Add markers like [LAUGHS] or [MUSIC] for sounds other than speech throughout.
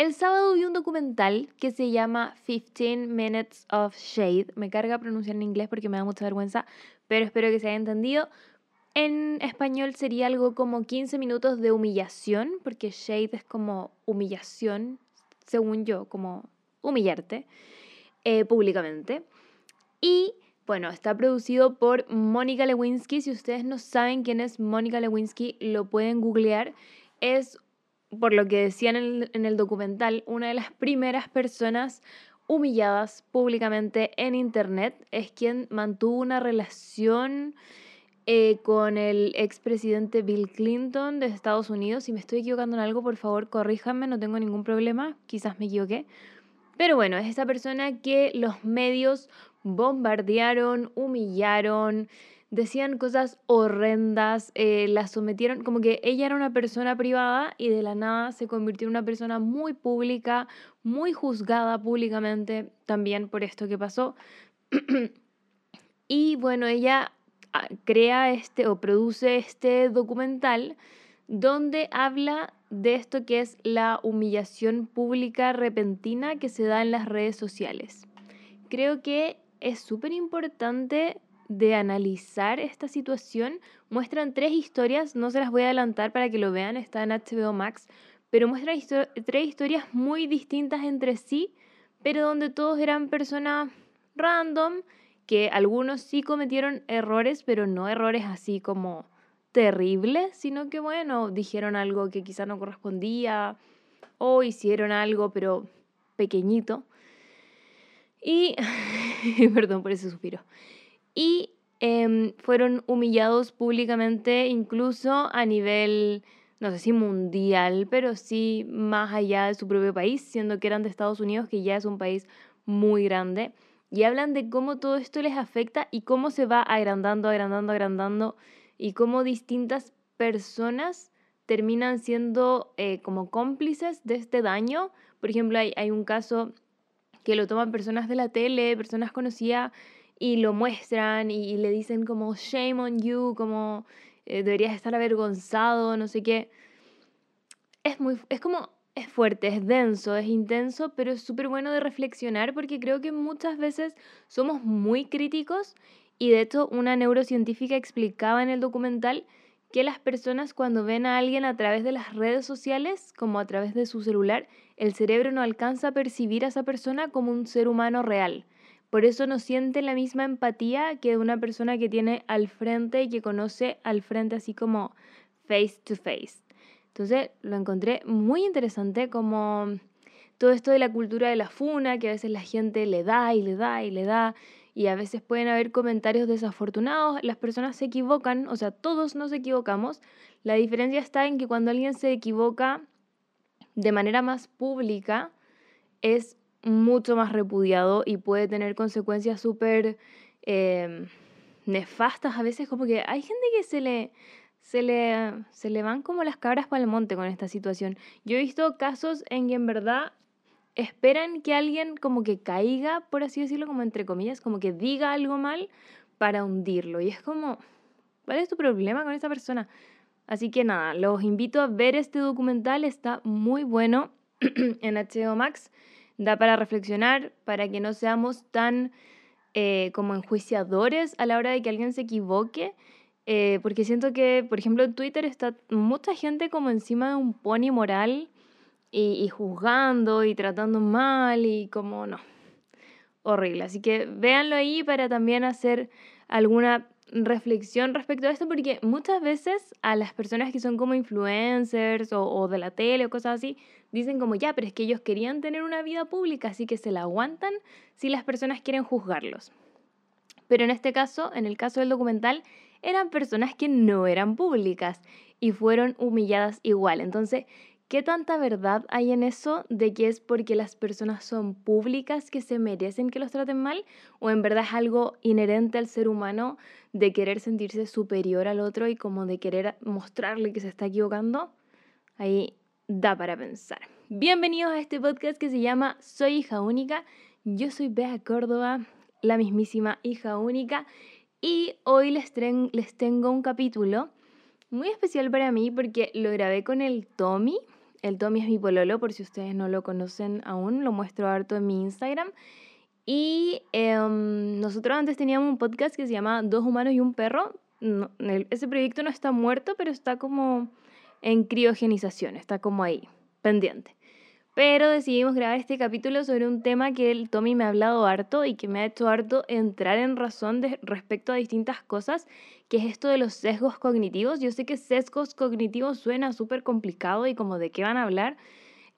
El sábado vi un documental que se llama 15 Minutes of Shade. Me carga pronunciar en inglés porque me da mucha vergüenza, pero espero que se haya entendido. En español sería algo como 15 minutos de humillación, porque shade es como humillación, según yo, como humillarte eh, públicamente. Y bueno, está producido por Mónica Lewinsky. Si ustedes no saben quién es Mónica Lewinsky, lo pueden googlear. Es, por lo que decían en el, documental, una de las primeras personas humilladas públicamente en Internet. Es quien mantuvo una relación eh, con el expresidente Bill Clinton de Estados Unidos. Si me estoy equivocando en algo, por favor, corríjanme, no tengo ningún problema. Quizás me equivoqué. Pero bueno, es esa persona que los medios bombardearon, humillaron, decían cosas horrendas, eh, la sometieron, como que ella era una persona privada y de la nada se convirtió en una persona muy pública, muy juzgada públicamente también por esto que pasó. [CLEARS THROAT] y bueno, ella ah, crea este o produce este documental donde habla de esto que es la humillación pública repentina que se da en las redes sociales. Creo que es súper importante de analizar esta situación. Muestran tres historias, no se las voy a adelantar para que lo vean, está en HBO Max, pero muestran tres historias muy distintas entre sí, pero donde todos eran personas random, que algunos sí cometieron errores, pero no errores así como terribles, sino que bueno, dijeron algo que quizá no correspondía o hicieron algo pero pequeñito. Y, [LAUGHS] perdón por ese suspiro. Y em, fueron humillados públicamente, incluso a nivel, no sé si mundial, pero sí más allá de su propio país, siendo que eran de Estados Unidos, que ya es un país muy grande. Y hablan de cómo todo esto les afecta y cómo se va agrandando, agrandando, agrandando, y cómo distintas personas terminan siendo eh, como cómplices de este daño. Por ejemplo, hay, hay un caso que lo toman personas de la tele, personas conocidas, y lo muestran y, le dicen como shame on you, como eh, deberías estar avergonzado, no sé qué. Es muy, es como, es fuerte, es denso, es intenso, pero es súper bueno de reflexionar porque creo que muchas veces somos muy críticos y de hecho una neurocientífica explicaba en el documental que las personas cuando ven a alguien a través de las redes sociales, como a través de su celular, el cerebro no alcanza a percibir a esa persona como un ser humano real. Por eso no siente la misma empatía que una persona que tiene al frente y que conoce al frente así como face to face. Entonces lo encontré muy interesante como todo esto de la cultura de la funa, que a veces la gente le da y le da y le da y a veces pueden haber comentarios desafortunados, las personas se equivocan, o sea, todos nos equivocamos. La diferencia está en que cuando alguien se equivoca de manera más pública, es mucho más repudiado y puede tener consecuencias súper em, nefastas. A veces como que hay gente que se le, se le, se le van como las cabras para el monte con esta situación. Yo he visto casos en que en verdad esperan que alguien como que caiga, por así decirlo, como entre comillas, como que diga algo mal para hundirlo. Y es como, ¿cuál es tu problema con esa persona? Así que nada, los invito a ver este documental, está muy bueno [CLEARS THROAT] en HBO Max, da para reflexionar, para que no seamos tan eh, como enjuiciadores a la hora de que alguien se equivoque. Eh, porque siento que, por ejemplo, en Twitter está mucha gente como encima de un pony moral y, juzgando y tratando mal y como no, horrible. Así que véanlo ahí para también hacer alguna reflexión respecto a esto, porque muchas veces a las personas que son como influencers o, de la tele o cosas así, dicen como ya, pero es que ellos querían tener una vida pública, así que se la aguantan si las personas quieren juzgarlos. Pero en este caso, en el caso del documental, eran personas que no eran públicas y fueron humilladas igual. Entonces, ¿Qué tanta verdad hay en eso de que es porque las personas son públicas que se merecen que los traten mal? ¿O en verdad es algo inherente al ser humano de querer sentirse superior al otro y como de querer mostrarle que se está equivocando? Ahí da para pensar. Bienvenidos a este podcast que se llama Soy hija única. Yo soy Bea Córdoba, la mismísima hija única. Y hoy les, les tengo un capítulo muy especial para mí porque lo grabé con el Tommy El Tommy es mi pololo, por si ustedes no lo conocen aún, lo muestro harto en mi Instagram. Y em, nosotros antes teníamos un podcast que se llama Dos humanos y un perro. ese proyecto no está muerto, pero está como en criogenización, está como ahí, pendiente. Pero decidimos grabar este capítulo sobre un tema que el Tommy me ha hablado harto y que me ha hecho harto entrar en razón respecto a distintas cosas, que es esto de los sesgos cognitivos. Yo sé que sesgos cognitivos suena súper complicado y como de qué van a hablar.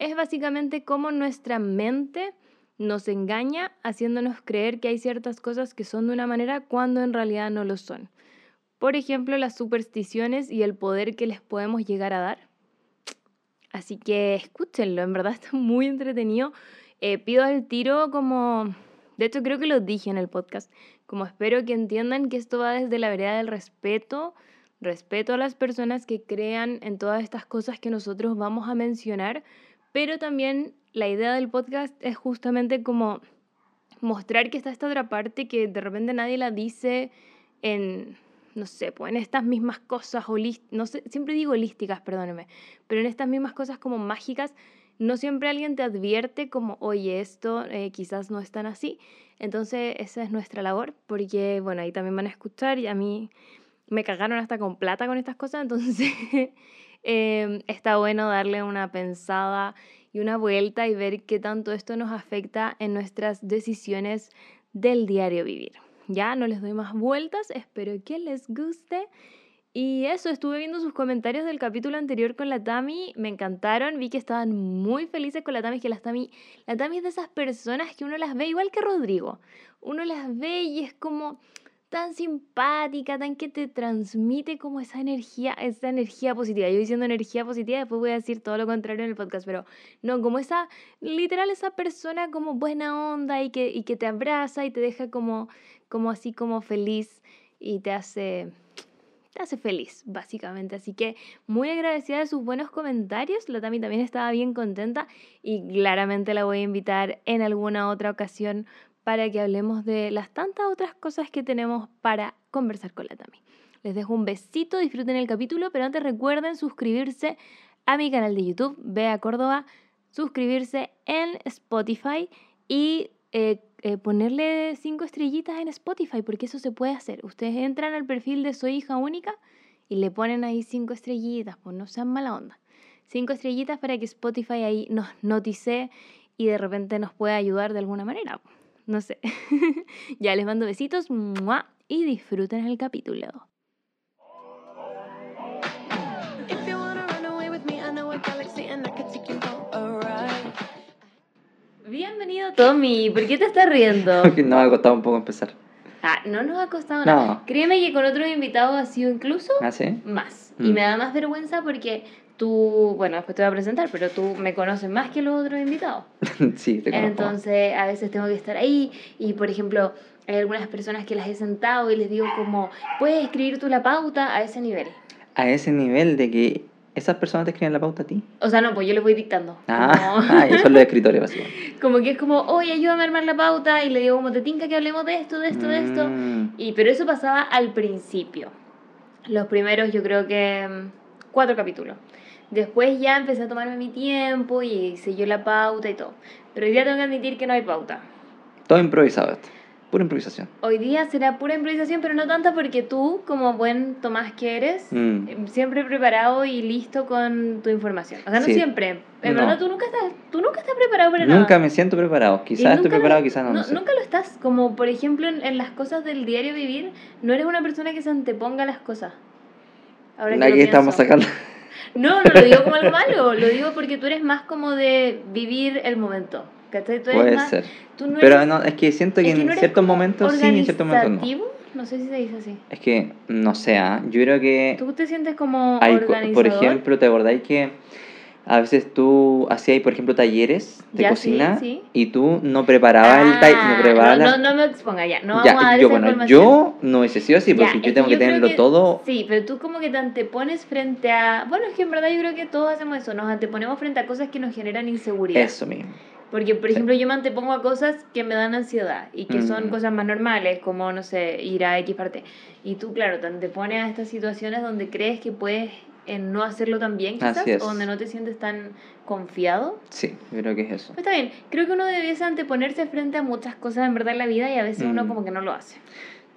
Es básicamente cómo nuestra mente nos engaña haciéndonos creer que hay ciertas cosas que son de una manera cuando en realidad no lo son. Por ejemplo, las supersticiones y el poder que les podemos llegar a dar. Así que escúchenlo, en verdad [LAUGHS] está muy entretenido. Eh, pido el tiro como, de hecho creo que lo dije en el podcast, como espero que entiendan que esto va desde la vereda del respeto, respeto a las personas que crean en todas estas cosas que nosotros vamos a mencionar, pero también la idea del podcast es justamente como mostrar que está esta otra parte que de repente nadie la dice en, no sé, pues en estas mismas cosas, no siempre digo holísticas, perdóneme, pero en estas mismas cosas como mágicas, no siempre alguien te advierte como, oye, esto eh, quizás no es tan así. Entonces, esa es nuestra labor, porque, bueno, ahí también van a escuchar y a mí me cagaron hasta con plata con estas cosas, entonces [LAUGHS] em, está bueno darle una pensada y una vuelta y ver qué tanto esto nos afecta en nuestras decisiones del diario vivir. Ya no les doy más vueltas, espero que les guste. Y eso, estuve viendo sus comentarios del capítulo anterior con la Tami, me encantaron, vi que estaban muy felices con la Tami, que la Tami, la Tami es de esas personas que uno las ve igual que Rodrigo, uno las ve y es como, tan simpática, tan que te transmite como esa energía, esa energía positiva. Yo diciendo energía positiva, después voy a decir todo lo contrario en el podcast, pero no, como esa, literal, esa persona como buena onda y que, y que te abraza y te deja como, como así como feliz y te hace, te hace feliz, básicamente. Así que muy agradecida de sus buenos comentarios. La Tami también estaba bien contenta y claramente la voy a invitar en alguna otra ocasión para que hablemos de las tantas otras cosas que tenemos para conversar con la Tami. Les dejo un besito, disfruten el capítulo, pero antes recuerden suscribirse a mi canal de YouTube, Bea Córdoba, suscribirse en Spotify y eh, eh, ponerle cinco estrellitas en Spotify, porque eso se puede hacer. Ustedes entran al perfil de Soy Hija Única y le ponen ahí cinco estrellitas, pues no sean mala onda. Cinco estrellitas para que Spotify ahí nos notice y de repente nos pueda ayudar de alguna manera. No sé. [LAUGHS] ya les mando besitos y disfruten el capítulo. Tommy, ¿por qué te estás riendo? [LAUGHS] Porque nos ha costado un poco empezar. Ah, no nos ha costado nada. Créeme que con otro invitado ha sido incluso ¿Ah, sí? más. Y mm. me da más vergüenza porque tú, bueno, después te voy a presentar, pero tú me conoces más que los otros invitados. [LAUGHS] sí, te conozco. Entonces, a veces tengo que estar ahí y, por ejemplo, hay algunas personas que las he sentado y les digo como, ¿puedes escribir tú la pauta a ese nivel? A ese nivel de que esas personas te escriben la pauta a ti. O sea, no, pues yo les voy dictando. Ah, [LAUGHS] ah eso es los escritores, [LAUGHS] básicamente. como que es como, oye, ayúdame a armar la pauta y le digo como, te tinca que hablemos de esto, de esto, de esto. Mm. Y, pero eso pasaba al principio. Los primeros, yo creo que mm, cuatro capítulos. Después ya empecé a tomarme mi tiempo y hice yo la pauta y todo. Pero hoy día tengo que admitir que no hay pauta. Todo improvisado esto. Pura improvisación. Hoy día será pura improvisación, pero no tanta porque tú, como buen Tomás que eres, mm. siempre preparado y listo con tu información. O sea, no siempre. En verdad, tú nunca, estás, tú nunca estás preparado para nada. Nunca me siento preparado. Quizás estoy preparado, quizás no. Nunca lo estás. Como, por ejemplo, en, en, las cosas del diario vivir, no eres una persona que se anteponga a las cosas. Ahora Aquí estamos sacando... No, no lo digo como algo malo, lo digo porque tú eres más como de vivir el momento. ¿Cachai? Tú eres Puede ser. Pero no, es que siento que, en ciertos momentos sí, en ciertos momentos no. No sé si se dice así. Es que, no sé, ¿ah? yo creo que... ¿Tú te sientes como organizador? Por ejemplo, ¿te acordáis que a veces tú hacías, por ejemplo, talleres de cocina y tú no preparabas el taller, no ah, preparabas... No, no, me exponga ya, no vamos a dar yo, bueno, yo no hubiese sido así, porque yo tengo que, tenerlo todo... Sí, pero tú como que te antepones frente a... Bueno, es que en verdad yo creo que todos hacemos eso, nos anteponemos frente a cosas que nos generan inseguridad. Eso mismo. Porque, por ejemplo, yo me antepongo a cosas que me dan ansiedad y que son mm. cosas más normales, como, no sé, ir a X parte. Y tú, claro, te antepones a estas situaciones donde crees que puedes en no hacerlo tan bien, quizás, o donde no te sientes tan confiado. Sí, creo que es eso. Pues está bien, creo que uno debiese anteponerse frente a muchas cosas en verdad en la vida y a veces uno mm. como que no lo hace.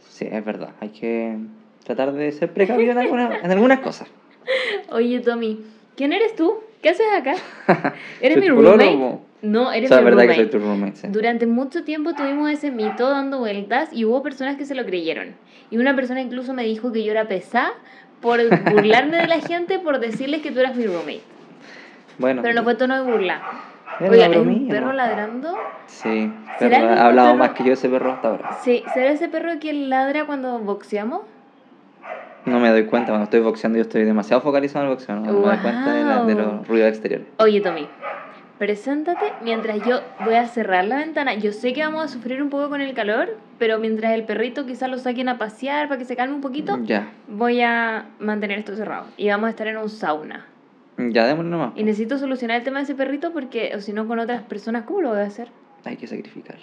Sí, es verdad, hay que tratar de ser precavido en, en algunas cosas. [LAUGHS] Oye, Tommy, ¿quién eres tú? ¿Qué haces acá? [LAUGHS] ¿Eres mi roommate? No, eres mi verdad roommate. Que soy tu roommate Durante mucho tiempo tuvimos ese mito dando vueltas y hubo personas que se lo creyeron. Y una persona incluso me dijo que yo era pesada por burlarme de la gente por decirles que tú eras mi roommate. Bueno. Pero no fue tono de burla. Oiga, ¿hay un perro ladrando? Sí, pero ha hablado más que yo ese perro hasta ahora. Sí, ¿será ese perro que ladra cuando boxeamos? No me doy cuenta, cuando estoy boxeando yo estoy demasiado focalizado en el boxeo, no me doy cuenta de, de los ruidos exteriores. Oye, Tommy, preséntate mientras yo voy a cerrar la ventana. Yo sé que vamos a sufrir un poco con el calor, pero mientras el perrito quizás lo saquen a pasear para que se calme un poquito, ya. voy a mantener esto cerrado. Y vamos a estar en un sauna. Ya, démosle nomás. Y necesito solucionar el tema de ese perrito porque, o si no, con otras personas, ¿cómo lo voy a hacer? Hay que sacrificar.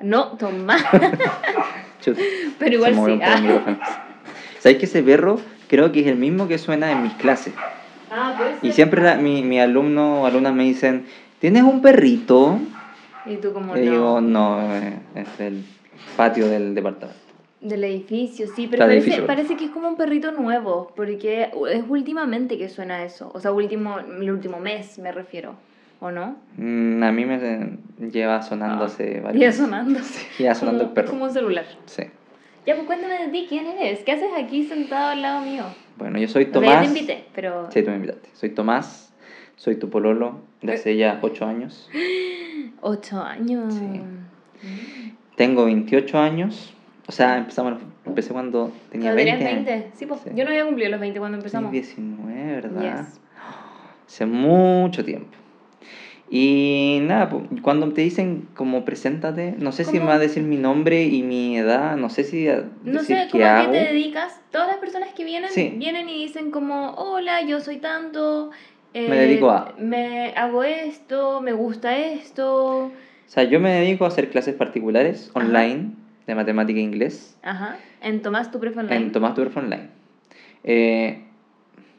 No, toma. [LAUGHS] pero igual sí. Ah. ¿Sabes que ese perro creo que es el mismo que suena en mis clases? Ah, pues. Y siempre la, mi, mi alumno o alumnas me dicen, ¿tienes un perrito? Y tú como no. digo, no, eh, es el patio del departamento. Del edificio, sí, pero parece, parece, que es como un perrito nuevo, porque es últimamente que suena eso, o sea, último, el último mes me refiero, ¿o no? Mm, a mí me lleva sonando ah, hace [LAUGHS] varios Lleva sonando. Lleva [LAUGHS] sonando el perro. Es como un celular. Sí. Ya, pues cuéntame de ti, ¿quién eres? ¿Qué haces aquí sentado al lado mío? Bueno, yo soy Tomás. Yo te invité, pero... Sí, tú me invitaste. Soy Tomás, soy tu pololo de hace ya ocho años. [GASPS] ¿Ocho años? Sí. Tengo 28 años. O sea, empezamos, empecé cuando tenía 20 20? Sí, pues yo no había cumplido los 20 cuando empezamos. 19, ¿verdad? [GASPS] Hace mucho tiempo. Y nada, cuando te dicen como preséntate, no sé si me va a decir mi nombre y mi edad, no sé si No sé, ¿cómo a qué te dedicas? Todas las personas que vienen, vienen y dicen como, hola, yo soy tanto, me dedico a... Eh, me hago esto, me gusta esto. O sea, yo me dedico a hacer clases particulares online de matemática e inglés. Ajá, en Tomás tu Profe Online. En Tomás tu Profe Online. Eh,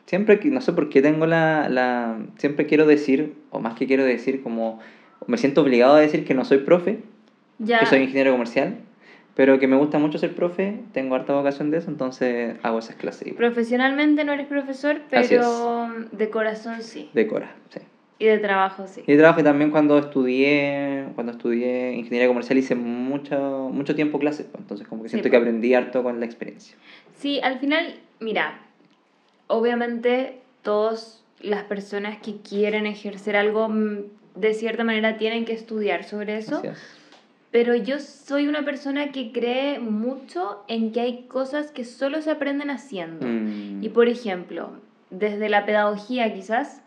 siempre, no sé por qué tengo la, la, siempre quiero decir, o más que quiero decir, como me siento obligado a decir que no soy profe, que soy ingeniero comercial, pero que me gusta mucho ser profe, tengo harta vocación de eso, entonces hago esas clases. Profesionalmente no eres profesor, pero de corazón sí. De cora, sí. Y de trabajo, sí. Y de trabajo también cuando estudié, cuando estudié ingeniería comercial hice mucho, mucho tiempo clases, pues, entonces como que siento que aprendí harto con la experiencia. Sí, al final, mira, obviamente todas las personas que quieren ejercer algo mm, de cierta manera tienen que estudiar sobre eso. Pero yo soy una persona que cree mucho en que hay cosas que solo se aprenden haciendo. Mm. Y por ejemplo, desde la pedagogía quizás,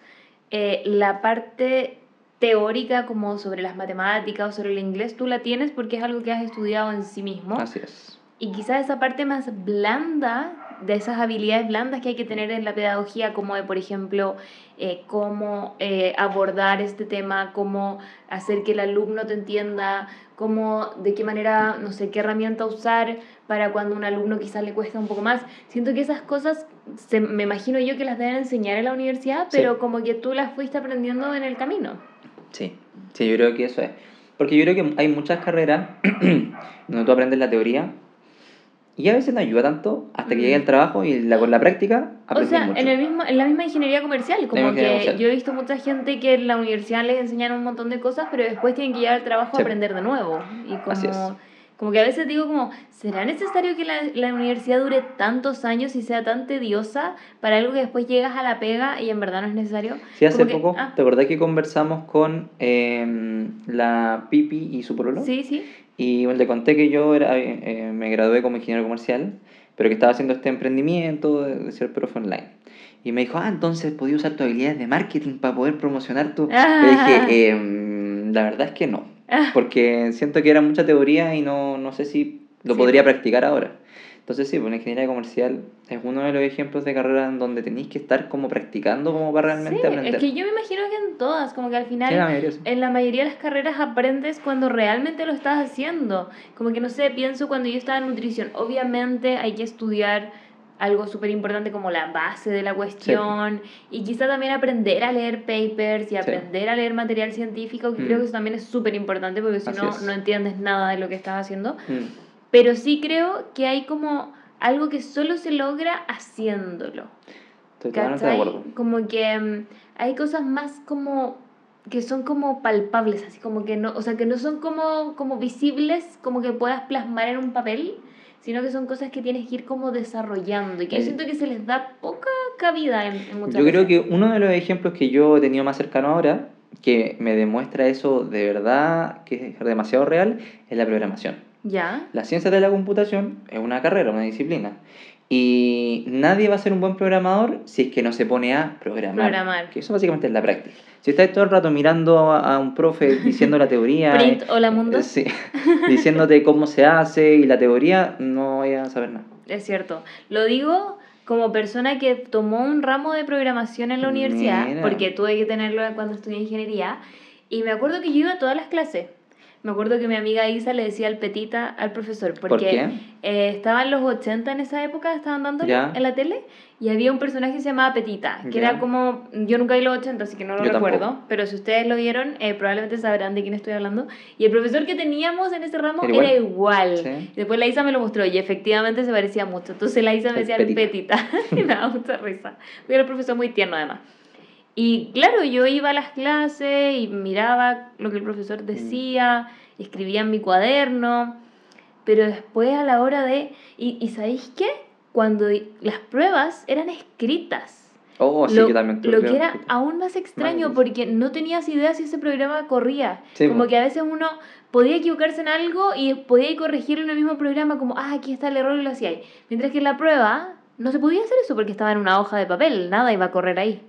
eh, la parte teórica como sobre las matemáticas o sobre el inglés, tú la tienes porque es algo que has estudiado en sí mismo. Así es. Y quizás esa parte más blanda de esas habilidades blandas que hay que tener en la pedagogía, como de, por ejemplo, eh, cómo eh, abordar este tema, cómo hacer que el alumno te entienda, cómo, de qué manera, no sé, qué herramienta usar para cuando un alumno quizás le cuesta un poco más. Siento que esas cosas, se, me imagino yo que las deben enseñar en la universidad, pero como que tú las fuiste aprendiendo en el camino. Sí, sí, yo creo que eso es. Porque yo creo que hay muchas carreras [CLEARS THROAT] donde tú aprendes la teoría y a veces no ayuda tanto hasta que llegue el mm. trabajo y la, con la práctica O sea, En, el mismo, en la misma ingeniería comercial, como que yo he visto mucha gente que en la universidad les enseñan un montón de cosas, pero después tienen que llegar al trabajo a aprender de nuevo. Y como, como que a veces digo como, ¿será necesario que la, la, universidad dure tantos años y sea tan tediosa para algo que después llegas a la pega y en verdad no es necesario? Sí, hace poco, ah. ¿te acordás que conversamos con eh, la Pipi y su pololo? Sí, sí. Y le conté que yo era, eh, me gradué como ingeniero comercial, pero que estaba haciendo este emprendimiento de, ser profe online. Y me dijo, ah, entonces podía usar tus habilidades de marketing para poder promocionar tu... Ah. Le dije, em, la verdad es que no, ah. porque siento que era mucha teoría y no, no sé si lo podría practicar ahora. Entonces sí, pues la ingeniería comercial es uno de los ejemplos de carrera en donde tenéis que estar como practicando como para realmente sí, aprender. Es que yo me imagino que en todas, como que al final en la mayoría de las carreras aprendes cuando realmente lo estás haciendo. Como que no sé, pienso cuando yo estaba en nutrición, obviamente hay que estudiar algo súper importante como la base de la cuestión y quizá también aprender a leer papers y aprender a leer material científico, que creo mm. que eso también es súper importante porque si no, no entiendes nada de lo que estás haciendo. Mm. Pero sí creo que hay como algo que solo se logra haciéndolo. Totalmente de acuerdo. Como que mm, hay cosas más como que son como palpables, así como que no, o sea, que no son como, como visibles, como que puedas plasmar en un papel, sino que son cosas que tienes que ir como desarrollando y que yo siento que se les da poca cabida en, en muchas Yo creo que uno de los ejemplos que yo he tenido más cercano ahora, que me demuestra eso de verdad, que es demasiado real, es la programación. ¿Ya? La ciencia de la computación es una carrera, una disciplina. Y nadie va a ser un buen programador si es que no se pone a programar. programar. Que eso básicamente es la práctica. Si estás todo el rato mirando a un profe [LAUGHS] diciendo la teoría. Print, hola mundo. Sí, [LAUGHS] diciéndote cómo se hace y la teoría, no voy a saber nada. Es cierto. Lo digo como persona que tomó un ramo de programación en la universidad, porque tuve que tenerlo cuando estudié ingeniería, y me acuerdo que yo iba a todas las clases. Me acuerdo que mi amiga Isa le decía al petita al profesor, porque ¿Por qué? Eh, estaban los 80 en esa época, estaban dándole en la tele, y había un personaje que se llamaba Petita, que era como, yo nunca vi los 80, así que no lo recuerdo, pero si ustedes lo vieron, eh, probablemente sabrán de quién estoy hablando. Y el profesor que teníamos en ese ramo era igual. Después la Isa me lo mostró y efectivamente se parecía mucho. Entonces la Isa me decía Petita, Petita. [LAUGHS] y me daba mucha risa. Era un profesor muy tierno además. Y claro, yo iba a las clases y miraba lo que el profesor mm. decía, escribía en mi cuaderno, pero después a la hora de... ¿Y, y sabéis qué? Cuando las pruebas eran escritas. Oh, sí, lo, también. Lo que era aún más extraño porque no tenías idea si ese programa corría. como que a veces uno podía equivocarse en algo y podía corregirlo en el mismo programa como, ah, aquí está el error y lo hacía ahí. Mientras que en la prueba no se podía hacer eso porque estaba en una hoja de papel, nada iba a correr ahí.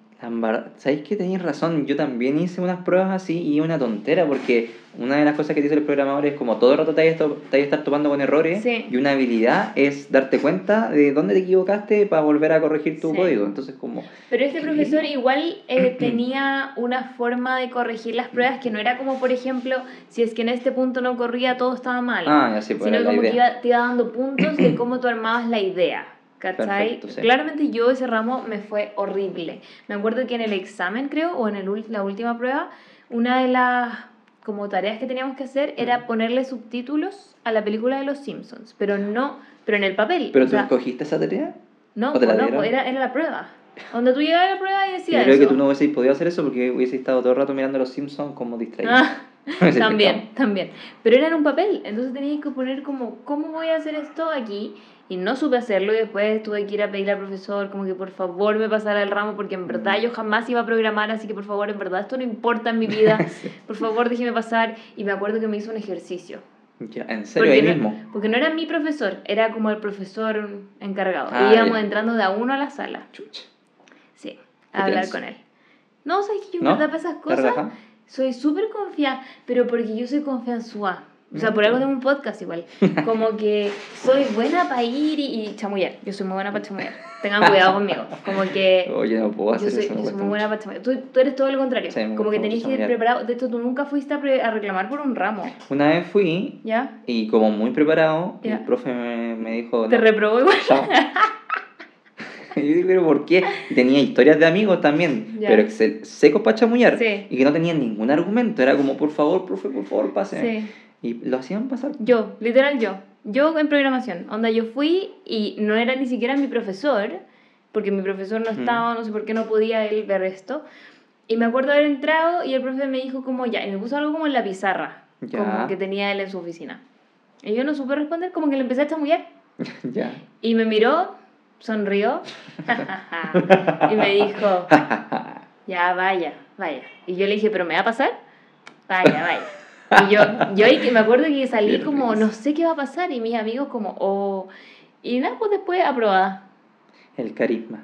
¿Sabéis que tenéis razón? Yo también hice unas pruebas así y una tontera, porque una de las cosas que dice el programador es como todo el rato te hay a estar topando con errores y una habilidad es darte cuenta de dónde te equivocaste para volver a corregir tu código. Entonces, como... Pero este profesor igual eh, [CLEARS THROAT] tenía una forma de corregir las pruebas que no era como, por ejemplo, si es que en este punto no corría, todo estaba mal. Ah, ya sí, pues sino como que iba, te iba dando puntos de cómo tú armabas la idea. ¿Cachai? Claramente yo ese ramo me fue horrible. Me acuerdo que en el examen, creo, o en el, la última prueba, una de las como tareas que teníamos que hacer era ponerle subtítulos a la película de Los Simpsons, pero no, pero en el papel. ¿Pero tú escogiste esa tarea? No, pues no era, era la prueba. Donde tú llegabas a la prueba y decías. Yo creo que tú no hubieses podido hacer eso porque hubiese estado todo el rato mirando Los Simpsons como distraído. Ah, [LAUGHS] también, también. Pero era en un papel, entonces tenías que poner como, ¿cómo voy a hacer esto aquí? Y no supe hacerlo y después tuve que ir a pedirle al profesor como que por favor me pasara el ramo porque en verdad yo jamás iba a programar, así que por favor, en verdad esto no importa en mi vida, [LAUGHS] por favor déjeme pasar y me acuerdo que me hizo un ejercicio. ¿En serio ahí mismo? Porque no era mi profesor, era como el profesor encargado. Ah, íbamos entrando de a uno a la sala. Chucha. Sí, a hablar con él. No, sabes que yo en verdad para esas cosas soy súper confiada, pero porque yo soy confianzúa. O sea, por algo tengo un podcast igual. [LAUGHS] Como que soy buena para ir y, chamullar. Yo soy muy buena para chamullar. Tengan cuidado conmigo. Como que. Oye, no puedo hacer yo soy, eso. Yo soy muy buena para chamullar. Tú, tú, eres todo lo contrario. como que tenías que ir preparado. De hecho, tú nunca fuiste a, a, reclamar por un ramo. Una vez fui. ¿Ya? Y como muy preparado, el profe me, me dijo. ¿Te reprobó igual? [LAUGHS] [LAUGHS] yo digo, pero ¿por qué? tenía historias de amigos también, pero secos para chamullar. Sí. Y que no tenían ningún argumento. Era como, por favor, profe, por favor, pase. Sí. Y lo hacían pasar. Yo, literal yo. Yo en programación. Onda, yo fui y no era ni siquiera mi profesor, porque mi profesor no estaba, no sé por qué no podía él ver esto. Y me acuerdo haber entrado y el profe me dijo como ya, y me puso algo como en la pizarra, como que tenía él en su oficina. Y yo no supe responder, como que le empecé a chamullar. [LAUGHS] ya. Y me miró, sonrió [LAUGHS] y me dijo, [LAUGHS] ya, vaya, vaya. Y yo le dije, pero ¿me va a pasar? Vaya, vaya. Y yo, yo ahí me acuerdo que [LAUGHS] salí como, no sé qué va a pasar, y mis amigos como, oh, y nada, pues después aprobada. El carisma.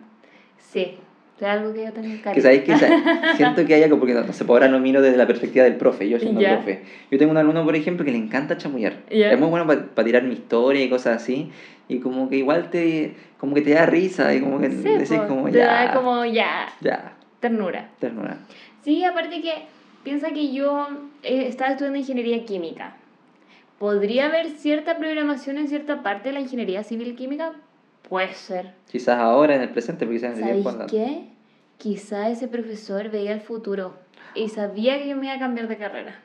Sí, es algo que yo tengo carisma. Que sabéis que siento que hay algo, porque no, sé, por ahora lo miro desde la perspectiva del profe, yo siendo profe. Yo tengo un alumno, por ejemplo, que le encanta chamullar. Es muy bueno para tirar mi historia y cosas así, y como que igual te, como que te da risa, y como que sí, decís como ya. Te da como ya. Ya. Ternura. Ternura. Sí, aparte que piensa que yo eh, estaba estudiando ingeniería química. ¿Podría haber cierta programación en cierta parte de la ingeniería civil química? Puede ser. Quizás ahora, en el presente, porque quizás en el ¿Sabéis tiempo qué? Quizá ese profesor veía el futuro y sabía que yo me iba a cambiar de carrera.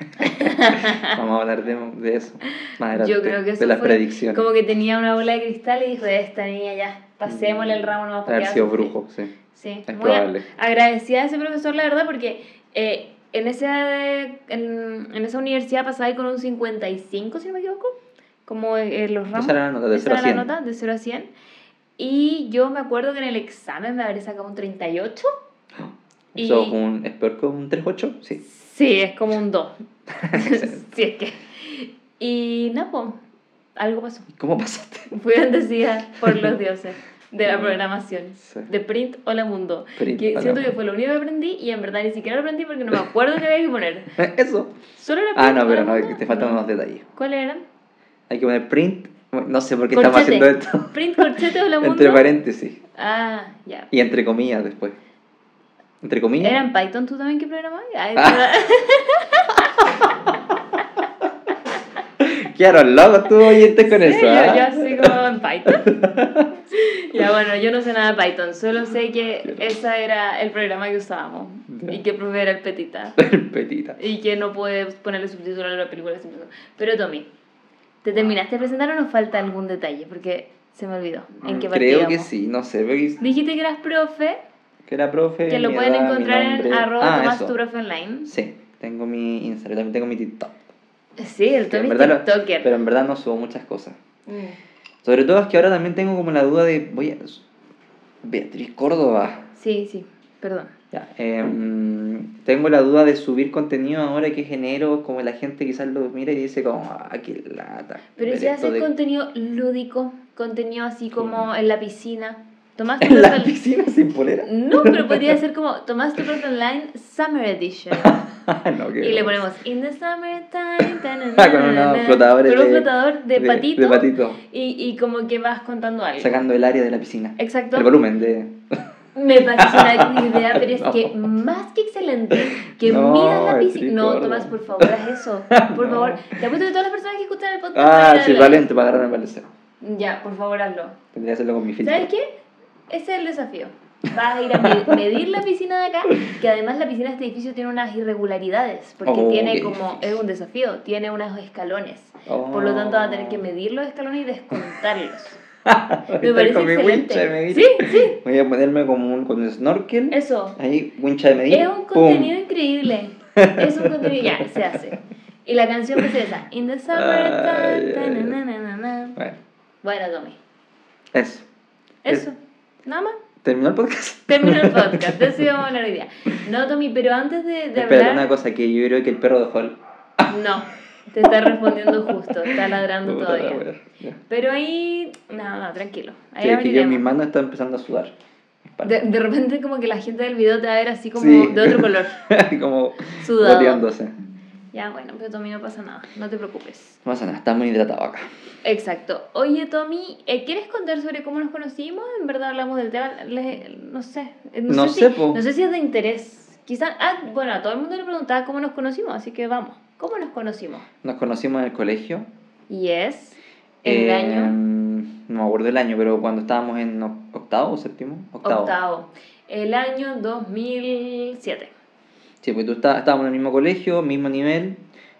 [LAUGHS] Vamos a hablar de, de eso más adelante. Yo creo que eso de las fue predicciones. como que tenía una bola de cristal y dijo, esta niña ya, pasémosle el ramo nomás Mm. Haber que sido haga sufrir". brujo, sí. Sí, Es muy probable. agradecida a ese profesor, la verdad, porque eh, en, ese, en, en esa universidad pasaba ahí con un 55, si no me equivoco, como en los ramos. Esa era la nota, de Esa 0 a era la 100. nota, de 0 a 100. Y yo me acuerdo que en el examen me habría sacado un 38. Y- un, es peor que un 3-8, sí. Sí, es como un 2. Excelente. [LAUGHS] [LAUGHS] sí, es que. Y nada, po, algo pasó. ¿Cómo pasaste? Fui bendecida por los dioses de la programación. Sí. De Print Hola Mundo. Print que Hola siento que fue lo único que aprendí y en verdad ni siquiera lo aprendí porque no me acuerdo qué había que poner. [LAUGHS] Eso. Solo era Ah, Print no, pero no, Mundo. te faltan No. unos detalles. ¿Cuáles eran? Hay que poner print. No sé por qué estamos haciendo esto. [LAUGHS] Print Corchete Hola Mundo. Entre paréntesis. Ah, ya. Y entre comillas después. ¿Entre comillas? ¿Era en Python tú también que programabas? [LAUGHS] Ay, Ah. Quedaron locos tú oyentes con Sí, eso. yo, ¿ah? yo así como Python. [LAUGHS] ya bueno, yo no sé nada de Python, solo sé que ese era el programa que usábamos Ya. y que profe era el petita [LAUGHS] Petita. y que no puedes ponerle subtítulos a la película. Pero Tommy, ¿te terminaste de presentar o nos falta algún detalle? Porque se me olvidó. ¿En qué Mm, Creo que partíamos? sí, no sé. porque- Dijiste que eras profe, Que era profe. que lo pueden edad, encontrar en arroba Ah, Tomás tu profe online. Sí, tengo mi Instagram, también tengo mi TikTok. Sí, el Que Tommy es verdad lo- TikToker. pero en verdad no subo muchas cosas. Mm. Sobre todo es que ahora también tengo como la duda de. Voy a. Beatriz Córdoba. Sí, sí, perdón. Ya, em, tengo la duda de subir contenido ahora que genero, como la gente quizás lo mira y dice como, ah, qué lata. Pero si haces de- contenido lúdico, contenido así como en la piscina. Tomás [LAUGHS] tu En la piscina sin polera. No, pero podría ser como Tomás tu profe online Summer Edition. [LAUGHS] no, y le ponemos In the summertime. tan, Ah, [LAUGHS] con unos flotadores Con un de- flotador de, patito. De patito, Y, y como que vas contando algo. sacando el área de la piscina. Exacto. El volumen de... Me parece una idea, pero es No. que más que excelente, que No, la piscina. No. Tomás, por favor, haz eso. Por No. favor. Te apuesto que todas las personas que escuchan el podcast. Ah, sí, valente para agarrar el valecero. Ya, por favor, hazlo. Tendría que hacerlo con mi filtro. ¿Sabes qué? Ese es el desafío. Vas a ir a me- [LAUGHS] medir la piscina de acá, que además la piscina de este edificio tiene unas irregularidades, porque Oh, tiene como, es un desafío, tiene unos escalones. Oh. Por lo tanto, vas a tener que medir los escalones y descontarlos. [LAUGHS] Me parece con mi excelente. wincha de medir. Sí, sí, Voy a ponerme como un, con un snorkel. eso. Ahí, wincha de medir. Es un ¡pum! contenido increíble. [LAUGHS] Es un contenido, ya, se hace. Y la canción que es esa, In the summer, Ay, tan, ay, tan, na, na, na, na. Bueno, Bueno, Tommy, eso. eso. Nada más. ¿Terminó el podcast? Terminó el [LAUGHS] podcast, de eso íbamos a hablar hoy día. No, Tommy, pero antes de, de Espera, hablar... una cosa que yo creo que el perro dejó el... No, te está respondiendo justo, está ladrando Puta la todavía. ya. Pero ahí, no, no, tranquilo. Ahí Sí, es que yo mi mano está empezando a sudar. de, de repente como que la gente del video te va a ver así como Sí. de otro color, [LAUGHS] como sudado. Ya, bueno, pero Tommy no pasa nada, no te preocupes. No pasa nada, está muy hidratado acá. Exacto. Oye, Tommy, ¿eh, ¿quieres contar sobre cómo nos conocimos? En verdad hablamos del tema, le- no sé. eh, No sé, sé, si, no sé si es de interés. Quizás, ah, bueno, a todo el mundo le preguntaba cómo nos conocimos, así que vamos. ¿Cómo nos conocimos? Nos conocimos en el colegio. Yes. El Eh, año No me acuerdo el año, pero cuando estábamos en oc- octavo o séptimo. Octavo. octavo. El año 2007. Sí, pues tú está- estábamos en el mismo colegio, mismo nivel.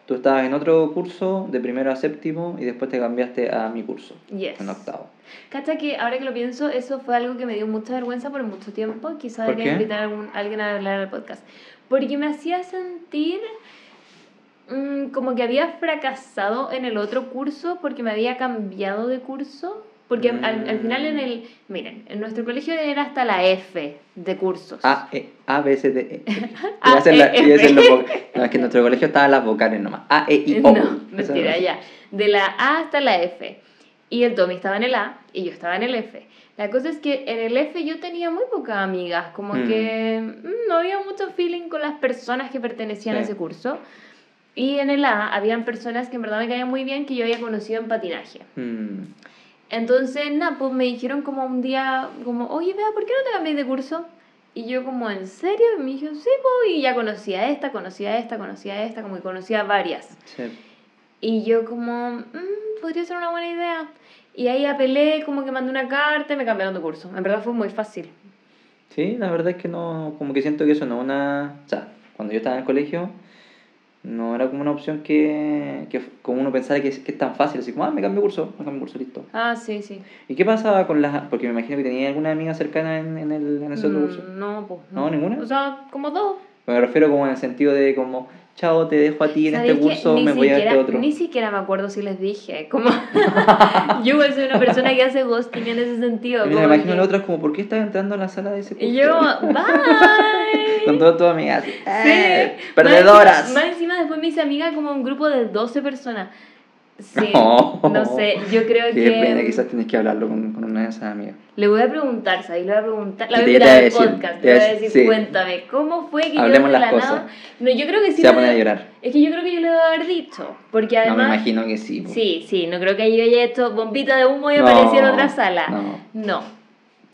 Tú estabas en otro curso, de primero a séptimo, y después te cambiaste a mi curso, Yes. en octavo. Cacha que ahora que lo pienso, eso fue algo que me dio mucha vergüenza por mucho tiempo. Quizá ¿Por debería invitar a, algún- a alguien a hablar al podcast. Porque me hacía sentir mm, como que había fracasado en el otro curso porque me había cambiado de curso. Porque al, al final en el... Miren, en nuestro colegio era hasta la F de cursos. A, E, A, B, C, D, E. [LAUGHS] A, a ser la- E, a F. los No, es que en nuestro colegio estaban las vocales nomás. A, E, I, O. No, mentira, ya. De la A hasta la F. Y el Tommy estaba en el A y yo estaba en el F. La cosa es que en el F yo tenía muy pocas amigas, como Mm. que mm, no había mucho feeling con las personas que pertenecían a Sí. ese curso. Y en el A habían personas que en verdad me caían muy bien que yo había conocido en patinaje. Mm, Entonces, nada, pues me dijeron como un día, como, oye, vea, ¿por qué no te cambias de curso? Y yo como, ¿en serio? Y me dijo, sí, pues, y ya conocía esta, conocía esta, conocía esta, como que conocía varias. sí. Y yo como, "Mm, podría ser una buena idea. Y ahí apelé, como que mandé una carta y me cambiaron de curso. En verdad fue muy fácil. Sí, la verdad es que no, como que siento que eso no es una... O sea, cuando yo estaba en el colegio, no era como una opción que, que como uno pensara que es, que es tan fácil, así como, ah, me cambio curso, me cambio curso, listo. Ah, sí, sí. ¿Y qué pasaba con las...? Porque me imagino que tenía alguna amiga cercana en, en, el, en ese otro Mm, curso. No, pues. ¿No? ¿Ninguna? O sea, como dos. Me refiero como en el sentido de como, chao, te dejo a ti en este ¿Sabéis que curso, me voy a este siquiera- otro. Ni siquiera me acuerdo si les dije. Como [LAUGHS] yo igual soy una persona que hace ghosting en ese sentido. Y me imagino que- la otra es como, ¿por qué estás entrando a la sala de ese curso? Y yo, [LAUGHS] bye. Con todas tus amigas. Sí. ¡Eh! Más ¡Perdedoras! encima- Más encima, después me hice amiga como un grupo de 12 personas. Sí, [LAUGHS] Oh. no sé, yo creo Qué que... pena, quizás tienes que hablarlo con, con una de esas amigas. Le voy a preguntar, ¿sabes? Le voy a preguntar. La voy a invitar al podcast. Le voy a decir, sí. cuéntame, ¿cómo fue que Hablemos yo de las la cosas. nada... No, yo creo que sí. Se va a poner a llorar. Es que yo creo que yo le debo haber dicho. Porque No, me además... imagino que sí. po. Sí, sí, no creo que yo haya hecho bombita de humo y No, apareció en otra sala. no. No.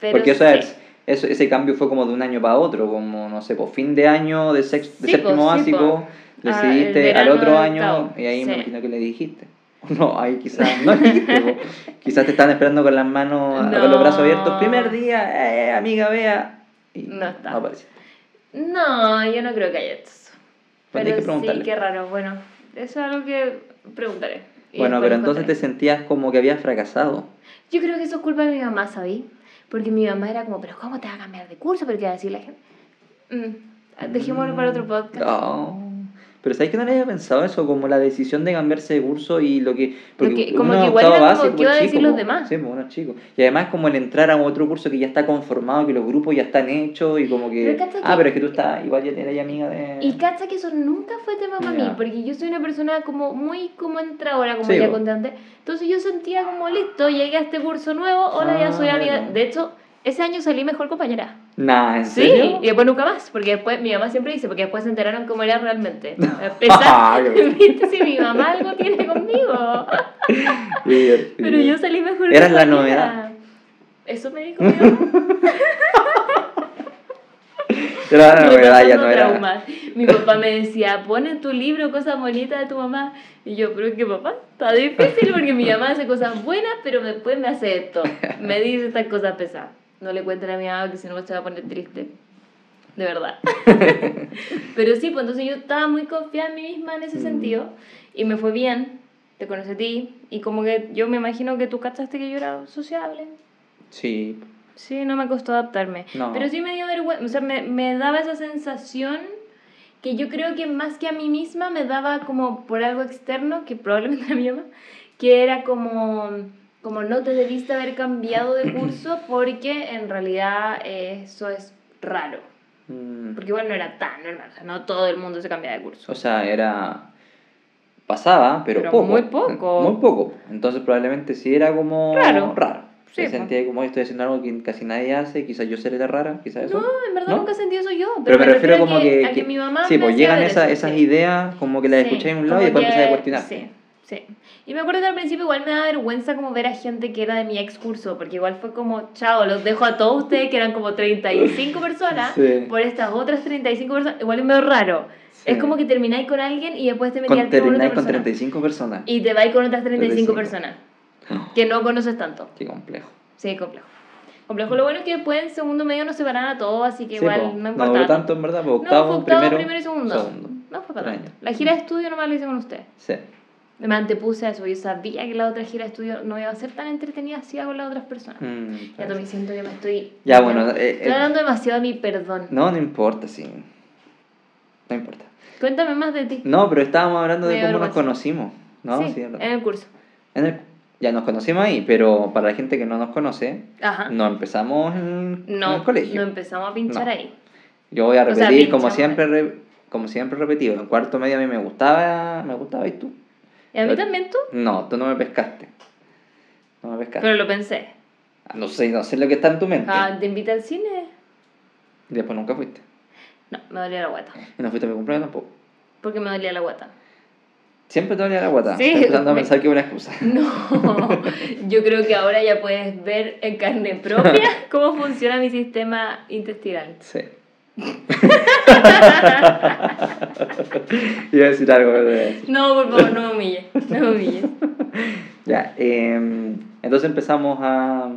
Pero Porque eso sí. es, eso, ese cambio fue como de un año para otro, como, no sé, por fin de año, de, sex, de Sí, séptimo sí, básico, po. Ah, decidiste al otro año y ahí me imagino que le dijiste. [LAUGHS] No, ahí quizás no [LAUGHS] quizás te están esperando con las manos, con los brazos abiertos. Primer día, eh, amiga, vea. Y No está. No, yo no creo que haya eso. Pero hay que sí, qué raro. Bueno, eso es algo que preguntaré. Bueno, pero entonces te sentías como que habías fracasado. Yo creo que eso es culpa de mi mamá, ¿sabí? Porque mi mamá era como, pero ¿cómo te va a cambiar de curso? ¿Pero qué va a decir la gente? Mm, dejémoslo para otro podcast. Oh. Pero ¿sabes que no le había pensado eso? Como la decisión de cambiarse de curso y lo que... Porque que- como uno que igual era como, básico, ¿qué iba a decir los po. demás? Sí, pues uno es chico. Y además como el entrar a otro curso que ya está conformado, que los grupos ya están hechos y como que... Pero ah, que- pero es que tú estás... Igual ya eres amiga de... Y cacha que eso nunca fue tema para mí, Ya. porque yo soy una persona como muy como entradora, como Sí, ya conté antes. Entonces yo sentía como, listo, llegué a este curso nuevo, hola, ya Ah, soy amiga. De hecho, ese año salí mejor compañera. Nah, ¿en Sí, serio? y después nunca más, porque después mi mamá siempre dice, porque después se enteraron cómo era realmente. [LAUGHS] Ah, pesar, qué viste si mi mamá algo tiene conmigo. [LAUGHS] Pero yo salí mejor Eras la novedad. Eso me dijo mi mamá. [LAUGHS] Era la novedad, ya no era... traumas. Mi papá me decía, pon en tu libro cosas bonitas de tu mamá. Y yo, pero es que papá, está difícil porque mi mamá hace cosas buenas, pero después me hace esto. Me dice estas cosas pesadas. No le cuenten a mi mamá que si no se va a poner triste. De verdad. [LAUGHS] pero sí, pues entonces yo estaba muy confiada en mí misma en ese Mm. sentido. Y me fue bien. Te conocí a ti. Y como que yo me imagino que tú cachaste que yo era sociable. Sí. Sí, no me costó adaptarme. No. Pero sí me dio vergüenza, o sea, me, me daba esa sensación que yo creo que más que a mí misma me daba como por algo externo, que probablemente [LAUGHS] a mi mamá, que era como, como no te debiste haber cambiado de curso [CLEARS THROAT] porque en realidad eh, eso es raro. Mm. Porque igual no era tan normal, o sea, no todo el mundo se cambia de curso. O sea, era... Pasaba, pero, Pero poco. muy poco. Muy poco. Entonces probablemente sí era como... Raro. Raro. Sí, Se po. sentía como estoy haciendo algo que casi nadie hace, quizás yo seré la rara, quizás eso. No, en verdad ¿No? nunca sentí eso yo. Pero me refiero a como que, a que mi mamá sí, pues llegan ver esas, sí. ideas como que las Sí, escuché en un lado y después empecé a que- cuestionar. Sí, sí. Y me acuerdo que al principio igual me daba vergüenza como ver a gente que era de mi ex curso, porque igual fue como, chao, los dejo a todos ustedes, que eran como 35 personas, Sí. por estas otras 35 personas, igual es medio raro. Sí. Es como que termináis con alguien y después te Con, metías con otra termináis con persona. 35 personas. Y te vais con otras 35 35. personas, que no conoces tanto. Qué complejo. Sí, complejo. Complejo. Lo bueno es que después en segundo medio nos separan a todos, así que Sí, igual po. no no importa. duró tanto en verdad, pues No, octavo, fue octavo, primero, primero y segundo. segundo. No fue para tanto. La gira de estudio nomás la hice con ustedes. Sí. Me antepuse a eso, yo sabía que la otra gira de estudio no iba a ser tan entretenida así con las otras personas. Mm, Ya parece. también siento que me estoy... Ya, bueno, eh, Estoy eh, hablando demasiado de mi perdón. No, no importa, sí. No importa. Cuéntame más de ti. No, pero estábamos hablando de Me cómo nos conocimos. No, sí, en el curso. En el- ya nos conocimos ahí, pero para la gente que no nos conoce, Ajá. no empezamos en, en No, el colegio. no empezamos a pinchar No. ahí. Yo voy a O sea, repetir como siempre, re- como siempre repetido. En cuarto medio a mí me gustaba, me gustaba y tú. ¿Y a mí también tú? No, tú no me pescaste. No me pescaste. Pero lo pensé. Ah, No sé, no sé lo que está en tu mente. Ah, ¿te invité al cine? Y después nunca fuiste. No, me dolía la guata. Y no fuiste a mi cumpleaños tampoco. Porque me dolía la guata. Siempre te dolía la guata. Sí, empezando a me- pensar que es una excusa. [LAUGHS] No, yo creo que ahora ya puedes ver en carne propia [LAUGHS] cómo funciona mi sistema intestinal. Sí. [LAUGHS] Iba a decir algo, pero... No, por favor, no me humilles, no me humilles. [LAUGHS] Ya, eh, Entonces empezamos a.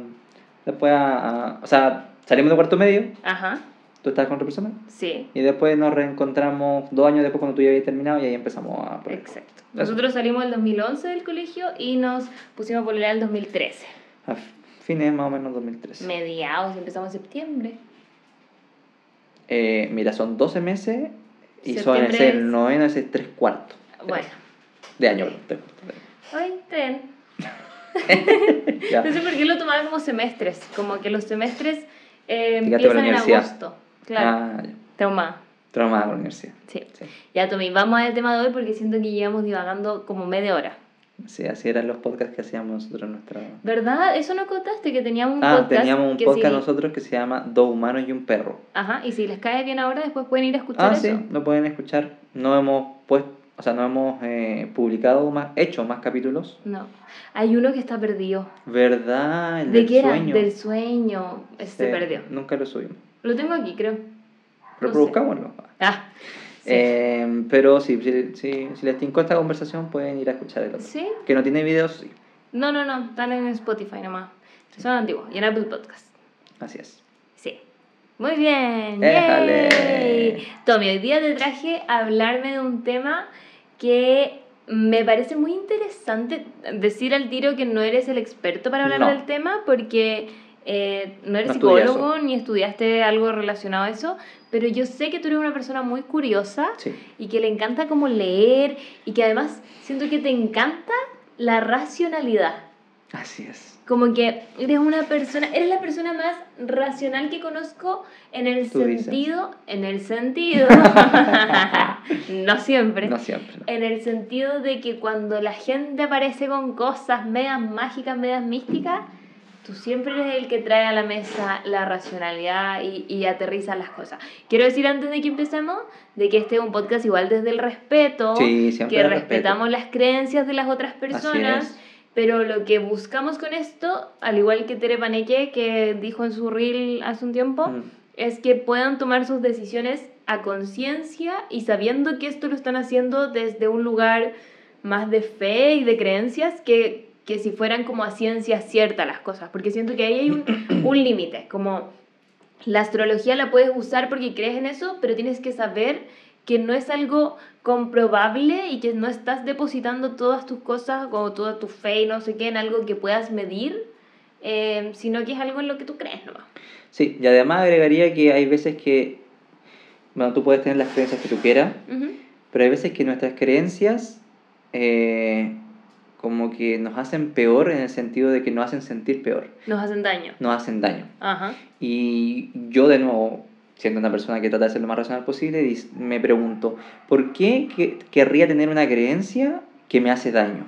Después a, a- O sea, salimos de cuarto medio, Ajá, tú estabas con otra persona, sí, y después nos reencontramos dos años después cuando tú ya habías terminado y ahí empezamos a. exacto. Eso. Nosotros salimos el 2011 del colegio y nos pusimos a pololear el 2013. A fines más o menos 2013. Mediados, empezamos en septiembre. Eh, mira, son 12 meses y son es- el noveno, es 3 cuartos Bueno, de año. tres hoy tren. [LAUGHS] No sé por qué lo tomaba como semestres, como que los semestres eh, empiezan en agosto. Claro, Ah, traumada. Traumada con la universidad. Sí. Sí. Ya, Tommy, vamos al tema de hoy porque siento que llevamos divagando como media hora. Sí, así eran los podcasts que hacíamos nosotros en nuestra... ¿Verdad? Eso no contaste, que teníamos un Ah, podcast. teníamos un que podcast si- nosotros que se llama Dos humanos y un perro. Ajá, y si les cae bien ahora, después pueden ir a escuchar Ah, eso. sí, lo pueden escuchar. No hemos puesto, o sea, no hemos eh, publicado más, hecho más capítulos. No. Hay uno que está perdido. ¿Verdad? El ¿De del qué era? sueño. Del sueño. Ese se perdió. Nunca lo subimos. Lo tengo aquí, creo. Reproduzcámoslo. Ah. Eh, pero sí, si, si, si les tincó esta conversación pueden ir a escuchar el otro. ¿Sí? Que no tiene videos, sí. No, no, no. Están en Spotify nomás. Son antiguos. Y en Apple Podcast. Así es. Sí. Muy bien. ¡Yay! Tommy, hoy día te traje a hablarme de un tema que me parece muy interesante. Decir al tiro que no eres el experto para hablar No. del tema porque eh, no eres No psicólogo ni estudiaste algo relacionado a eso, pero yo sé que tú eres una persona muy curiosa Sí. y que le encanta como leer y que además siento que te encanta la racionalidad. Así es. Como que eres una persona, eres la persona más racional que conozco en el dices. sentido, en el sentido, [LAUGHS] no siempre, No siempre. no. en el sentido de que cuando la gente aparece con cosas medias mágicas, medias místicas, tú siempre eres el que trae a la mesa la racionalidad y, y aterriza las cosas. Quiero decir antes de que empecemos, de que este es un podcast igual desde el respeto, Sí, que el respeto. respetamos las creencias de las otras personas. Pero lo que buscamos con esto, al igual que Tere Paneque, que dijo en su reel hace un tiempo, Mm. es que puedan tomar sus decisiones a conciencia y sabiendo que esto lo están haciendo desde un lugar más de fe y de creencias que, que si fueran como a ciencia cierta las cosas. Porque siento que ahí hay un, [CLEARS THROAT] un límite, como la astrología la puedes usar porque crees en eso, pero tienes que saber que no es algo comprobable y que no estás depositando todas tus cosas o toda tu fe y no sé qué en algo que puedas medir, eh, sino que es algo en lo que tú crees nomás. Sí, y además agregaría que hay veces que, bueno, tú puedes tener las creencias que tú quieras, Ujú. pero hay veces que nuestras creencias eh, como que nos hacen peor en el sentido de que nos hacen sentir peor, Nos hacen daño. nos hacen daño. Ajá. Y yo de nuevo, siendo una persona que trata de ser lo más racional posible, me pregunto, ¿por qué que- querría tener una creencia que me hace daño?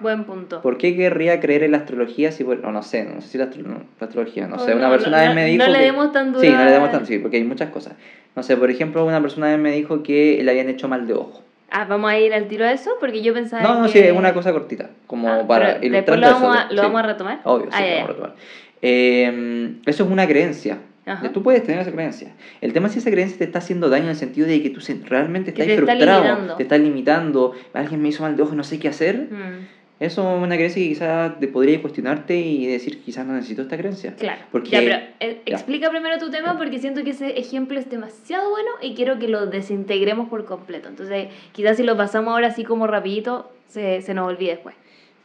Buen punto. ¿Por qué querría creer en la astrología si, bueno, no sé, no sé si la, astro- no, la astrología, no Oh, sé, una no, persona no, me dijo no le que- demos tan Sí, no le demos tan, sí, porque hay muchas cosas. No sé, por ejemplo, una persona me dijo que le habían hecho mal de ojo. Ah, vamos a ir al tiro de eso porque yo pensaba No, no, que... sí, es una cosa cortita, como Ah, para después lo eso, vamos, a, sí. lo vamos a retomar. Obvio, sí, Ah, lo vamos a retomar. Eh, eso es una creencia. Ajá. Tú puedes tener esa creencia. El tema es si esa creencia te está haciendo daño en el sentido de que tú realmente Que estás te está frustrado, limitando. te estás limitando, alguien me hizo mal de ojo y no sé qué hacer. Mm, Eso es una creencia que quizás te podría cuestionarte y decir, quizás no necesito esta creencia. Claro. Porque- ya, pero eh, ya. explica primero tu tema porque siento que ese ejemplo es demasiado bueno y quiero que lo desintegremos por completo. Entonces, quizás si lo pasamos ahora así como rapidito, se, se nos olvide después.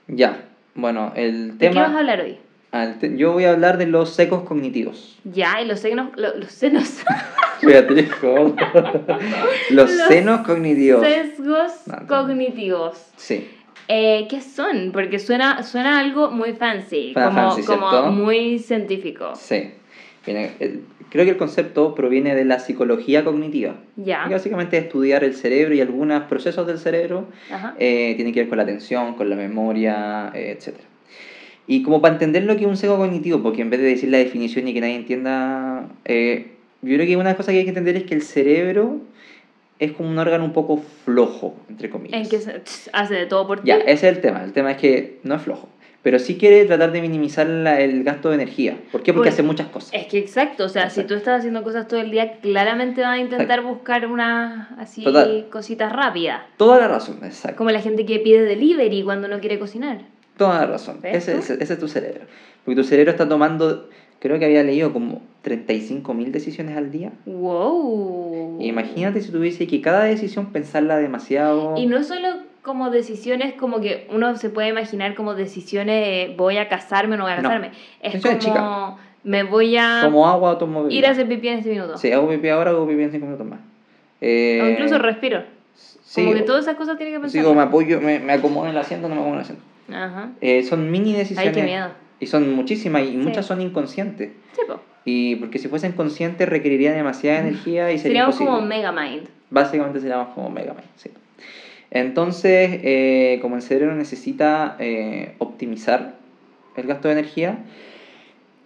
Ya, bueno, el ¿De qué vas a tema... hablar hoy? yo voy a hablar de los secos cognitivos. Ya, y los senos... lo- los senos... [LAUGHS] Fíjate, [LAUGHS] los Los senos cognitivos. sesgos No, no. cognitivos. Sí. Eh, ¿Qué son? Porque suena, suena algo muy fancy, como, fancy, como muy científico. Sí. Viene- el- creo que el concepto proviene de la psicología cognitiva. Ya. Básicamente es estudiar el cerebro y algunos procesos del cerebro Ajá. eh, tienen que ver con la atención, con la memoria, eh, etc. Y como para entender lo que es un seco cognitivo, porque en vez de decir la definición y que nadie entienda, eh, yo creo que una cosas que hay que entender es que el cerebro es como un órgano un poco flojo, entre comillas. En que se- hace de todo por ti. Ya, ese es el tema. El tema es que no es flojo. Pero sí quiere tratar de minimizar la- el gasto de energía. ¿Por qué? Porque Pues, hace muchas cosas. Es que exacto, o sea, si tú estás haciendo cosas todo el día, claramente vas a intentar buscar unas así Total. cositas rápidas. Toda la razón, exacto. Como la gente que pide delivery cuando no quiere cocinar. Toda la razón. Ese, ese, ese, es tu cerebro. Porque tu cerebro está tomando, creo que había leído como 35.000 decisiones al día. ¡Wow! Imagínate si tuviese que cada decisión pensarla demasiado. Y no solo como decisiones como que uno se puede imaginar como decisiones voy a casarme o no voy a casarme. Es como me voy a como agua automóvil. ir a hacer pipí en este minuto. Sí, hago pipí ahora, hago pipí en 5 minutos más. Eh, o incluso respiro. Sí, como que todas esas cosas tienen que pensar. Sí, como me apoyo, me, me acomodo en el asiento, no me acomodo en el asiento. Ajá. Eh, son mini decisiones. Ay, qué miedo. Y son muchísimas y muchas son inconscientes. Sí, po. Y porque si fuesen conscientes requeriría demasiada energía y sería Seríamos como Megamind. Básicamente seríamos como Megamind, sí. Entonces, eh, como el cerebro necesita eh, optimizar el gasto de energía,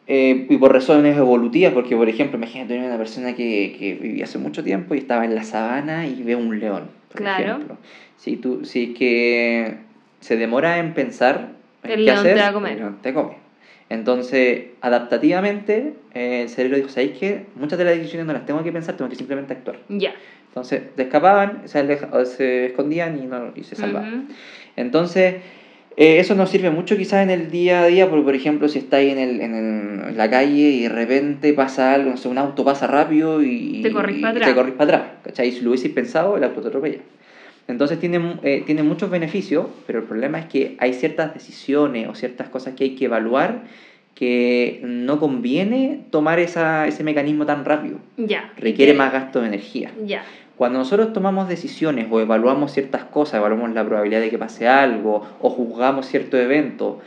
eh, y por razones evolutivas, porque por ejemplo, imagínate una persona que, que, vivía hace mucho tiempo y estaba en la sabana y ve un león, por claro. ejemplo. Si, tú, si que se demora en pensar en el qué león hacer, te va a comer. el león te come. Entonces, adaptativamente, el cerebro dijo, ¿sabéis que Muchas de las decisiones no las tengo que pensar, tengo que simplemente actuar. Ya. Entonces, se escapaban, se, se escondían y, no, y se salvaban. Entonces, eh, eso nos sirve mucho quizás en el día a día, porque por ejemplo, si estáis en, el, en, el, en la calle y de repente pasa algo, no sé, un auto pasa rápido y te corrís para atrás. Te corrís para atrás, ¿cachai? Si lo hubieses pensado, el auto te atropella. Entonces tiene, eh, tiene muchos beneficios, pero el problema es que hay ciertas decisiones o ciertas cosas que hay que evaluar que no conviene tomar esa, ese mecanismo tan rápido. Ya. Requiere más gasto de energía. Ya. Cuando nosotros tomamos decisiones o evaluamos ciertas cosas, evaluamos la probabilidad de que pase algo o juzgamos cierto evento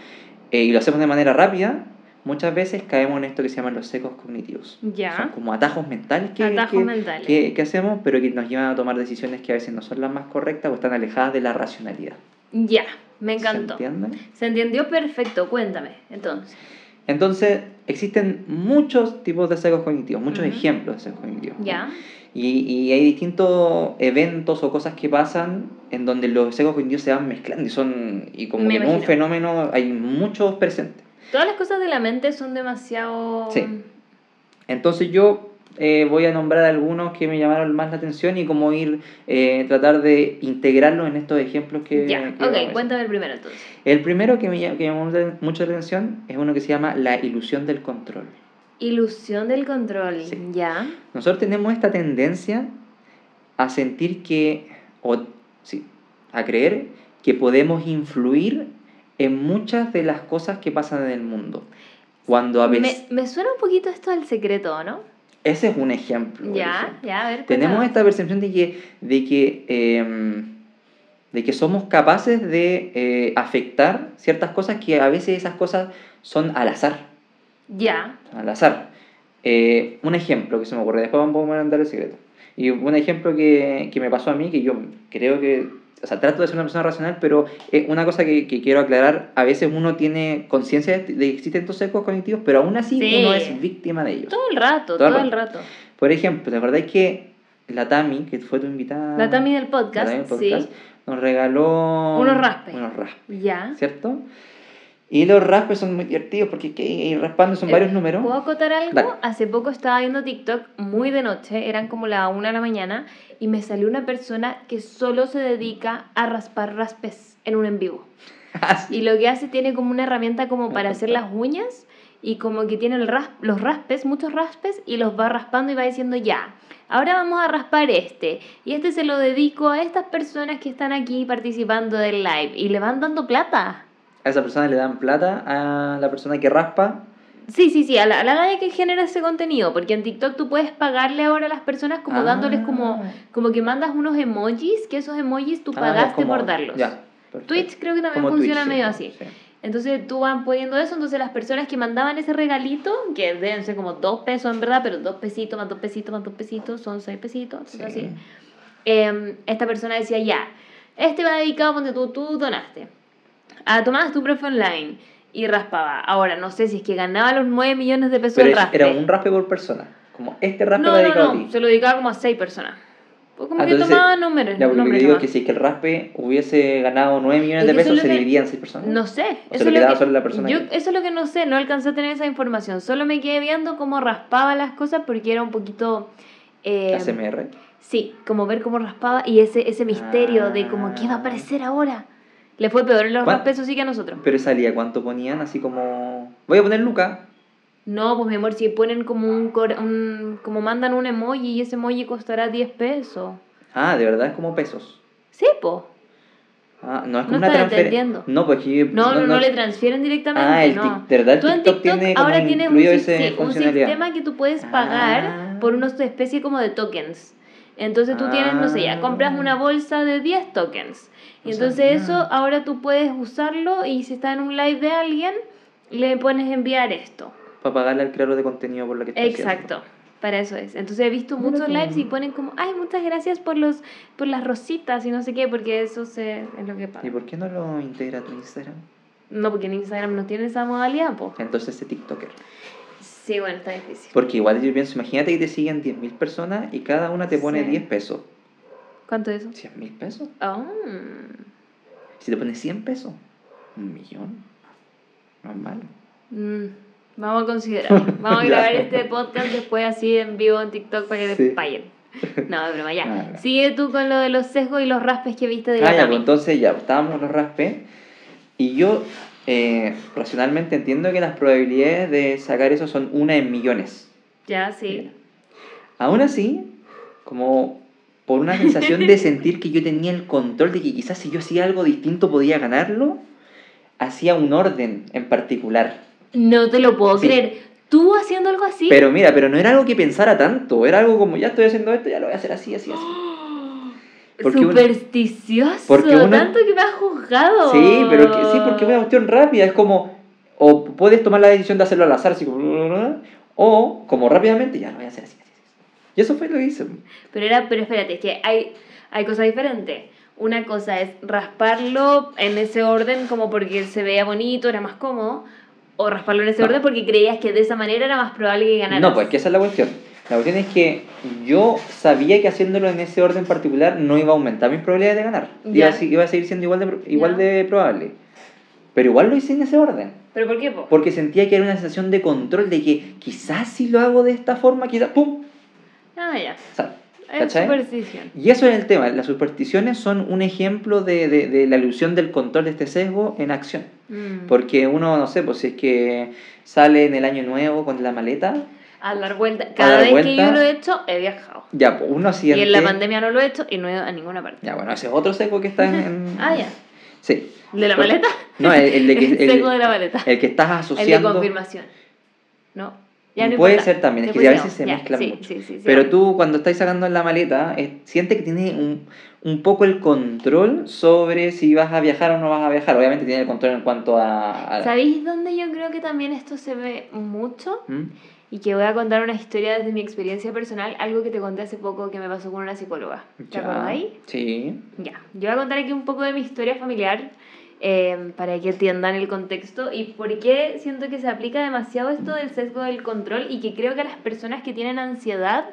eh, y lo hacemos de manera rápida, muchas veces caemos en esto que se llaman los secos cognitivos. Ya. Son como atajos mentales que, atajos que, mentales. Que, que, hacemos, pero que nos llevan a tomar decisiones que a veces no son las más correctas o están alejadas de la racionalidad. Ya, me encantó. ¿Se entiende? Se entendió perfecto, cuéntame, entonces. Entonces, existen muchos tipos de secos cognitivos, muchos ejemplos de secos cognitivos. Ya. Y, y, hay distintos eventos o cosas que pasan en donde los secos cognitivos se van mezclando y son y como que en un fenómeno hay muchos presentes. Todas las cosas de la mente son demasiado... Sí. Entonces yo eh, voy a nombrar algunos que me llamaron más la atención y como ir, eh, tratar de integrarlos en estos ejemplos que... Ya, que ok, cuéntame el primero entonces. El primero que me, que me llamó mucho la atención es uno que se llama la ilusión del control. Ilusión del control, ya. Nosotros tenemos esta tendencia a sentir que, o sí, a creer que podemos influir en muchas de las cosas que pasan en el mundo. Cuando a veces... Me, me suena un poquito esto del secreto, ¿no? Ese es un ejemplo. Ya, ya, a ver. Tenemos esta percepción de que, de que, eh, de que somos capaces de eh, afectar ciertas cosas que a veces esas cosas son al azar. Ya. Al azar. Eh, un ejemplo que se me ocurre, después vamos a mandar el secreto. Y un ejemplo que, que, me pasó a mí, que yo creo que, o sea, trato de ser una persona racional, pero es una cosa que, que, quiero aclarar, a veces uno tiene conciencia de que existen estos secos cognitivos, pero aún así uno es víctima de ellos. Todo el rato, todo, el rato. Por ejemplo, ¿te acordáis que la Tami, que fue tu invitada? La Tami del podcast, del podcast sí. nos regaló... Unos raspes. Unos raspes. Ya. ¿Cierto? Y los raspes son muy divertidos porque que raspando son varios números. ¿Puedo acotar algo? Hace poco estaba viendo TikTok muy de noche, eran como la una de la mañana, y me salió una persona que solo se dedica a raspar raspes en un en vivo. [LAUGHS] Ah, y lo que hace tiene como una herramienta como para hacer las uñas y como que tiene el los raspes, muchos raspes, y los va raspando y va diciendo ya. Ahora vamos a raspar este. Y este se lo dedico a estas personas que están aquí participando del live. Y le van dando plata a esa persona le dan plata a la persona que raspa. Sí, sí, sí, a la, a la que genera ese contenido, porque en TikTok tú puedes pagarle ahora a las personas como Ah. dándoles como, como que mandas unos emojis, que esos emojis tú Ah, pagaste como- por darlos. Ya. Twitch creo que también Como funciona Twitch, sí, medio así. sí. Entonces tú van poniendo eso, entonces las personas que mandaban ese regalito, que deben ser como dos pesos en verdad, pero dos pesitos más dos pesitos más dos pesitos, son seis pesitos, Sí. así. Em, esta persona decía, ya, este va dedicado donde tú, tú donaste. Ah, tomabas tu profe online y raspaba. Ahora, no sé si es que ganaba los 9 millones de pesos Pero el es- raspe. era un raspe por persona. Como este raspe no, va no, dedicado a no, ti. se lo dedicaba como a 6 personas. Pues como Ah, que entonces, tomaba números. Ya, lo que digo es que si es que el raspe hubiese ganado 9 millones Es de pesos, es se que- dividía en 6 personas. No sé. O eso se lo quedaba que- solo a la persona yo, que- Eso es lo que no sé, no alcancé a tener esa información. Solo me quedé viendo cómo raspaba las cosas porque era un poquito... eh, ASMR. Sí, como ver cómo raspaba y ese, ese misterio de como, ¿qué va a Ah. aparecer ahora? Le fue peor en los ¿Cuán- eso sí que a nosotros. Pero salía, ¿cuánto ponían? Así como... Voy a poner Luca. No, pues mi amor, si ponen como un, cor- un- como mandan un emoji y ese emoji costará 10 pesos. Ah, de verdad es como pesos. Sí, po. Ah, no es No como una estás transferencia. entendiendo. No, pues que... No, no, no, le transfieren directamente, Ah, el no. de verdad Tú en TikTok tiene ahora tienes un, sí, un sistema que tú puedes pagar Ah. por una especie como de tokens. Entonces tú tienes, no sé, ya, Ah. compras una bolsa de 10 tokens. Y entonces eso ahora tú puedes usarlo y si está en un live de alguien, le pones enviar esto. Para pagarle al creador de contenido por lo que está Exacto. Para eso es. Entonces he visto muchos lives y ponen como, ay, muchas gracias por los por las rositas y no sé qué, porque eso se, es lo que paga. ¿Y por qué no lo integra tu Instagram? No, porque en Instagram no tiene esa modalidad, po. Entonces ese TikToker. Sí, bueno, está difícil. Porque igual yo pienso, imagínate que te siguen 10.000 personas y cada una te pone Sí. 10 pesos. ¿Cuánto es eso? ¿100.000 pesos? Oh. Si te pones 100 pesos, un millón. No es malo. Mm, Vamos a considerarlo. Vamos a [LAUGHS] Ya. grabar este podcast después así en vivo en TikTok para que Sí. te paguen. No, de broma, ya. [LAUGHS] Ah, ya. Sigue tú con lo de los sesgos y los raspes que viste de la Ah, ya, Cami. pues entonces ya, estábamos los raspes. Y yo eh, racionalmente entiendo que las probabilidades de sacar eso son una en millones. Ya, sí. Aún así, como por una sensación de [LAUGHS] sentir que yo tenía el control de que quizás si yo hacía algo distinto podía ganarlo, hacía un orden en particular. No te lo puedo Sí. creer. ¿Tú haciendo algo así? Pero mira, pero no era algo que pensara tanto, era algo como ya estoy haciendo esto, ya lo voy a hacer así, así, así. [GASPS] [GASPS] porque Supersticioso. porque Tanto que me has juzgado. Sí, pero que, sí, porque es una cuestión rápida, es como, o puedes tomar la decisión de hacerlo al azar, así como, o como rápidamente, ya lo voy a hacer así, así, así. Y eso fue lo que hice. Pero era, pero espérate, es que hay, hay cosas diferentes. Una cosa es rasparlo en ese orden como porque se veía bonito, era más cómodo, o rasparlo en ese No. orden porque creías que de esa manera era más probable que ganaras. No, pues que esa es la cuestión. La cuestión es que yo sabía que haciéndolo en ese orden particular no iba a aumentar mis probabilidades de ganar. Iba Ya. a, iba a seguir siendo igual de, igual Ya. de probable. Pero igual lo hice en ese orden. ¿Pero por qué, po? Porque sentía que era una sensación de control, de que quizás si lo hago de esta forma, quizás, ¡pum! Ah, ya. sale. Es ¿Cachai? superstición. Y eso es el tema. Las supersticiones son un ejemplo de, de, de la ilusión del control de este sesgo en acción. Mm. Porque uno, no sé, pues si es que sale en el año nuevo con la maleta, A dar vuelta. Cada dar vez que vuelta. yo lo he hecho, he viajado. ya, pues uno siente... Y en la pandemia no lo he hecho y no he ido a ninguna parte. Ya, bueno, ese es otro sesgo que está en... en- [LAUGHS] Ah, ya. Sí. ¿De la maleta? No, el, el de que... [LAUGHS] El El, seco de la maleta. el que estás El de asociando... confirmación. ¿No? Ya no Puede importa. ser también, es que a veces se ya, mezclan sí, mucho. sí, sí, sí, Pero tú cuando estás sacando en la maleta, eh, sientes que tienes un, un poco el control sobre si vas a viajar o no vas a viajar. Obviamente tienes el control en cuanto a... a- ¿Sabéis dónde yo creo que también esto se ve mucho? ¿Mm? Y que voy a contar una historia desde mi experiencia personal, algo que te conté hace poco que me pasó con una psicóloga. ¿Te acordáis? Sí. Ya. Yo voy a contar aquí un poco de mi historia familiar eh, para que entiendan el contexto y por qué siento que se aplica demasiado esto del sesgo del control y que creo que las personas que tienen ansiedad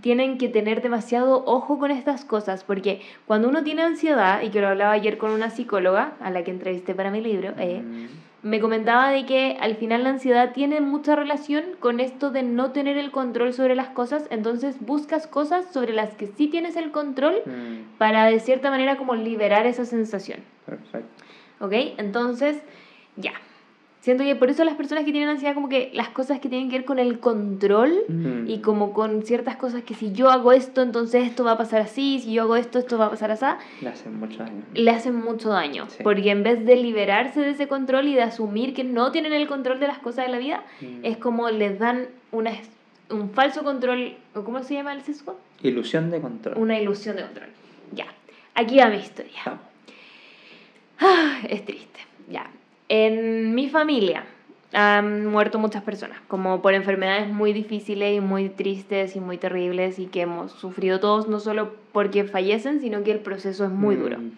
tienen que tener demasiado ojo con estas cosas, porque cuando uno tiene ansiedad, y que lo hablaba ayer con una psicóloga a la que entrevisté para mi libro, eh, Mm. Me comentaba de que al final la ansiedad tiene mucha relación con esto de no tener el control sobre las cosas, entonces buscas cosas sobre las que sí tienes el control Mm, para de cierta manera como liberar esa sensación, Perfecto. ¿ok? Entonces, ya. Siento que por eso las personas que tienen ansiedad como que las cosas que tienen que ver con el control y como con ciertas cosas que si yo hago esto, entonces esto va a pasar así, si yo hago esto, esto va a pasar así, Le hacen muchos años. le hacen mucho daño. Sí. Porque en vez de liberarse de ese control y de asumir que no tienen el control de las cosas de la vida, Mm. es como les dan una, un falso control, ¿cómo se llama el sesgo? Ilusión de control. Una ilusión de control. Ya, aquí va mi historia. Vamos. Ah, es triste. Ya. En mi familia han muerto muchas personas, como por enfermedades muy difíciles y muy tristes y muy terribles y que hemos sufrido todos, no solo porque fallecen, sino que el proceso es muy duro. Mm.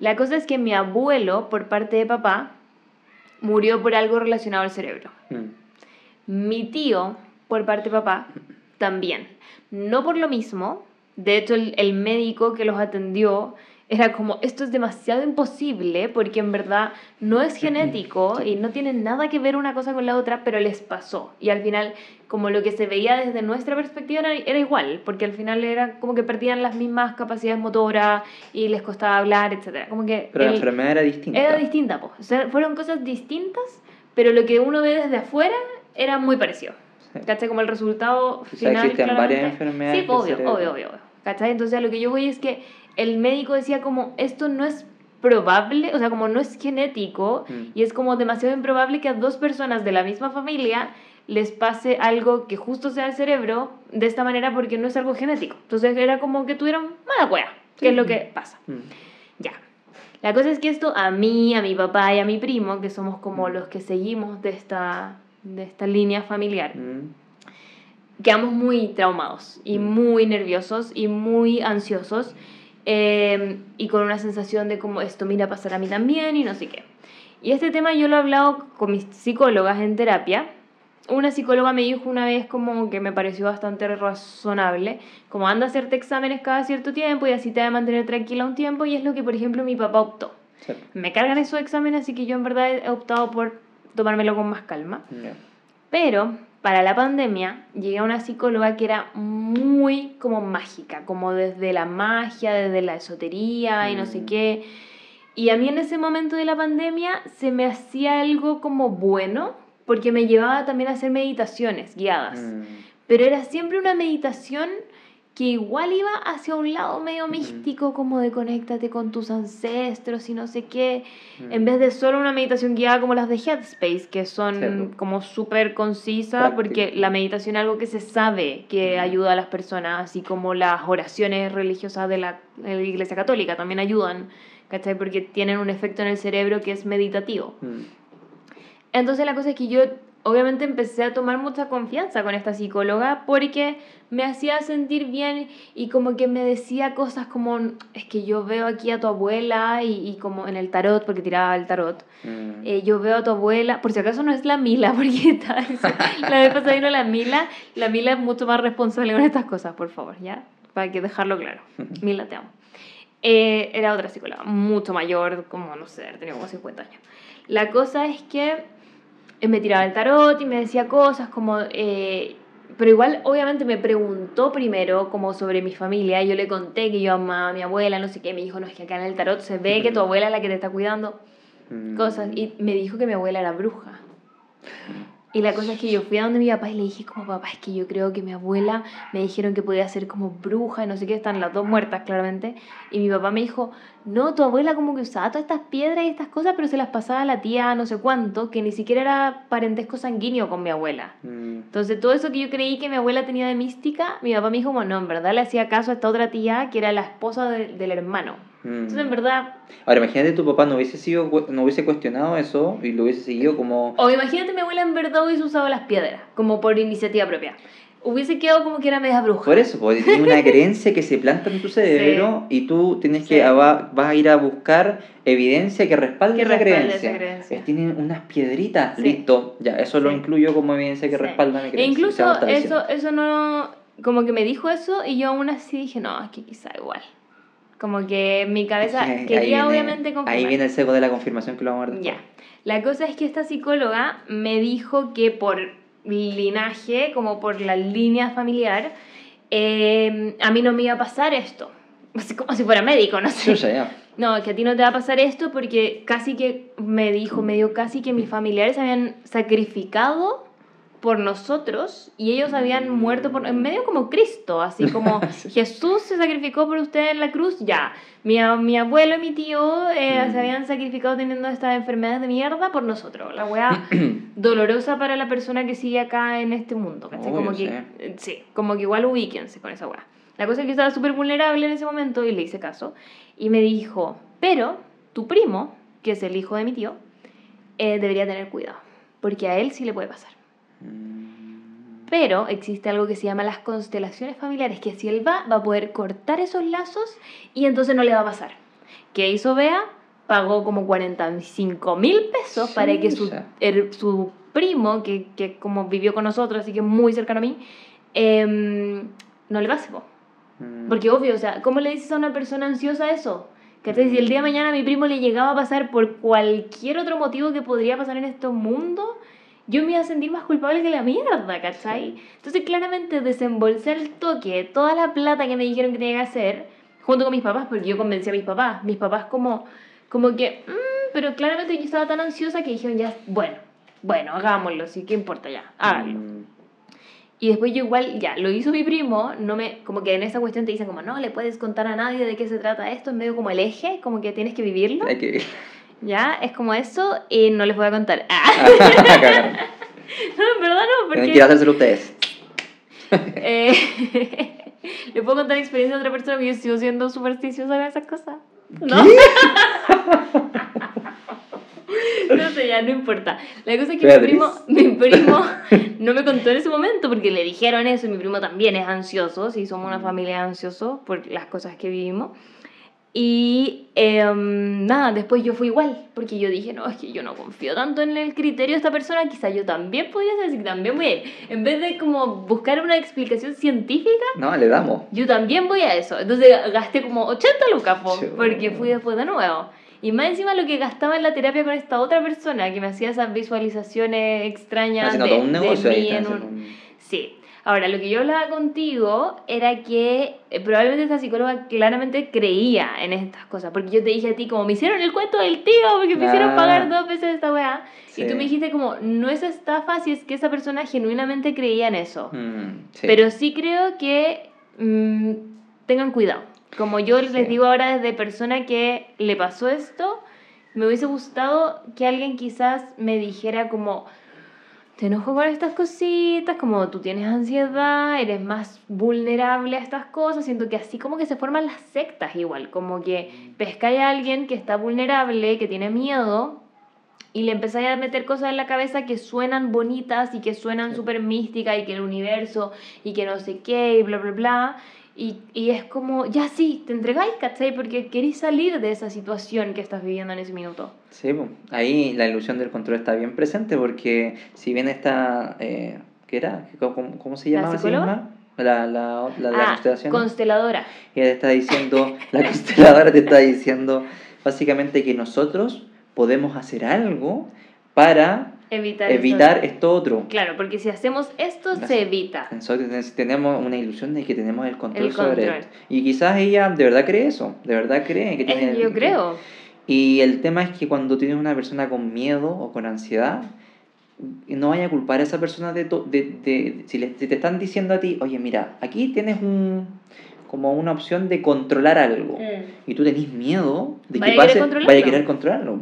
La cosa es que mi abuelo, por parte de papá, murió por algo relacionado al cerebro. Mm. Mi tío, por parte de papá, también. No por lo mismo. De hecho, el, el médico que los atendió era como, esto es demasiado imposible porque en verdad no es genético [LAUGHS] y no tiene nada que ver una cosa con la otra, pero les pasó. Y al final, como lo que se veía desde nuestra perspectiva era, igual, porque al final era como que perdían las mismas capacidades motoras y les costaba hablar, etc. Como que pero la enfermedad era distinta. Era distinta, pues. O sea, fueron cosas distintas, pero lo que uno ve desde afuera era muy parecido. ¿Cachai? Como el resultado final. existen varias enfermedades. Sí, obvio, obvio, obvio, obvio. ¿Cachai? Entonces, a lo que yo voy es que el médico decía como, esto no es probable, o sea, como no es genético mm. y es como demasiado improbable que a dos personas de la misma familia les pase algo que justo sea el cerebro de esta manera porque no es algo genético. Entonces era como que tuvieron mala cueva, que es lo que pasa. Mm. Ya. La cosa es que esto a mí, a mi papá y a mi primo, que somos como mm. los que seguimos de esta, de esta línea familiar, quedamos muy traumados y muy nerviosos y muy ansiosos Em, y con una sensación de como esto mira pasar a mí también y no sé qué. Y este tema yo lo he hablado con mis psicólogas en terapia. Una psicóloga me dijo una vez como que me pareció bastante razonable, como anda a hacerte exámenes cada cierto tiempo y así te va a mantener tranquila un tiempo y es lo que por ejemplo mi papá optó. Me cargan esos exámenes así que yo en verdad he optado por tomármelo con más calma. Pero para la pandemia llegué a una psicóloga que era muy como mágica, como desde la magia, desde la esotería y no sé mm. qué. Y a mí en ese momento de la pandemia se me hacía algo como bueno, porque me llevaba también a hacer meditaciones guiadas. Mm. Pero era siempre una meditación que igual iba hacia un lado medio místico, como de conéctate con tus ancestros y no sé qué, en vez de solo una meditación guiada como las de Headspace, que son como súper concisas, porque la meditación es algo que se sabe que ayuda a las personas, así como las oraciones religiosas de la, de la Iglesia Católica también ayudan, ¿cachai? Porque tienen un efecto en el cerebro que es meditativo. Entonces la cosa es que yo obviamente empecé a tomar mucha confianza con esta psicóloga porque me hacía sentir bien y como que me decía cosas como, es que yo veo aquí a tu abuela y, como en el tarot, porque tiraba el tarot, mm. eh, yo veo a tu abuela, por si acaso no es la Mila, [LAUGHS] porque está, la vez pasada vino la Mila, la Mila es mucho más responsable con estas cosas, por favor, ¿ya? Para que dejarlo claro. [LAUGHS] Mila, te amo. Eh, era otra psicóloga, mucho mayor, como, no sé, tenía como 50 años. La cosa es que me tiraba el tarot y me decía cosas como... Eh, pero igual, obviamente, me preguntó primero como sobre mi familia. Yo le conté que yo amaba a mi abuela, no sé qué. Me dijo, no, es que acá en el tarot se ve que tu abuela es la que te está cuidando. Mm. Cosas. Y me dijo que mi abuela era bruja. Y la cosa es que yo fui a donde mi papá y le dije como, papá, es que yo creo que mi abuela me dijeron que podía ser como bruja y no sé qué, están las dos muertas claramente. Y mi papá me dijo, no, tu abuela como que usaba todas estas piedras y estas cosas, pero se las pasaba a la tía no sé cuánto, que ni siquiera era parentesco sanguíneo con mi abuela. Mm. Entonces todo eso que yo creí que mi abuela tenía de mística, mi papá me dijo, bueno, no, en verdad le hacía caso a esta otra tía que era la esposa del hermano. Entonces, en verdad... Ahora, imagínate tu papá no hubiese, sido, no hubiese cuestionado eso y lo hubiese seguido como... O imagínate mi abuela en verdad hubiese usado las piedras, como por iniciativa propia. Hubiese quedado como que era media bruja. Por eso, porque tiene una [LAUGHS] creencia que se planta en tu cerebro y tú tienes que vas a ir a buscar evidencia que respalde, esa, creencia. esa, Tienen unas piedritas, listo. Ya, eso lo incluyo como evidencia que respalda mi creencia. E incluso eso, eso no, como que me dijo eso y yo aún así dije, no, es que quizá igual. Como que mi cabeza quería obviamente confirmar. Ahí viene el seco de la confirmación que lo vamos a ver Ya. La cosa es que esta psicóloga me dijo que por linaje, como por la línea familiar, eh, a mí no me iba a pasar esto. [LAUGHS] Como si fuera médico, no sé. No, que a ti no te va a pasar esto porque casi que me dijo, me dio casi que mis familiares habían sacrificado por nosotros y ellos habían muerto por, en medio como Cristo, así como [LAUGHS] Jesús se sacrificó por usted en la cruz, ya. Mi, mi abuelo y mi tío eh, se habían sacrificado teniendo estas enfermedades de mierda por nosotros. La weá [CLEARS THROAT] dolorosa para la persona que sigue acá en este mundo. como que, eh, sí. como que igual ubíquense con esa weá. La cosa es que estaba súper vulnerable en ese momento y le hice caso. Y me dijo, pero tu primo, que es el hijo de mi tío, eh, debería tener cuidado, porque a él sí le puede pasar. Pero existe algo que se llama las constelaciones familiares, que si él va, va a poder cortar esos lazos y entonces no le va a pasar. ¿Qué hizo Bea? Pagó como 45 mil pesos para que su, su primo, que, que, como vivió con nosotros, así que muy cercano a mí, em, no le pase. Mm. Porque obvio, o sea, ¿cómo le dices a una persona ansiosa eso? ¿Cachai? Si el día de mañana a mi primo le llegaba a pasar por cualquier otro motivo que podría pasar en este mundo, yo me iba a sentir más culpable que la mierda, ¿cachai? Entonces, claramente desembolsé el toque toda la plata que me dijeron que tenía que hacer, junto con mis papás, porque yo convencí a mis papás. Mis papás, como, como que, mm", pero claramente yo estaba tan ansiosa que dijeron, ya, bueno, bueno, hagámoslo, sí, ¿qué importa ya? Háganlo. Mm. Y después yo igual, ya, lo hizo mi primo, no me, como que en esa cuestión te dicen como, no, le puedes contar a nadie de qué se trata esto, es medio como el eje, como que tienes que vivirlo. Hay que Ya, es como eso, y no les voy a contar. Ah. [LAUGHS] no, en verdad no, porque... Que hacérselo ustedes. [LAUGHS] eh, [LAUGHS] ¿Le puedo contar la experiencia de otra persona que yo sigo siendo supersticiosa con esas cosas? ¿No? no sé, ya no importa. La cosa es que mi primo, mi primo no me contó en ese momento porque le dijeron eso y mi primo también es ansioso, sí, somos una familia ansioso por las cosas que vivimos. Y em, nada, después yo fui igual, porque yo dije, no, es que yo no confío tanto en el criterio de esta persona, quizá yo también podría ser así, también voy a En vez de como buscar una explicación científica, no, le damos. Yo también voy a eso. Entonces gasté como 80 lucas, porque fui después de nuevo. Y más encima lo que gastaba en la terapia con esta otra persona que me hacía esas visualizaciones extrañas. Haciendo de, todo un negocio ahí. En un... Sí. Ahora, lo que yo hablaba contigo era que eh, probablemente esta psicóloga claramente creía en estas cosas, porque yo te dije a ti como me hicieron el cuento del tío, porque me hicieron pagar ah. dos veces esta weá, y tú me dijiste como no es estafa si es que esa persona genuinamente creía en eso, mm, pero sí creo que mm, tengan cuidado. Como yo les digo ahora desde persona que le pasó esto, me hubiese gustado que alguien quizás me dijera como, te enojo con estas cositas, como tú tienes ansiedad, eres más vulnerable a estas cosas, siento que así como que se forman las sectas igual, como que pescáis a alguien que está vulnerable, que tiene miedo, y le empezáis a meter cosas en la cabeza que suenan bonitas y que suenan súper místicas y que el universo y que no sé qué y bla, bla, bla. Y, y, es como, ya sí, te entregáis, ¿cachai? Porque queréis salir de esa situación que estás viviendo en ese minuto. Sí, ahí la ilusión del control está bien presente porque si bien está, eh, ¿qué era? ¿Cómo, cómo se llama? ¿La La, la, la, la ah, constelación. Consteladora. Ella te está diciendo, [LAUGHS] la consteladora te está diciendo básicamente que nosotros podemos hacer algo para evitar, evitar esto. otro. Claro, porque si hacemos esto, se evita. Entonces tenemos una ilusión de que tenemos el control, sobre esto. Y quizás ella de verdad cree eso, de verdad cree que tiene... Yo creo. Y el tema es que cuando tienes una persona con miedo o con ansiedad, no vaya a culpar a esa persona de... de, de si, le, te están diciendo a ti, oye, mira, aquí tienes un como una opción de controlar algo mm. y tú tenés miedo de que pase, vaya a querer controlarlo.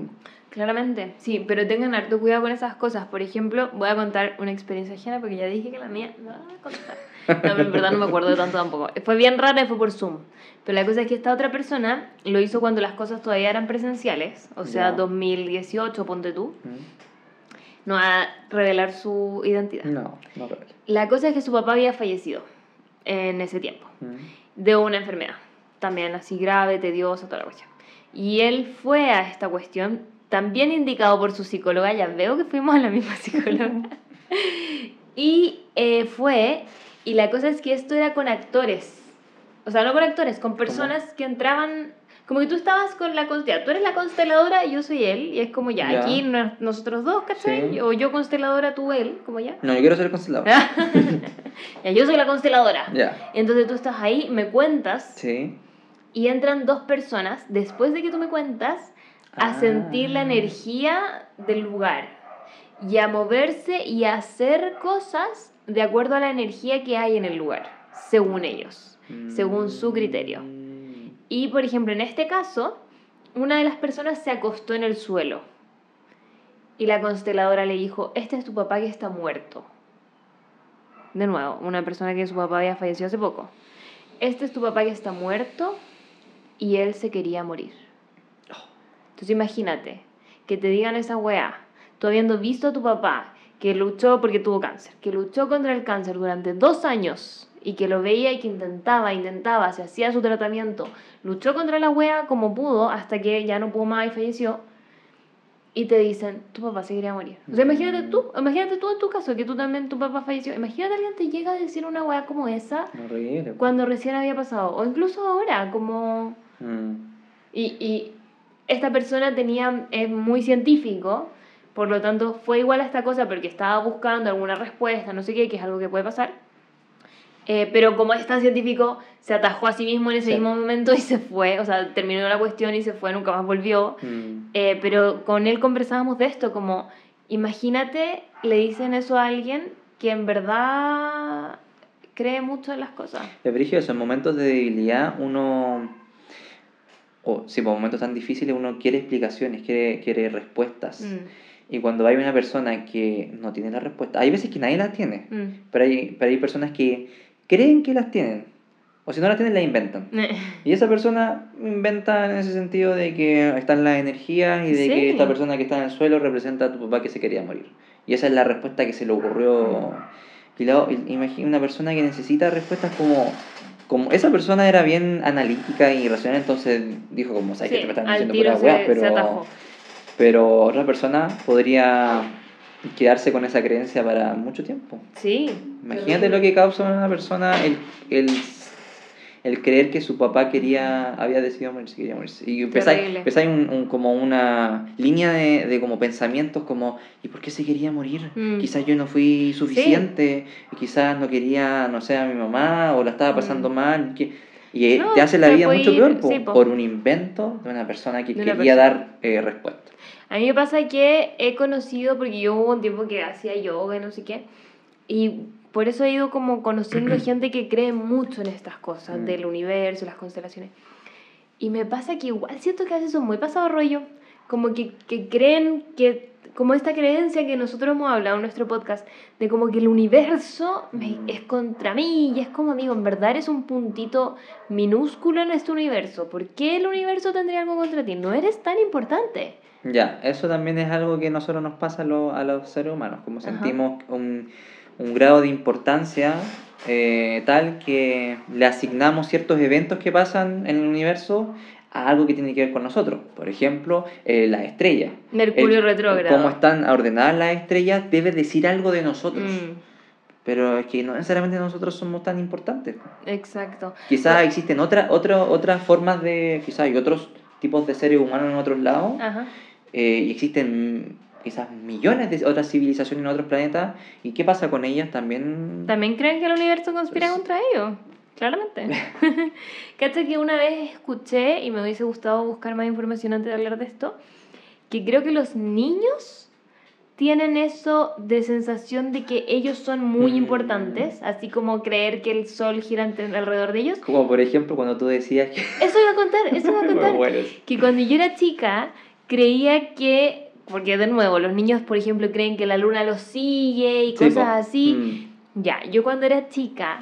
Claramente, sí, pero tengan harto cuidado con esas cosas. Por ejemplo, voy a contar una experiencia ajena porque ya dije que la mía no voy a contar. No, pero en verdad no me acuerdo de tanto tampoco. Fue bien rara y fue por Zoom. Pero la cosa es que esta otra persona lo hizo cuando las cosas todavía eran presenciales, o sea, 2018, ponte tú. Mm. No a revelar su identidad. No, no revela. La cosa es que su papá había fallecido en ese tiempo mm. de una enfermedad, también así grave, tediosa, toda la cuestión. Y él fue a esta cuestión también indicado por su psicóloga, ya veo que fuimos a la misma psicóloga. [LAUGHS] y eh, fue, y la cosa es que esto era con actores, o sea, no con actores, con personas que entraban, como que tú estabas con la consteladora, tú eres la consteladora y yo soy él, y es como ya, aquí nosotros dos, ¿cachai? O yo consteladora, tú él, como ya. No, yo quiero ser consteladora. [LAUGHS] ya, yo soy la consteladora. Ya. Entonces tú estás ahí, me cuentas. Sí. Y entran dos personas, después de que tú me cuentas, a sentir la ah. energía del lugar y a moverse y a hacer cosas de acuerdo a la energía que hay en el lugar, según ellos, según su criterio. Mm. Y por ejemplo, en este caso, una de las personas se acostó en el suelo y la consteladora le dijo, este es tu papá que está muerto. De nuevo, una persona que su papá había fallecido hace poco. Este es tu papá que está muerto y él se quería morir. Entonces imagínate que te digan esa weá, tú habiendo visto a tu papá que luchó porque tuvo cáncer, que luchó contra el cáncer durante dos años y que lo veía y que intentaba, intentaba, se hacía su tratamiento, luchó contra la wea como pudo hasta que ya no pudo más y falleció. Y te dicen, tu papá se quería morir. O sea, imagínate tú, imagínate tú en tu caso, que tú también, tu papá falleció. Imagínate alguien te llega a decir una wea como esa Horrible. cuando recién había pasado. O incluso ahora, como... Mm. Y, y esta persona tenía, es muy científico, por lo tanto fue igual a esta cosa porque estaba buscando alguna respuesta, no sé qué, que es algo que puede pasar. Eh, pero como es tan científico, se atajó a sí mismo en ese mismo momento y se fue, o sea, terminó la cuestión y se fue, nunca más volvió. Mm. Eh, pero con él conversábamos de esto, como, imagínate, le dicen eso a alguien que en verdad cree mucho en las cosas. Es brillo, en momentos de debilidad uno, o si por momentos tan difíciles uno quiere explicaciones, quiere, quiere respuestas. Mm. Y cuando hay una persona que no tiene la respuesta, hay veces que nadie las tiene, mm. pero, hay, pero hay personas que creen que las tienen. O si no las tienen, las inventan. [LAUGHS] Eh. Y esa persona inventa en ese sentido de que están las energías y de que esta persona que está en el suelo representa a tu papá que se quería morir. Y esa es la respuesta que se le ocurrió. Y luego, imagina una persona que necesita respuestas como como esa persona era bien analítica y racional, entonces dijo como, ¿sabes que me están diciendo pura weá? Pero, pero otra persona podría quedarse con esa creencia para mucho tiempo. Sí. Imagínate lo que causa una persona el, el, el, creer que su papá quería, había decidido morirse, quería morirse. Y empezáis, un, un, como una línea de, de, como pensamientos como, ¿y por qué se quería morir? Mm. Quizás yo no fui suficiente, quizás no quería, no sé, a mi mamá, o la estaba pasando mm. mal. y te hace la vida mucho peor por, un invento de una persona que quería dar eh, respuesta. A mí me pasa que he conocido, porque yo hubo un tiempo que hacía yoga y no sé qué, y por eso he ido como conociendo [CLEARS THROAT] gente que cree mucho en estas cosas, mm. del universo, las constelaciones. Y me pasa que igual siento que a veces son muy pasado rollo, como que, que creen que, como esta creencia que nosotros hemos hablado en nuestro podcast, de como que el universo mm. es contra mí, y es como, amigo, en verdad eres un puntito minúsculo en este universo. ¿Por qué el universo tendría algo contra ti? No eres tan importante. Ya, eso también es algo que nosotros nos pasa a, a los seres humanos, como sentimos un, un, grado de importancia eh, tal que le asignamos ciertos eventos que pasan en el universo a algo que tiene que ver con nosotros. Por ejemplo, eh, las estrellas. Mercurio retrógrado. Cómo están ordenadas las estrellas debe decir algo de nosotros. Mm. Pero es que no necesariamente nosotros somos tan importantes. Exacto. Quizás existen otras otra, otras formas de... Quizás hay otros tipos de seres humanos en otros lados. Ajá eh, y existen quizás millones de otras civilizaciones en otros planetas, ¿y qué pasa con ellas? También... También creen que el universo conspira contra ellos, claramente. [LAUGHS] Cacha que una vez escuché, y me hubiese gustado buscar más información antes de hablar de esto, que creo que los niños tienen eso de sensación de que ellos son muy mm. importantes, así como creer que el sol gira alrededor de ellos. Como por ejemplo cuando tú decías que... Eso iba a contar, eso iba a [LAUGHS] contar. que cuando yo era chica, creía que, porque de nuevo, los niños, por ejemplo, creen que la luna los sigue y cosas así. Mm. Ya, yo cuando era chica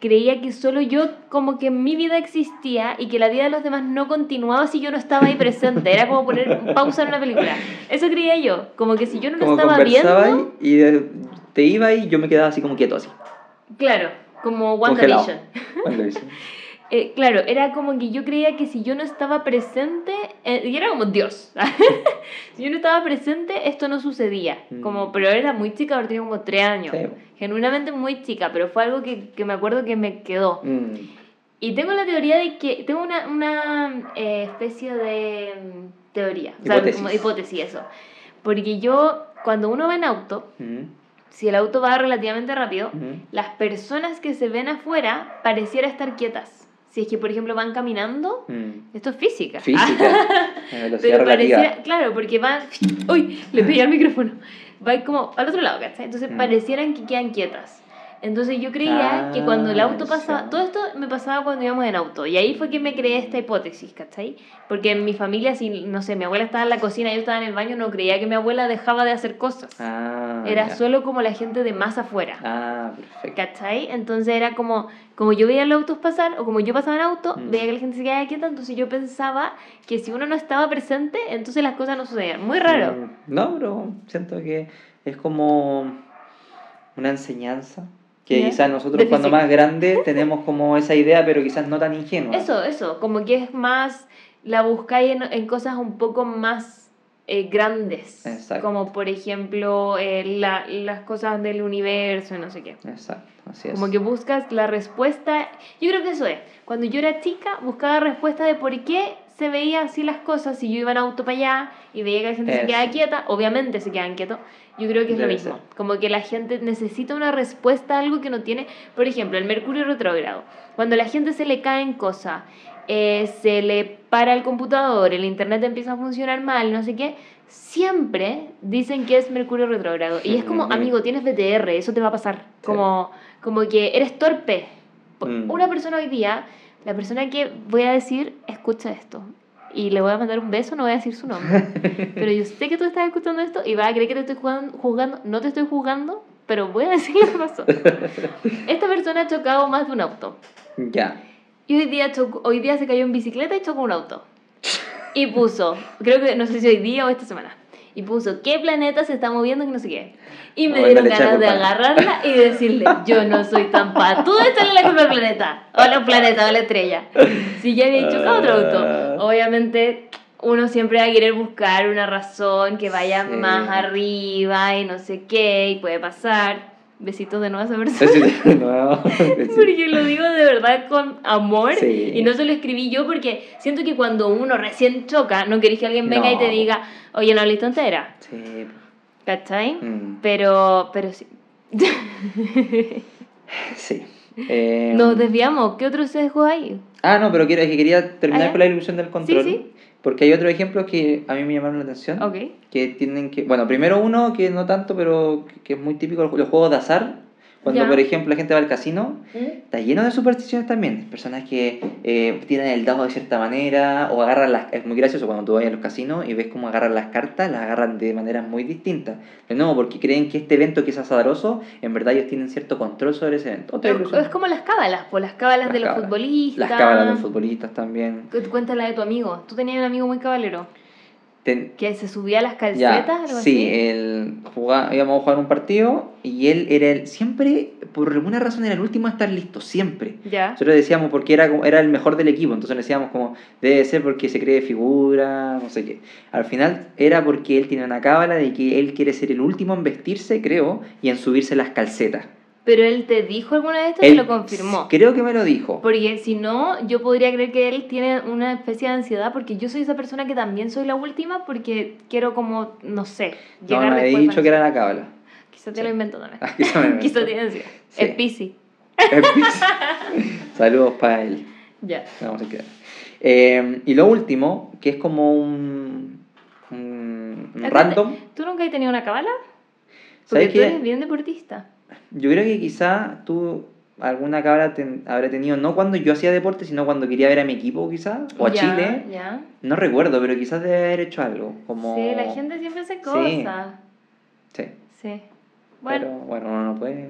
creía que solo yo, como que mi vida existía y que la vida de los demás no continuaba si yo no estaba ahí presente. Era como poner pausa en una película. Eso creía yo, como que si yo no lo estaba viendo. Y te iba y yo me quedaba así como quieto, así. Claro, como WandaVision. [LAUGHS] Eh, claro, era como que yo creía que si yo no estaba presente, eh, y era como Dios, [LAUGHS] si yo no estaba presente, esto no sucedía. Mm. Como, pero era muy chica, ahora tenía como tres años. Genuinamente muy chica, pero fue algo que, que me acuerdo que me quedó. Mm. Y tengo la teoría de que, tengo una, una eh, especie de mm, teoría, o sea, como hipótesis eso. Porque yo, cuando uno va en auto, si el auto va relativamente rápido, las personas que se ven afuera pareciera estar quietas si es que, por ejemplo, van caminando, mm. esto es física. Física. [LAUGHS] Pero pareciera, claro, porque van. [LAUGHS] ¡Uy! Le pegué al [LAUGHS] micrófono. Va como al otro lado, ¿cachai? Entonces mm. parecieran que quedan quietas. Entonces yo creía que cuando el auto ah, pasaba, todo esto me pasaba cuando íbamos en auto, y ahí fue que me creé esta hipótesis, ¿cachai? Porque en mi familia, si, no sé, mi abuela estaba en la cocina yo estaba en el baño, no creía que mi abuela dejaba de hacer cosas. Ah, era solo como la gente de más afuera. Ah, perfecto. ¿Cachai? Entonces era como, como yo veía los autos pasar, o como yo pasaba en auto, mm. veía que la gente se quedaba quieta, entonces yo pensaba que si uno no estaba presente, entonces las cosas no sucedían. Muy raro. Mm, no, pero siento que es como una enseñanza que quizás nosotros cuando más grandes tenemos como esa idea, pero quizás no tan ingenua. Eso, eso, como que es más, la buscáis en, en cosas un poco más eh, grandes. Exacto. Como por ejemplo eh, la, las cosas del universo, no sé qué. Exacto, así es. Como que buscas la respuesta. Yo creo que eso es. Cuando yo era chica, buscaba respuesta de por qué se veía así las cosas, si yo iba en auto para allá y veía que la gente se Eso. quedaba quieta, obviamente se quedan quietos, yo creo que es lo Debe mismo. ser. Como que la gente necesita una respuesta a algo que no tiene. Por ejemplo, el Mercurio retrógrado. Cuando a la gente se le caen cosas, eh, se le para el computador, el internet empieza a funcionar mal, no sé qué, siempre dicen que es Mercurio retrógrado. Y es como, amigo, tienes BTR, eso te va a pasar. Como, como que eres torpe. Mm. Una persona hoy día, la persona que voy a decir, escucha esto. Y le voy a mandar un beso, no voy a decir su nombre. [LAUGHS] Pero yo sé que tú estás escuchando esto y vas a creer que te estoy jugando. No te estoy juzgando, pero voy a decir lo que pasó. Esta persona ha chocado más de un auto. Ya. Y hoy día, chocó- hoy día se cayó en bicicleta y chocó un auto. Y puso, creo que no sé si hoy día o esta semana. Y puso, ¿qué planeta se está moviendo? Que no sé qué. Y me dieron ganas de agarrarla y decirle, yo no soy tan patuda, echarle la culpa al planeta. O los planetas, o la estrella. Si ya había chocado otro Ah. auto. Obviamente, uno siempre va a querer buscar una razón que vaya Sí. más arriba y no sé qué, y puede pasar. Besitos de nuevo a esa persona. De [LAUGHS] nuevo, Porque lo digo de verdad con amor Sí. y no se lo escribí yo porque siento que cuando uno recién choca, no querés que alguien venga y te diga, oye, no listo entera. sí. ¿Cachai? Mm, Pero, pero sí. [LAUGHS] sí. Eh, Nos desviamos. ¿Qué otro sesgo hay? Ah, no, pero quiero, es que quería terminar Ah, con la ilusión del control. sí. Porque hay otros ejemplos que a mí me llamaron la atención. Ok. Que tienen que. Bueno, primero uno que no tanto, pero que es muy típico, los juegos de azar. Cuando, Ya. por ejemplo, la gente va al casino, está lleno de supersticiones también. Personas que eh, tiran el dado de cierta manera o agarran las... Es muy gracioso cuando tú vas a los casinos y ves cómo agarran las cartas, las agarran de maneras muy distintas. De nuevo, porque creen que este evento que es azaroso, en verdad ellos tienen cierto control sobre ese evento. Es, como las cábalas, pues las cábalas Las de los cábalas. futbolistas. Las cábalas de los futbolistas también. Cu- Cuéntala de tu amigo. Tú tenías un amigo muy cabalero Ten- que se subía a las Ya, calcetas, algo sí, así. él jugaba, íbamos a jugar un partido y él era el, siempre, por alguna razón, era el último a estar listo, siempre. Ya. Nosotros decíamos porque era, era el mejor del equipo, entonces decíamos como, debe ser porque se cree figura, no sé qué. Al final era porque él tiene una cábala de que él quiere ser el último en vestirse, creo, y en subirse las calcetas. Pero él te dijo alguna vez esto y lo confirmó. Creo que me lo dijo. Porque si no, yo podría creer que él tiene una especie de ansiedad porque yo soy esa persona que también soy la última porque quiero como, no sé, No, llegar no, he después dicho que era no la cábala. Quizá te Sí. [LAUGHS] lo invento también. Ah, quizá me Quizá tiene ansiedad. Sí. Es Piscis. [LAUGHS] Saludos para él. Ya. Vamos a quedar. Eh, y lo último, que es como un, un, un random. ¿Tú nunca has tenido una cabala? Porque ¿Sabes tú qué? eres bien deportista. Yo creo que quizá tú alguna cabra ten- habré tenido, no cuando yo hacía deporte, sino cuando quería ver a mi equipo quizá, o a Ya, Chile. Ya. No recuerdo, pero quizás debe haber hecho algo. Como... Sí, la gente siempre hace cosas. Sí. Sí. Bueno, Pero bueno, uno no puede...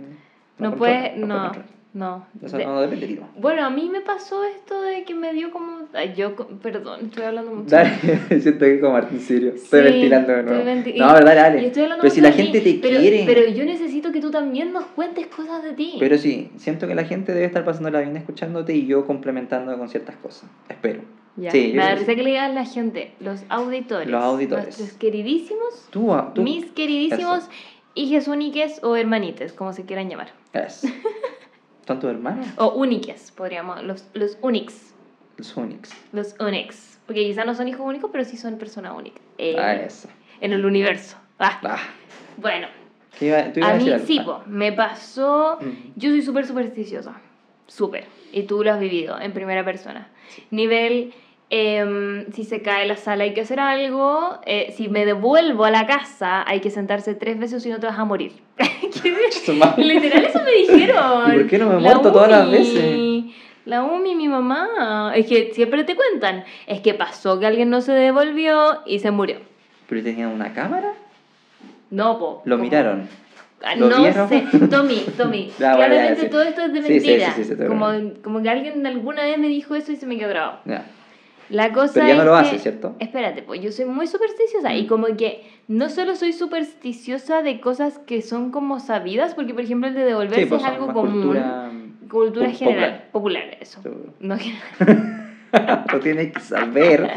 no puede, puede no, no. Eso De- no depende de ti. ¿no? Bueno, a mí me pasó esto de que me dio como... Ay, yo, perdón, estoy hablando mucho. Dale, [LAUGHS] siento que como Martín Sirio. Estoy ventilando de nuevo. No, verdad, dale. y estoy hablando Pero si la gente mí, te pero, quiere. Pero yo necesito que tú también nos cuentes cosas de ti. Pero sí, siento que la gente debe estar pasándola bien escuchándote y yo complementando con ciertas cosas. Espero. Ya, sí, me da risa que le digan la gente, los auditores. Los auditores. Nuestros queridísimos, Tú, ah, tú. mis queridísimos hijes úniques o hermanites, como se quieran llamar. [LAUGHS] ¿Son tus hermanos? O úniques, podríamos, los, los unix. Los Unix. Los unix. Porque quizás no son hijos únicos, pero sí son personas únicas. eh, Ah, eso. en el universo. Ah, Ah, Bueno, ¿qué iba, tú a decir mí sí, po, me pasó. Mm. Yo soy súper supersticiosa. Súper. Y tú lo has vivido en primera persona. Nivel. em, si se cae la sala hay que hacer algo. eh, si me devuelvo a la casa hay que sentarse tres veces o si no te vas a morir. [LAUGHS] [LAUGHS] Literal, eso me dijeron. ¿Y por qué no me he La muerto todas las veces? La Umi, mi mamá. Es que siempre te cuentan. Es que pasó que alguien no se devolvió y se murió. ¿Pero tenían una cámara? No, po. ¿Lo como- miraron? Ah, ¿Lo no vieron? sé, Tommy, Tommy, [LAUGHS] bueno, ya, claramente sí. todo esto es de Sí, sí, sí, mentira. sí, sí, como, como que alguien alguna vez me dijo eso y se me quedó grabado. Ya. La cosa Pero ya no es lo que- hace, ¿cierto? Espérate, pues yo soy muy supersticiosa y Mm. como que no solo soy supersticiosa de cosas que son como sabidas, porque por ejemplo el de devolverse Sí, pues es algo común. cultura... Cultura po- general, popular, eso. Seguro. No [LAUGHS] general. [LAUGHS] Tú tienes que saber,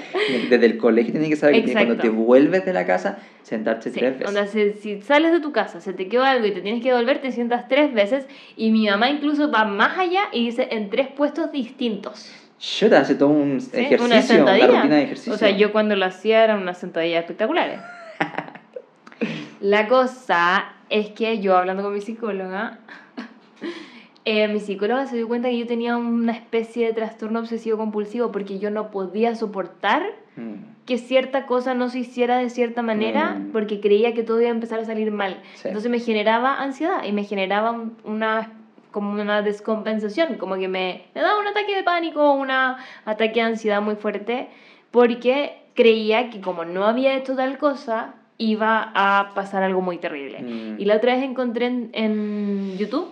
desde el colegio tienes que saber que Exacto. cuando te vuelves de la casa, sentarte Sí, tres veces. onda, si, si sales de tu casa, se te quedó algo y te tienes que devolver, te sientas tres veces y mi mamá incluso va más allá y dice en tres puestos distintos. Yo te hace todo un ¿sí? ejercicio, una sentadilla. rutina de ejercicio. O sea, yo cuando lo hacía eran unas sentadillas espectaculares. [LAUGHS] La cosa es que yo hablando con mi psicóloga, [LAUGHS] eh, mi psicóloga se dio cuenta que yo tenía una especie de trastorno obsesivo compulsivo porque yo no podía soportar Mm, que cierta cosa no se hiciera de cierta manera Mm. porque creía que todo iba a empezar a salir mal. Sí. Entonces me generaba ansiedad y me generaba un- una como una descompensación, como que me, me daba un ataque de pánico, un ataque de ansiedad muy fuerte, porque creía que como no había hecho tal cosa, iba a pasar algo muy terrible. Mm. Y la otra vez encontré en, en YouTube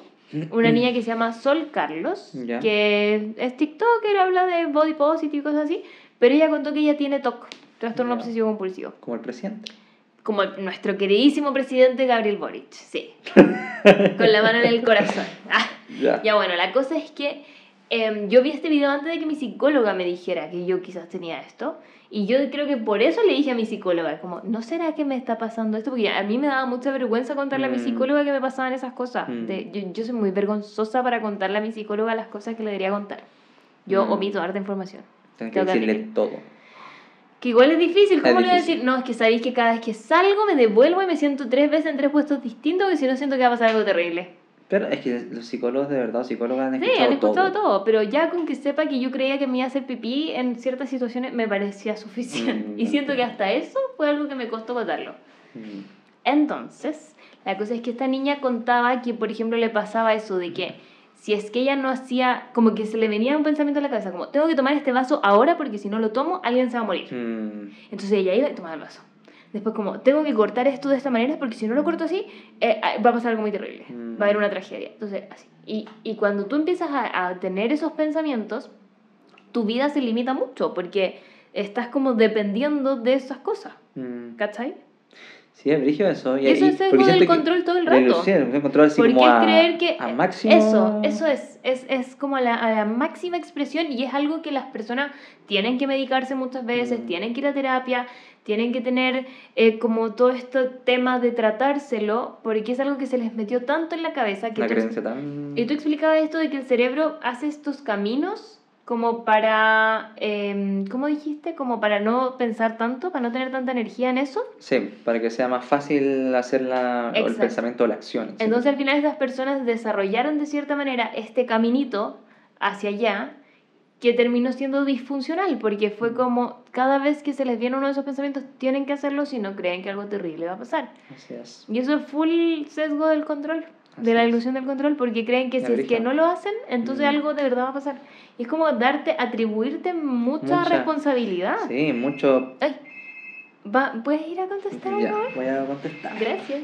una niña que se llama Sol Carlos, Ya. que es TikToker, habla de body positive y cosas así, pero ella contó que ella tiene TOC, trastorno Ya. obsesivo compulsivo, Como el presidente. Como nuestro queridísimo presidente Gabriel Boric, sí, [LAUGHS] con la mano en el corazón. Ah, Ya. ya bueno, la cosa es que em, yo vi este video antes de que mi psicóloga me dijera que yo quizás tenía esto. Y yo creo que por eso le dije a mi psicóloga, como, ¿no será que me está pasando esto? Porque a mí me daba mucha vergüenza contarle a mi Mm. psicóloga que me pasaban esas cosas. Mm. De, yo, yo soy muy vergonzosa para contarle a mi psicóloga las cosas que le debería contar. Yo Mm. omito harta información. Que Tengo que decirle admitir. todo. Que igual es difícil, Es ¿cómo le voy a decir? No, es que sabéis que cada vez que salgo me devuelvo y me siento tres veces en tres puestos distintos, que si no siento que va a pasar algo terrible. Pero es que los psicólogos de verdad, psicólogas han Sí, escuchado, han escuchado todo. todo. pero ya con que sepa que yo creía que me iba a hacer pipí en ciertas situaciones me parecía suficiente. Mm, [LAUGHS] y siento que hasta eso fue algo que me costó contarlo. Mm. Entonces, la cosa es que esta niña contaba que, por ejemplo, le pasaba eso de que si es que ella no hacía, como que se le venía un pensamiento a la cabeza, como, tengo que tomar este vaso ahora porque si no lo tomo, alguien se va a morir. Mm. Entonces ella iba y tomaba el vaso. Después como, tengo que cortar esto de esta manera porque si no lo corto así, eh, ah, va a pasar algo muy terrible. Mm. Va a haber una tragedia. Entonces, así. Y, y cuando tú empiezas a, a tener esos pensamientos, tu vida se limita mucho porque estás como dependiendo de esas cosas. Mm. ¿Cachai? Sí, es brillo eso. Y eso es porque del control todo el rato. El control así Porque como es a, creer que a máximo. eso, eso es, es, es como la, a la máxima expresión y es algo que las personas tienen que medicarse muchas veces, Mm. tienen que ir a terapia, tienen que tener eh, como todo este tema de tratárselo, porque es algo que se les metió tanto en la cabeza que tú, creencia tan. y tú explicabas esto de que el cerebro hace estos caminos como para, em, ¿cómo dijiste? Como para no pensar tanto, para no tener tanta energía en eso. Sí, para que sea más fácil hacer la, el pensamiento o la acción. sí. Entonces al final estas personas desarrollaron de cierta manera este caminito hacia allá que terminó siendo disfuncional porque fue como cada vez que se les viene uno de esos pensamientos tienen que hacerlo si no creen que algo terrible va a pasar. Así es. Y eso es full sesgo del control, de Así la es. ilusión del control porque creen que si es que no lo hacen, entonces Mm. algo de verdad va a pasar. Y es como darte, atribuirte mucha, Mucha. responsabilidad. Sí, mucho. Ay, va, ¿puedes ir a contestar Ya, algo? voy a contestar. Gracias.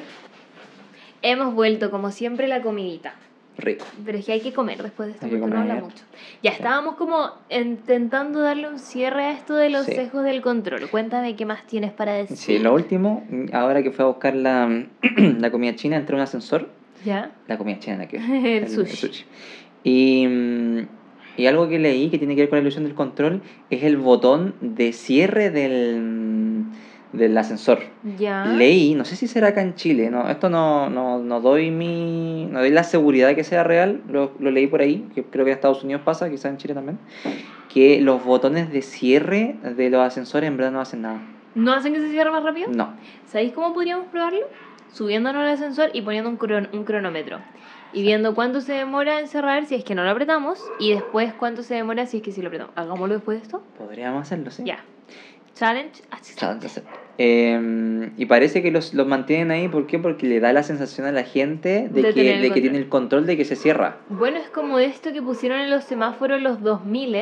Hemos vuelto, como siempre, la comidita. Rico. Pero es que hay que comer después de esto porque uno habla mucho. Ya estábamos como intentando darle un cierre a esto de los Sí. sesgos del control. Cuéntame qué más tienes para decir. Sí, lo último, ahora que fui a buscar la, [CLEARS THROAT] la comida china, entré a un ascensor. ¿Ya? La comida china, que [LAUGHS] El sushi. Y, mm, y algo que leí que tiene que ver con la ilusión del control es el botón de cierre del, del ascensor. Ya. Leí, no sé si será acá en Chile, no, esto no, no, no doy mi, no doy la seguridad de que sea real, lo, lo leí por ahí, que creo que en Estados Unidos pasa, quizás en Chile también, que los botones de cierre de los ascensores en verdad no hacen nada. ¿No hacen que se cierre más rápido? No. ¿Sabéis cómo podríamos probarlo? Subiéndonos al ascensor y poniendo un, cron- un cronómetro. Y viendo cuánto se demora en cerrar si es que no lo apretamos. Y después cuánto se demora si es que sí lo apretamos. Hagámoslo después de esto. Podríamos hacerlo, sí. Ya. Challenge. Entonces, eh, y parece que los, los mantienen ahí, ¿por qué? Porque le da la sensación a la gente de, De que, de que tiene el control de que se cierra. Bueno, es como esto que pusieron en los semáforos los 2000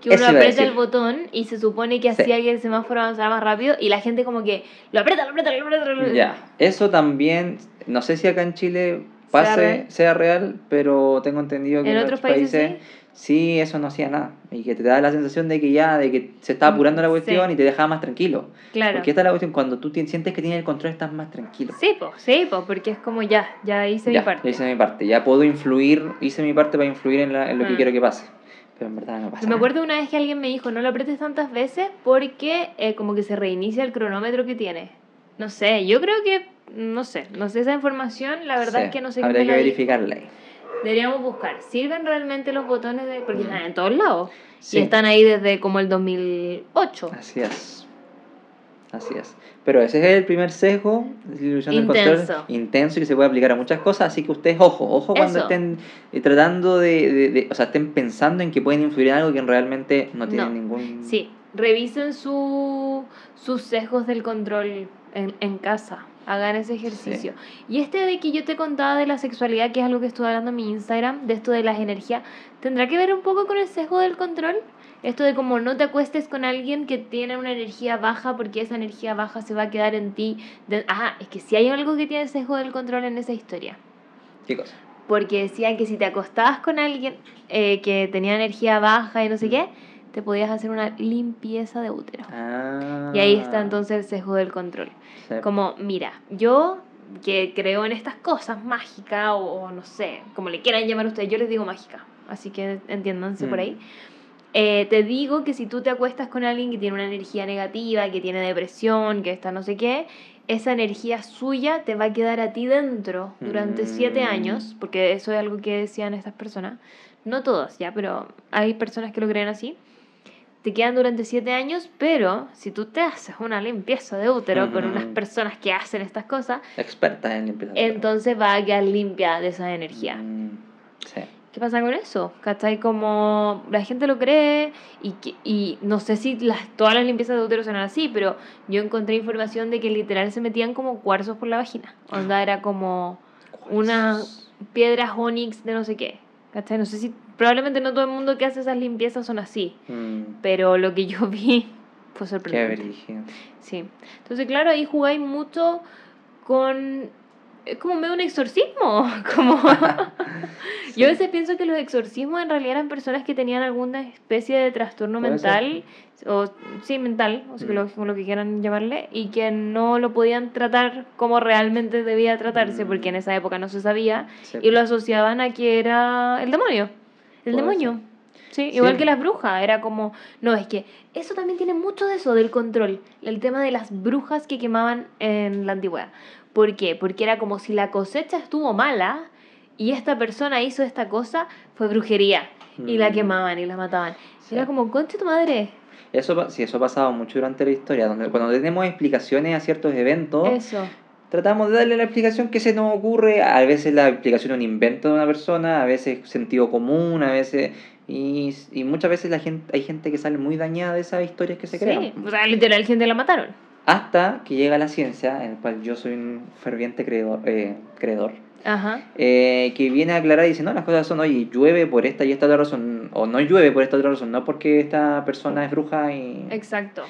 que uno aprieta el botón y se supone que Sí. hacía que el semáforo avanzara más rápido y la gente como que lo aprieta, lo aprieta, lo aprieta. lo aprieta. Ya, eso también, no sé si acá en Chile Sea pase, real. sea real, pero tengo entendido que ¿En en, otros países países, sí, eso no hacía nada. Y que te da la sensación de que ya, de que se está apurando la Sí. cuestión y te dejaba más tranquilo. Claro. Porque esta es la cuestión, cuando tú sientes que tienes el control estás más tranquilo. Sí, pues, sí, po, porque es como ya, ya hice ya, mi parte. ya hice mi parte, ya puedo influir, hice mi parte para influir en, la- en lo que Ah. quiero que pase. Pero en verdad no pasa. Me acuerdo una vez que alguien me dijo, no lo apretes tantas veces porque eh, como que se reinicia el cronómetro que tiene. No sé, yo creo que, no sé, no sé esa información, la verdad Sí, es que no sé Habría me que verificarla ahí. Deberíamos buscar, ¿sirven realmente los botones de...? Porque están en todos lados. Y están ahí desde como el 2008. Así es. Así es. Pero ese es el primer sesgo, de ilusión intenso. del control, intenso y que se puede aplicar a muchas cosas. Así que ustedes, ojo, ojo cuando estén eh, tratando de, de, o sea, estén pensando en que pueden influir en algo que realmente no tiene ningún... Sí, revisen su, sus sesgos del control en, en casa. Hagan ese ejercicio. Y este de que yo te contaba de la sexualidad, que es algo que estuve hablando en mi Instagram, de esto de las energías, ¿tendrá que ver un poco con el sesgo del control? Esto de como no te acuestes con alguien que tiene una energía baja porque esa energía baja se va a quedar en ti. De, ajá, es que si hay algo que tiene sesgo del control en esa historia. ¿Qué cosa? Porque decían que si te acostabas con alguien eh, que tenía energía baja y no sé qué, te podías hacer una limpieza de útero. Ah. Y ahí está entonces el sesgo del control. Como, mira, yo que creo en estas cosas mágicas o, no sé, como le quieran llamar ustedes, yo les digo mágica, así que entiéndanse por ahí. Mm. Eh, te digo que si tú te acuestas con alguien que tiene una energía negativa, que tiene depresión, que está no sé qué, esa energía suya te va a quedar a ti dentro durante siete mm. años, porque eso es algo que decían estas personas. No todos, ya, pero hay personas que lo creen así te quedan durante siete años, pero si tú te haces una limpieza de útero con unas personas que hacen estas cosas, expertas en limpieza, entonces va a quedar limpia de esa energía. Mm, sí. ¿Qué pasa con eso? ¿Cachai? Como la gente lo cree y, y no sé si las, todas las limpiezas de útero son así, pero yo encontré información de que literal se metían como cuarzos por la vagina. Onda era como una piedra onix de no sé qué. ¿Cachai? No sé si probablemente no todo el mundo que hace esas limpiezas son así, mm. pero lo que yo [LAUGHS] vi fue sorprendente. Qué sí. Entonces, claro, ahí jugáis mucho con es como medio un exorcismo. [LAUGHS] Como [LAUGHS] Yo a veces pienso que los exorcismos en realidad eran personas que tenían alguna especie de trastorno mental, o sí, mental, o psicológico, mm. lo que quieran llamarle, y que no lo podían tratar como realmente debía tratarse, porque en mm. esa época no se sabía, y lo asociaban a que era el demonio. El demonio. Sí, igual que las brujas, era como, no, es que eso también tiene mucho de eso, del control, el tema de las brujas que quemaban en la antigüedad. ¿Por qué? Porque era como si la cosecha estuvo mala y esta persona hizo esta cosa, fue brujería. Y la mm. quemaban y la mataban. Era como, concha tu madre. Eso, sí, eso ha pasado mucho durante la historia, donde cuando tenemos explicaciones a ciertos eventos, eso tratamos de darle la explicación que se nos ocurre. A veces la explicación es un invento de una persona, a veces sentido común, a veces. Y, y muchas veces la gente, hay gente que sale muy dañada de esas historias que se crean. Sí, o sea, literal, gente la mataron. Hasta que llega la ciencia, en el cual yo soy un ferviente creedor, eh, creedor Ajá. Eh, que viene a aclarar y dice, no, las cosas son, oye, llueve por esta y esta otra razón, o no llueve por esta otra razón, no porque esta persona es bruja y... Exacto.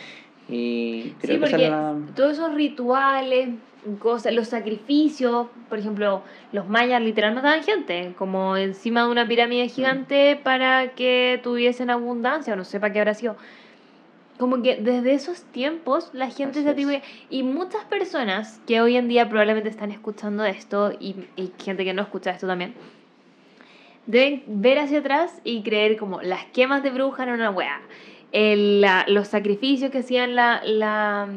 Y creo sí, porque todos esos rituales, cosas, los sacrificios, por ejemplo, los mayas literal mataban gente, como encima de una pirámide gigante para que tuviesen abundancia, o no sé para qué habrá sido. Como que desde esos tiempos la gente se atribuye, y muchas personas que hoy en día probablemente están escuchando esto, y, y gente que no escucha esto también, deben ver hacia atrás y creer como las quemas de bruja eran una wea, el, los sacrificios que hacían la, la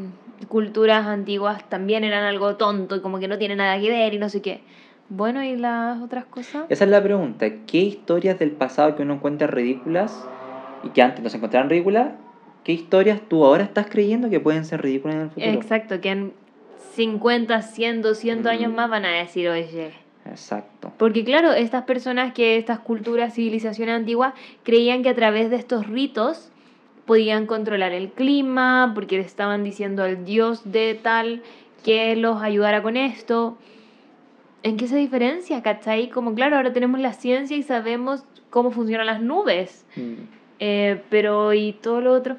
culturas antiguas también eran algo tonto y como que no tiene nada que ver y no sé qué. Bueno, ¿y las otras cosas? Esa es la pregunta. ¿Qué historias del pasado que uno encuentra ridículas y que antes no se encontraban ridículas, qué historias tú ahora estás creyendo que pueden ser ridículas en el futuro? Exacto, que en 50, 100, 200 años mm. más van a decir, oye. Exacto. Porque claro, estas personas que estas culturas, civilizaciones antiguas, creían que a través de estos ritos podían controlar el clima, porque le estaban diciendo al dios de tal que los ayudara con esto. ¿En qué se diferencia, cachai? Como claro, ahora tenemos la ciencia y sabemos cómo funcionan las nubes, mm. eh, pero ¿y todo lo otro?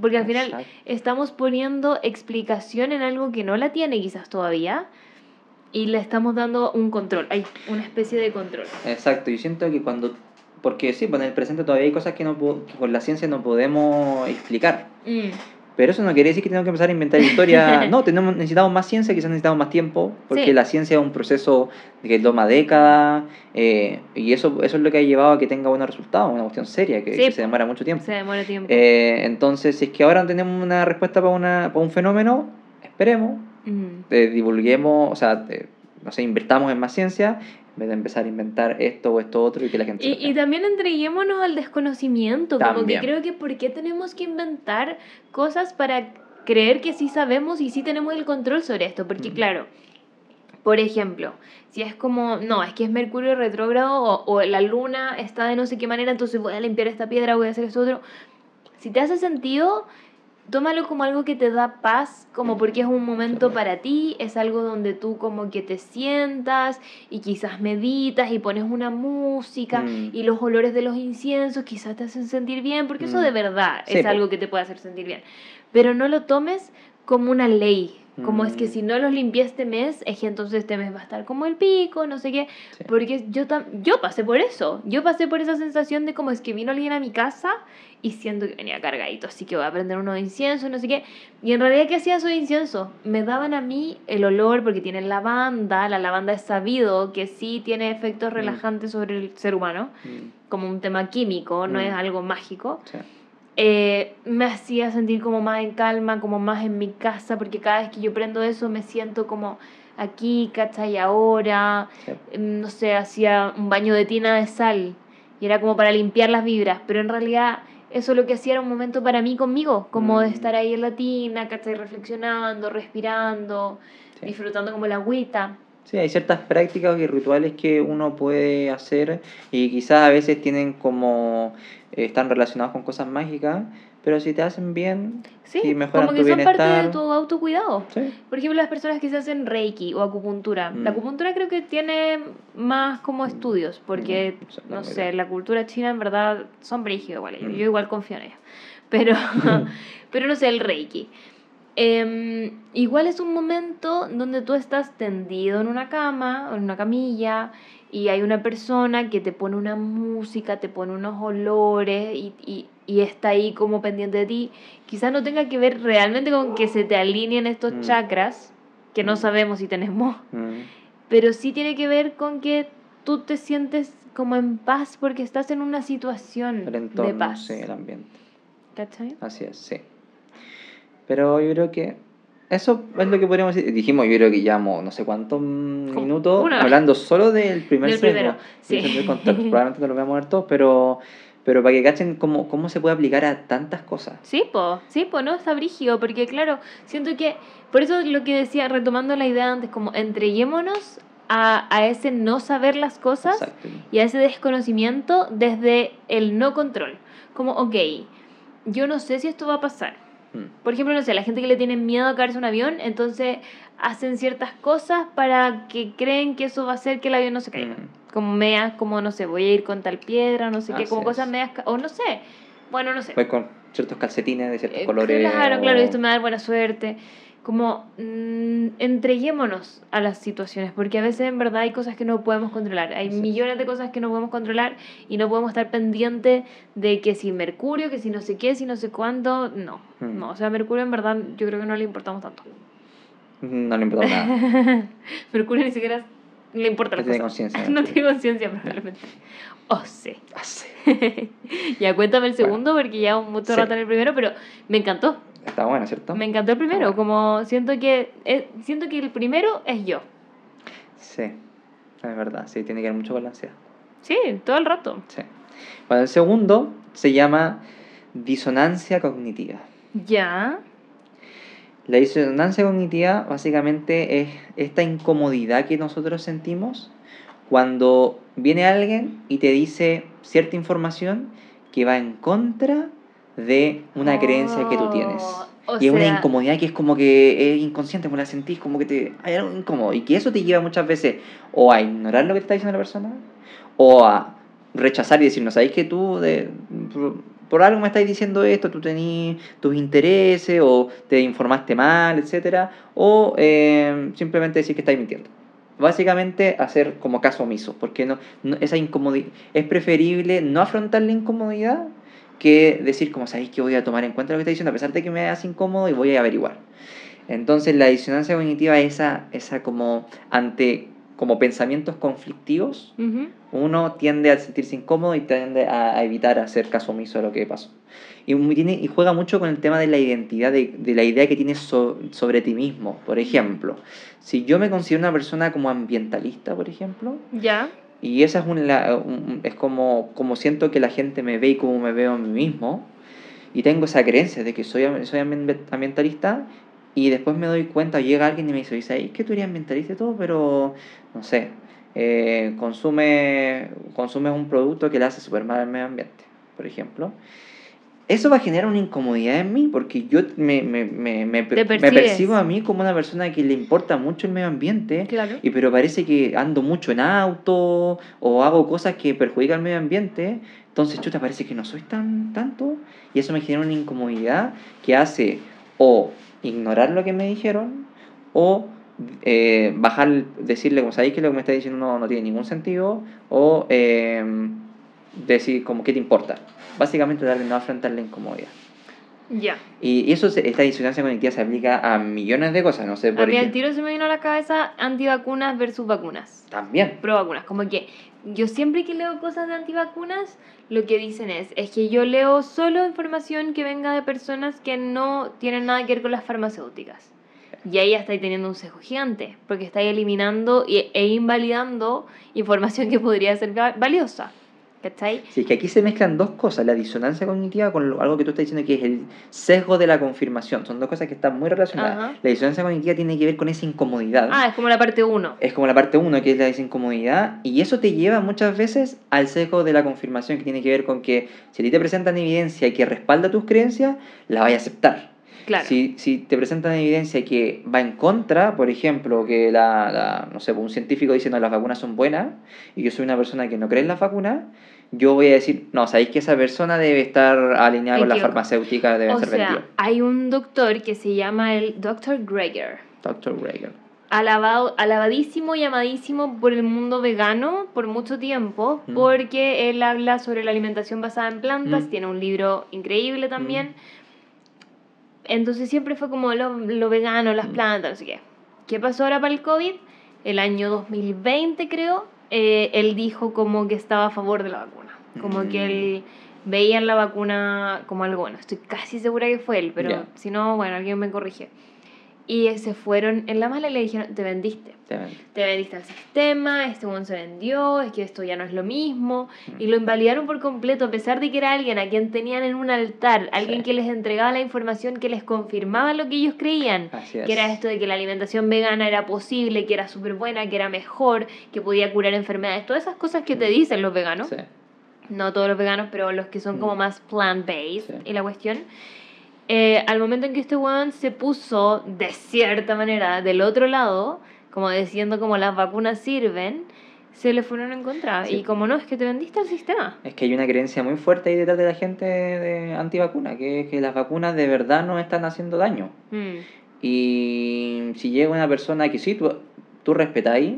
Porque al final estamos poniendo explicación en algo que no la tiene quizás todavía y le estamos dando un control, hay una especie de control. Exacto, yo siento que cuando porque sí, pues en el presente todavía hay cosas que, no, con la ciencia no podemos explicar. Mm. Pero eso no quiere decir que tenemos que empezar a inventar historia. [LAUGHS] no, tenemos, necesitamos más ciencia, quizás necesitamos más tiempo, porque la ciencia es un proceso que toma décadas, eh, y eso, eso es lo que ha llevado a que tenga buenos resultados, una cuestión seria, que, se demora mucho tiempo. Se demora tiempo. Eh, entonces, si es que ahora tenemos una respuesta para, una, para un fenómeno, esperemos, eh, divulguemos, o sea, no sé, invertamos en más ciencia, En vez de empezar a inventar esto o esto otro y que la gente... Y, y también entreguémonos al desconocimiento, como que creo que ¿por qué tenemos que inventar cosas para creer que sí sabemos y sí tenemos el control sobre esto? Porque claro, por ejemplo, si es como, no, es que es Mercurio retrógrado o, o, la luna está de no sé qué manera, entonces voy a limpiar esta piedra, voy a hacer esto otro. Si te hace sentido, tómalo como algo que te da paz, como porque es un momento para ti, es algo donde tú como que te sientas y quizás meditas y pones una música Mm. y los olores de los inciensos quizás te hacen sentir bien, porque eso Mm. de verdad Sí, es algo que te puede hacer sentir bien. Pero no lo tomes como una ley. Como es que Mm. si no los limpié este mes, es que entonces este mes va a estar como el pico, no sé qué. Sí. Porque yo, yo pasé por eso. Yo pasé por esa sensación de como es que vino alguien a mi casa y siento que venía cargadito, así que voy a prender uno de incienso, no sé qué. Y en realidad, ¿qué hacía esos incienso? Me daban a mí el olor porque tiene lavanda. La lavanda es sabido que sí tiene efectos Mm. relajantes sobre el ser humano, Mm, como un tema químico, no Mm. es algo mágico. sí. Eh, me hacía sentir como más en calma, como más en mi casa, porque cada vez que yo prendo eso me siento como aquí, ¿cachai? Ahora, Sí. em, no sé, hacía un baño de tina de sal y era como para limpiar las vibras, pero en realidad eso lo que hacía era un momento para mí conmigo, como de Mm. estar ahí en la tina, ¿cachai? Reflexionando, respirando, Sí. disfrutando como la agüita. Sí, hay ciertas prácticas y rituales que uno puede hacer y quizás a veces tienen como, están relacionados con cosas mágicas, pero si te hacen bien, Sí, si mejoran como tu que son parte de tu autocuidado. Sí. Por ejemplo, las personas que se hacen Reiki o acupuntura. La Mm. acupuntura creo que tiene más como estudios, porque, Mm, no sé, la cultura china en verdad son brígidos igual. Yo, Mm. yo igual confío en ellos. Pero, [LAUGHS] [LAUGHS] pero no sé, el Reiki. Em, igual es un momento donde tú estás tendido en una cama o en una camilla y hay una persona que te pone una música, te pone unos olores y, y, y está ahí como pendiente de ti. Quizás no tenga que ver realmente con que se te alineen estos Mm. chakras, que no Mm. sabemos si tenemos, Mm, pero sí tiene que ver con que tú te sientes como en paz porque estás en una situación de paz. sí, el ambiente. ¿Cachai? Así es, sí. Pero yo creo que eso es lo que podríamos decir. Dijimos, yo creo que llevamos no sé cuántos minutos hablando solo del primer Del sesgo, sí. del contacto. [LAUGHS] Probablemente no lo veamos a ver todos, pero, pero para que cachen cómo, cómo se puede aplicar a tantas cosas. Sí, po, sí, po, no, está brígido, porque claro, siento que, por eso lo que decía, retomando la idea antes, como entreguémonos a, a ese no saber las cosas Exacto. y a ese desconocimiento desde el no control. Como, ok, yo no sé si esto va a pasar. Por ejemplo, no sé, la gente que le tiene miedo a caerse un avión, entonces hacen ciertas cosas para que creen que eso va a hacer que el avión no se caiga. mm, Como meas, como no sé, voy a ir con tal piedra, no sé qué, Así como cosas es. medias, ca- o no sé, bueno, no sé. Pues con ciertos calcetines de ciertos Eh, colores. Claro, claro, esto me va a dar buena suerte. Como mm, entreguémonos a las situaciones, porque a veces en verdad hay cosas que no podemos controlar. Hay es. millones de cosas que no podemos controlar y no podemos estar pendientes de que si Mercurio, que si no sé qué, si no sé cuánto. No, Mm. no. O sea, Mercurio en verdad yo creo que no le importamos tanto. No le importa nada. [LAUGHS] Mercurio ni siquiera le importa No las tiene conciencia. [LAUGHS] no tiene conciencia probablemente. Oh, sí. Ah, sí. [LAUGHS] ya cuéntame el Bueno. segundo porque ya mucho Sí. rato en el primero, pero me encantó. Está bueno, ¿cierto? Me encantó el primero, bueno. como siento que eh, siento que el primero es yo. Sí, es verdad, sí, tiene que haber mucho balanceado. Sí, todo el rato. Sí. Bueno, el segundo se llama disonancia cognitiva. Ya. La disonancia cognitiva básicamente es esta incomodidad que nosotros sentimos cuando viene alguien y te dice cierta información que va en contra de una creencia que tú tienes. Oh, y es una incomodidad que es como que es inconsciente, como la sentís, como que te hay algo incómodo. Y que eso te lleva muchas veces o a ignorar lo que te está diciendo la persona, o a rechazar y decir, no sabéis que tú de, por, por algo me estáis diciendo esto, tú tenías tus intereses, o te informaste mal, etcétera O eh, simplemente decir que estáis mintiendo. Básicamente hacer como caso omiso, porque no, no- esa incomodidad es preferible no afrontar la incomodidad que decir como sabéis que voy a tomar en cuenta lo que está diciendo a pesar de que me hace incómodo y voy a averiguar. Entonces la disonancia cognitiva es esa, esa como ante como pensamientos conflictivos, Ujú. uno tiende a sentirse incómodo y tiende a, a evitar hacer caso omiso a lo que pasó. Y, tiene, y juega mucho con el tema de la identidad, de, de la idea que tienes so- sobre ti mismo. Por ejemplo, si yo me considero una persona como ambientalista, por ejemplo, Ya. Y esa es, un, la- un- es como, como siento que la gente me ve y cómo me veo a mí mismo, y tengo esa creencia de que soy, soy ambi- ambientalista, y después me doy cuenta, llega alguien y me dice, ¿sabes que tú eres ambientalista y todo? Pero, no sé, eh, consume, consumes un producto que le hace súper mal al medio ambiente, por ejemplo. Eso va a generar una incomodidad en mí porque yo me, me, me, me, me percibo a mí como una persona que le importa mucho el medio ambiente Claro. y pero parece que ando mucho en auto o hago cosas que perjudican al medio ambiente, entonces chuta, parece que no soy tan tanto y eso me genera una incomodidad que hace o ignorar lo que me dijeron o eh, bajar, decirle como sabéis que lo que me está diciendo no, no tiene ningún sentido o eh, decir como qué te importa. Básicamente darle no afrontar la incomodidad. Ya. Y, y eso, se- esta disonancia cognitiva se aplica a millones de cosas, no sé, A por mí al tiro se me vino a la cabeza antivacunas versus vacunas. También. Pro vacunas. Como que yo siempre que leo cosas de antivacunas, lo que dicen es, es que yo leo solo información que venga de personas que no tienen nada que ver con las farmacéuticas. Y ahí ya estáis teniendo un sesgo gigante, porque estáis eliminando y- e invalidando información que podría ser va- valiosa. ¿Cachai? Sí, es que aquí se mezclan dos cosas, la disonancia cognitiva con lo- algo que tú estás diciendo que es el sesgo de la confirmación. Son dos cosas que están muy relacionadas. Ajá. La disonancia cognitiva tiene que ver con esa incomodidad. Ah, es como la parte 1. Es como la parte uno, que es la desincomodidad, y eso te lleva muchas veces al sesgo de la confirmación, que tiene que ver con que si a ti te presentan evidencia que respalda tus creencias, la vas a aceptar. Claro. Si, si te presentan evidencia que va en contra, por ejemplo, que la, la- no sé, un científico dice no, las vacunas son buenas, y yo soy una persona que no cree en las vacunas, yo voy a decir, no, sabéis que esa persona debe estar alineada con la farmacéutica, debe o ser sea, vendida. hay un doctor que se llama el Dr. Greger. Dr. Reagan. alabado, alabadísimo y amadísimo por el mundo vegano por mucho tiempo, Mm. porque él habla sobre la alimentación basada en plantas, Mm. tiene un libro increíble también. Entonces siempre fue como lo, lo vegano, las Mm. plantas, no sé qué. ¿Qué pasó ahora para el COVID? El año 2020 creo, eh, él dijo como que estaba a favor de la vacuna, como Mm. que él veía en la vacuna como algo bueno. Estoy casi segura que fue él, pero si no, bueno, alguien me corrige. Y se fueron en la mala y le dijeron, te vendiste. Te ven. Te vendiste al sistema, este one se vendió, es que esto ya no es lo mismo. Mm. Y lo invalidaron por completo, a pesar de que era alguien a quien tenían en un altar, alguien Sí. que les entregaba la información que les confirmaba lo que ellos creían. Así es. Que era esto de que la alimentación vegana era posible, que era súper buena, que era mejor, que podía curar enfermedades. Todas esas cosas que te dicen los veganos Sí. no todos los veganos, pero los que son como Mm. más plant-based Sí. y la cuestión. Eh, al momento en que este weón se puso de cierta manera del otro lado, como diciendo como las vacunas sirven, se le fueron en contra. Sí. Y como no, es que te vendiste al sistema. Es que hay una creencia muy fuerte ahí detrás de la gente de antivacuna, que es que las vacunas de verdad no están haciendo daño. Mm, Y si llega una persona que sí, tú, tú respetáis,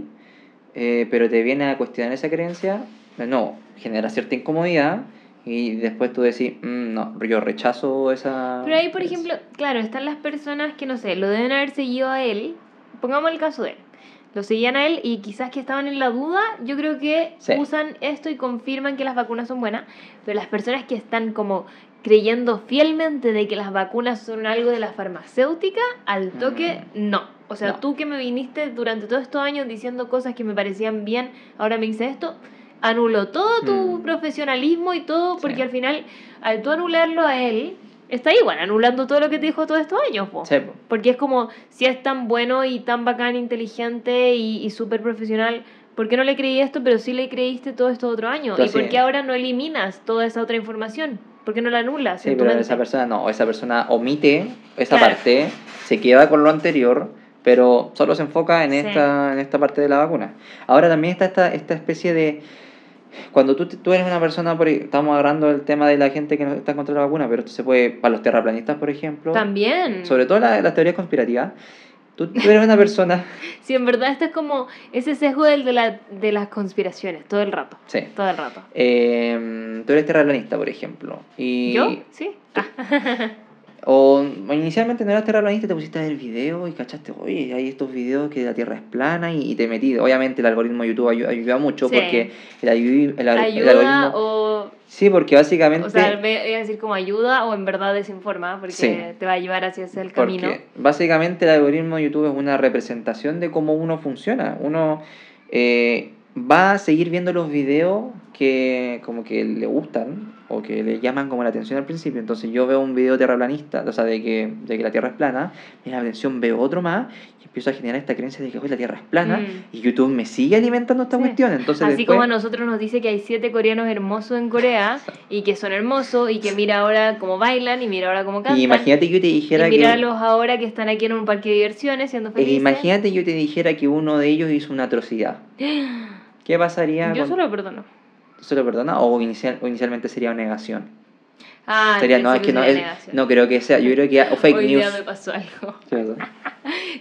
eh, pero te viene a cuestionar esa creencia, no, genera cierta incomodidad y después tú decís, "Mm, no, yo rechazo esa... Pero ahí, por creencia". ejemplo, claro, están las personas que, no sé, lo deben haber seguido a él. Pongamos el caso de él. Lo seguían a él y quizás que estaban en la duda, yo creo que Sí. usan esto y confirman que las vacunas son buenas. Pero las personas que están como creyendo fielmente de que las vacunas son algo de la farmacéutica, al toque, no. O sea, No. tú que me viniste durante todos estos años diciendo cosas que me parecían bien, ahora me dices esto, anuló todo tu Mm. profesionalismo y todo, porque Sí. al final, al tú anularlo a él, está igual, anulando todo lo que te dijo todos estos años, po. Sí, po. Porque es como, si es tan bueno y tan bacán, inteligente y, y súper profesional, ¿por qué no le creí esto, pero sí le creíste todo esto otro año? ¿Y por qué ahora no eliminas toda esa otra información? ¿Por qué no la anulas? Sí, pero esa persona no, esa persona omite esa Claro. parte, se queda con lo anterior, pero solo se enfoca en, Sí. esta, en esta parte de la vacuna. Ahora también está esta, esta especie de... Cuando tú, tú eres una persona, por, estamos agarrando el tema de la gente que no está contra la vacuna, pero esto se puede, para los terraplanistas, por ejemplo, También. sobre todo la- las teorías conspirativas, tú, tú eres una persona... [LAUGHS] Sí, en verdad esto es como ese sesgo del de, la, de las conspiraciones, todo el rato. Sí. Todo el rato. Eh, tú eres terraplanista, por ejemplo. Y ¿Yo? Sí. Ah, [LAUGHS] O inicialmente no eras terraplanista, te pusiste a ver videos y cachaste, oye, hay estos videos que la Tierra es plana y, te metí. Obviamente el algoritmo de YouTube ayuda, mucho porque el, el, ayuda o... Sí, porque básicamente... O sea, voy a decir como ayuda o en verdad desinforma, porque te va a llevar hacia ese camino. Porque básicamente el algoritmo de YouTube es una representación de cómo uno funciona. Uno eh, va a seguir viendo los videos que como que le gustan o que le llaman como la atención al principio. Entonces yo veo un video terraplanista, o sea, de que, de que la Tierra es plana, me la atención, veo otro más y empiezo a generar esta creencia de que hoy la Tierra es plana mm. y YouTube me sigue alimentando esta cuestión. Entonces, Así como a nosotros nos dice que hay siete coreanos hermosos en Corea y que son hermosos y que mira ahora cómo bailan y mira ahora cómo cantan. Y imagínate que yo te dijera y míralos ahora que están aquí en un parque de diversiones siendo felices. imagínate que yo te dijera que uno de ellos hizo una atrocidad. [GASPS] ¿Qué pasaría? Yo solo lo perdono. ¿Solo perdona? ¿O, inicial, o inicialmente sería una negación? Ah, sería, no, es que no, no creo que sea, yo creo que o fake Hoy news. Día me pasó algo. [LAUGHS]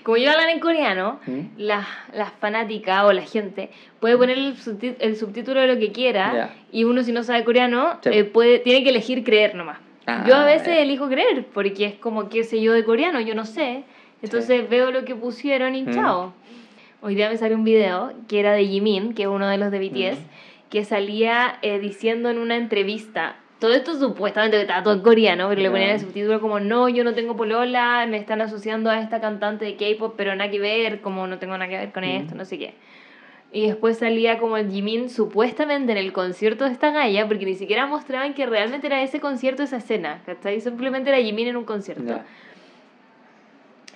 Como yo hablan en coreano, ¿Mm? las, las fanáticas o la gente puede poner el, subtítulo, de lo que quiera y uno si no sabe coreano eh, puede, tiene que elegir creer nomás. yo a ah, veces elijo creer porque es como qué sé yo de coreano, yo no sé. Entonces veo lo que pusieron y ¿Mm? chao. Hoy día me salió un video que era de Jimin, que es uno de los de BTS, que salía eh, diciendo en una entrevista, todo esto supuestamente estaba todo en coreano, pero le ponían el subtítulo como, no, yo no tengo polola, me están asociando a esta cantante de K-pop, pero nada que ver, como no tengo nada que ver con esto, no sé qué. Y después salía como el Jimin supuestamente en el concierto de esta galla, porque ni siquiera mostraban que realmente era ese concierto, esa escena, ¿cachai? Simplemente era Jimin en un concierto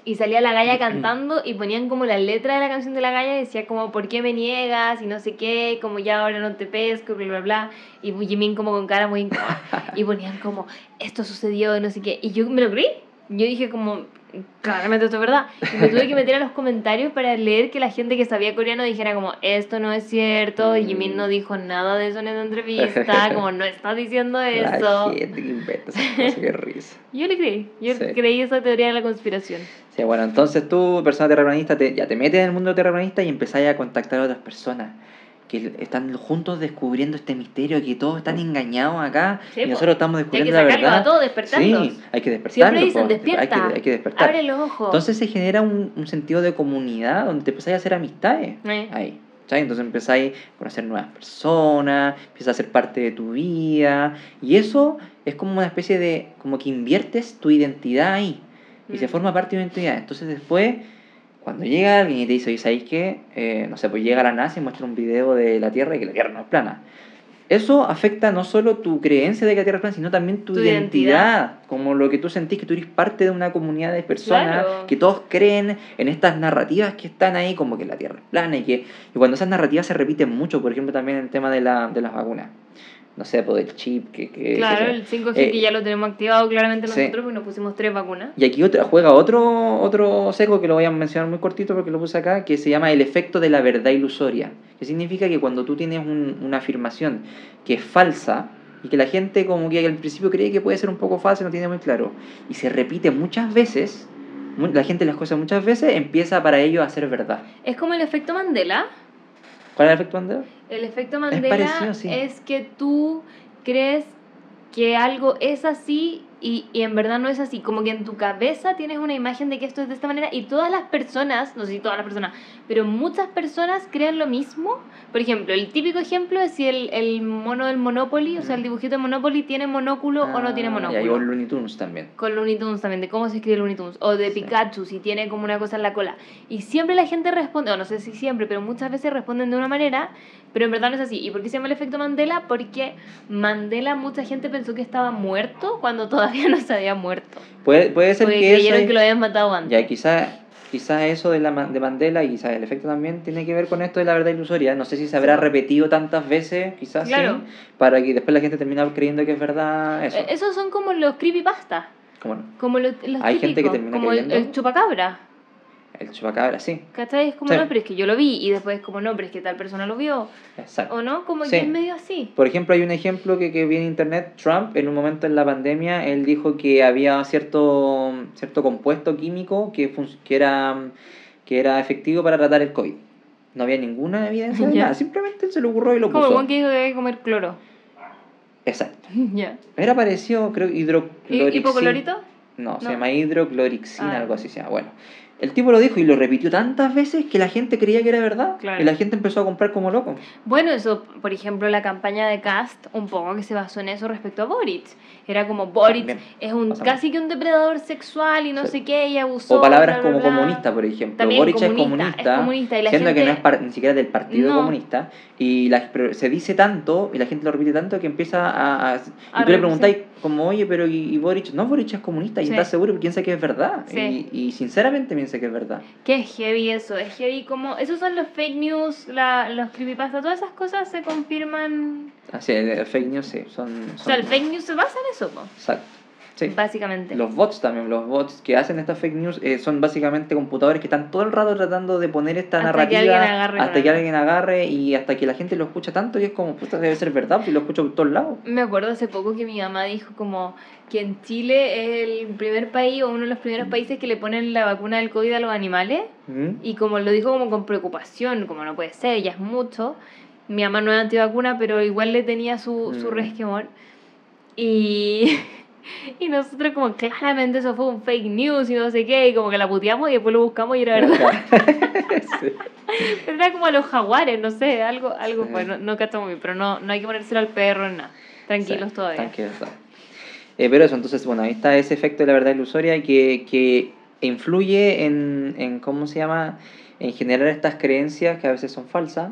y salía la galla cantando y ponían como la letra de la canción de la galla y decía como ¿por qué me niegas? y no sé qué, como ya ahora no te pesco, bla bla bla. Y Jimin como con cara muy incómoda. [LAUGHS] Y ponían como esto sucedió no sé qué. Y yo me lo creí. Yo dije como claramente esto es verdad. Y me tuve que meter a los comentarios para leer que la gente que sabía coreano dijera como, esto no es cierto, Jimin no dijo nada de eso en esa entrevista, [LAUGHS] como no está diciendo eso. qué risa. [LAUGHS] Yo le creí, yo creí esa teoría de la conspiración. Sí, bueno, entonces tú, persona terraplanista, te, ya te metes en el mundo terraplanista y empezás a contactar a otras personas que están juntos descubriendo este misterio, que todos están engañados acá y nosotros estamos descubriendo la verdad. A todos, despertando. Sí, hay que despertar. Siempre dicen, despierta. Hay que, despertar. Abre los ojos. Entonces se genera un, un sentido de comunidad donde te empezáis a hacer amistades. Ahí. Entonces empezáis a conocer nuevas personas, empiezas a ser parte de tu vida. Y eso es como una especie de, como que inviertes tu identidad ahí. Y se mm. forma parte de tu identidad. Entonces después cuando llega alguien y te dice, oye, ¿sabéis qué? Eh, no sé, pues llega la NASA y muestra un video de la Tierra y que la Tierra no es plana. Eso afecta no solo tu creencia de que la Tierra es plana, sino también tu, identidad, como lo que tú sentís que tú eres parte de una comunidad de personas que todos creen en estas narrativas que están ahí, como que la Tierra es plana y que y cuando esas narrativas se repiten mucho, por ejemplo, también en el tema de, la, de las vacunas no sé, por el chip que... que claro, el 5G que eh, ya lo tenemos activado claramente nosotros, porque nos pusimos tres vacunas. Y aquí otra, juega otro, otro seco que lo voy a mencionar muy cortito porque lo puse acá, que se llama el efecto de la verdad ilusoria, que significa que cuando tú tienes un, una afirmación que es falsa, y que la gente como que al principio cree que puede ser un poco falsa, no tiene muy claro, y se repite muchas veces, la gente las cosas muchas veces, empieza para ello a ser verdad. Es como el efecto Mandela. ¿Cuál es el efecto Mandela? El efecto Mandela es, que tú crees que algo es así y, y, en verdad no es así. Como que en tu cabeza tienes una imagen de que esto es de esta manera y todas las personas, no sé si todas las personas, pero muchas personas creen lo mismo. Por ejemplo, el típico ejemplo es si el, el mono del Monopoly, o sea, el dibujito de Monopoly tiene monóculo o no tiene monóculo. Ah, y con Looney Tunes también. Con Looney Tunes también, de cómo se escribe Looney Tunes. O de Pikachu, si tiene como una cosa en la cola. Y siempre la gente responde, o no sé si siempre, pero muchas veces responden de una manera, pero en verdad no es así. ¿Y por qué se llama el efecto Mandela? Porque Mandela mucha gente pensó que estaba muerto cuando todavía no se había muerto. Puede, puede ser Porque que creyeron que lo habían matado antes. Ya, quizá, quizá eso de, la, de Mandela y quizá el efecto también tiene que ver con esto de la verdad ilusoria. No sé si se habrá repetido tantas veces, quizás sí, para que después la gente termine creyendo que es verdad eso. Eh, esos son como los creepypasta. ¿Cómo no? Como los, Hay gente que termina como el chupacabra. El chupacabra, sí. ¿Cachai? Es como, no, pero es que yo lo vi. Y después es como, no, pero es que tal persona lo vio. Exacto. ¿O no? Como que es medio así. Por ejemplo, hay un ejemplo que, que vi en internet. Trump, en un momento en la pandemia, él dijo que había cierto, cierto compuesto químico que, que, era, que era efectivo para tratar el COVID. No había ninguna evidencia de [LAUGHS] nada. Simplemente él se lo ocurrió y lo puso. Como que dijo que había que comer cloro. Exacto. [LAUGHS] Ya. Era parecido, creo, hidroclorixin. ¿Hipoclorito? No, se No. llama hidroclorixina, Ah. algo así se llama. Bueno, el tipo lo dijo y lo repitió tantas veces que la gente creía que era verdad. Claro. Y la gente empezó a comprar como loco. Bueno, eso, por ejemplo, la campaña de Cast, un poco que se basó en eso respecto a Boric. Era como Boric También, es un pasa casi que un depredador sexual y no Sí. sé qué, y abusó. O palabras bla, bla, como bla. comunista, por ejemplo. También Boric es comunista, es comunista, y la siendo que no es par- ni siquiera del Partido No. Comunista. Y la, pero se dice tanto, y la gente lo repite tanto, que empieza a... a- y tú le preguntáis como, oye, pero ¿y, y Boric? No, Boric es comunista, y Sí. estás seguro, piensa que es verdad. Sí. Y, y sinceramente piensa que es verdad. Que es heavy eso, es heavy como... Esos son los fake news, la, los creepypasta, todas esas cosas se confirman... Así, el, el fake news, sí, son... O sea, el son- fake news se basa en eso, po, Exacto. Sí. básicamente. Los bots también, los bots que hacen estas fake news eh, son básicamente computadores que están todo el rato tratando de poner esta Hasta narrativa hasta que algo. alguien agarre y hasta que la gente lo escucha tanto y es como, puta, debe ser verdad, si lo escucho por todos lados. Me acuerdo hace poco que mi mamá dijo como que en Chile es el primer país o uno de los primeros países que le ponen la vacuna del COVID a los animales. ¿Mm? Y como lo dijo como con preocupación, como no puede ser, ya es mucho. Mi mamá no es antivacuna, pero igual le tenía su, su Mm. resquemor. Y, [LAUGHS] [LAUGHS] y nosotros como claramente eso fue un fake news y no sé qué, y como que la puteamos y después lo buscamos y era verdad. [LAUGHS] Sí. [LAUGHS] Pero era como a los jaguares, no sé, algo, algo Sí. fue, no, no cachamos bien, pero no, no hay que ponérselo al perro nada. Tranquilos Sí, todavía. tranquilos. Eh, pero eso, entonces, bueno, ahí está ese efecto de la verdad ilusoria que, que influye en, en, ¿cómo se llama? En generar estas creencias que a veces son falsas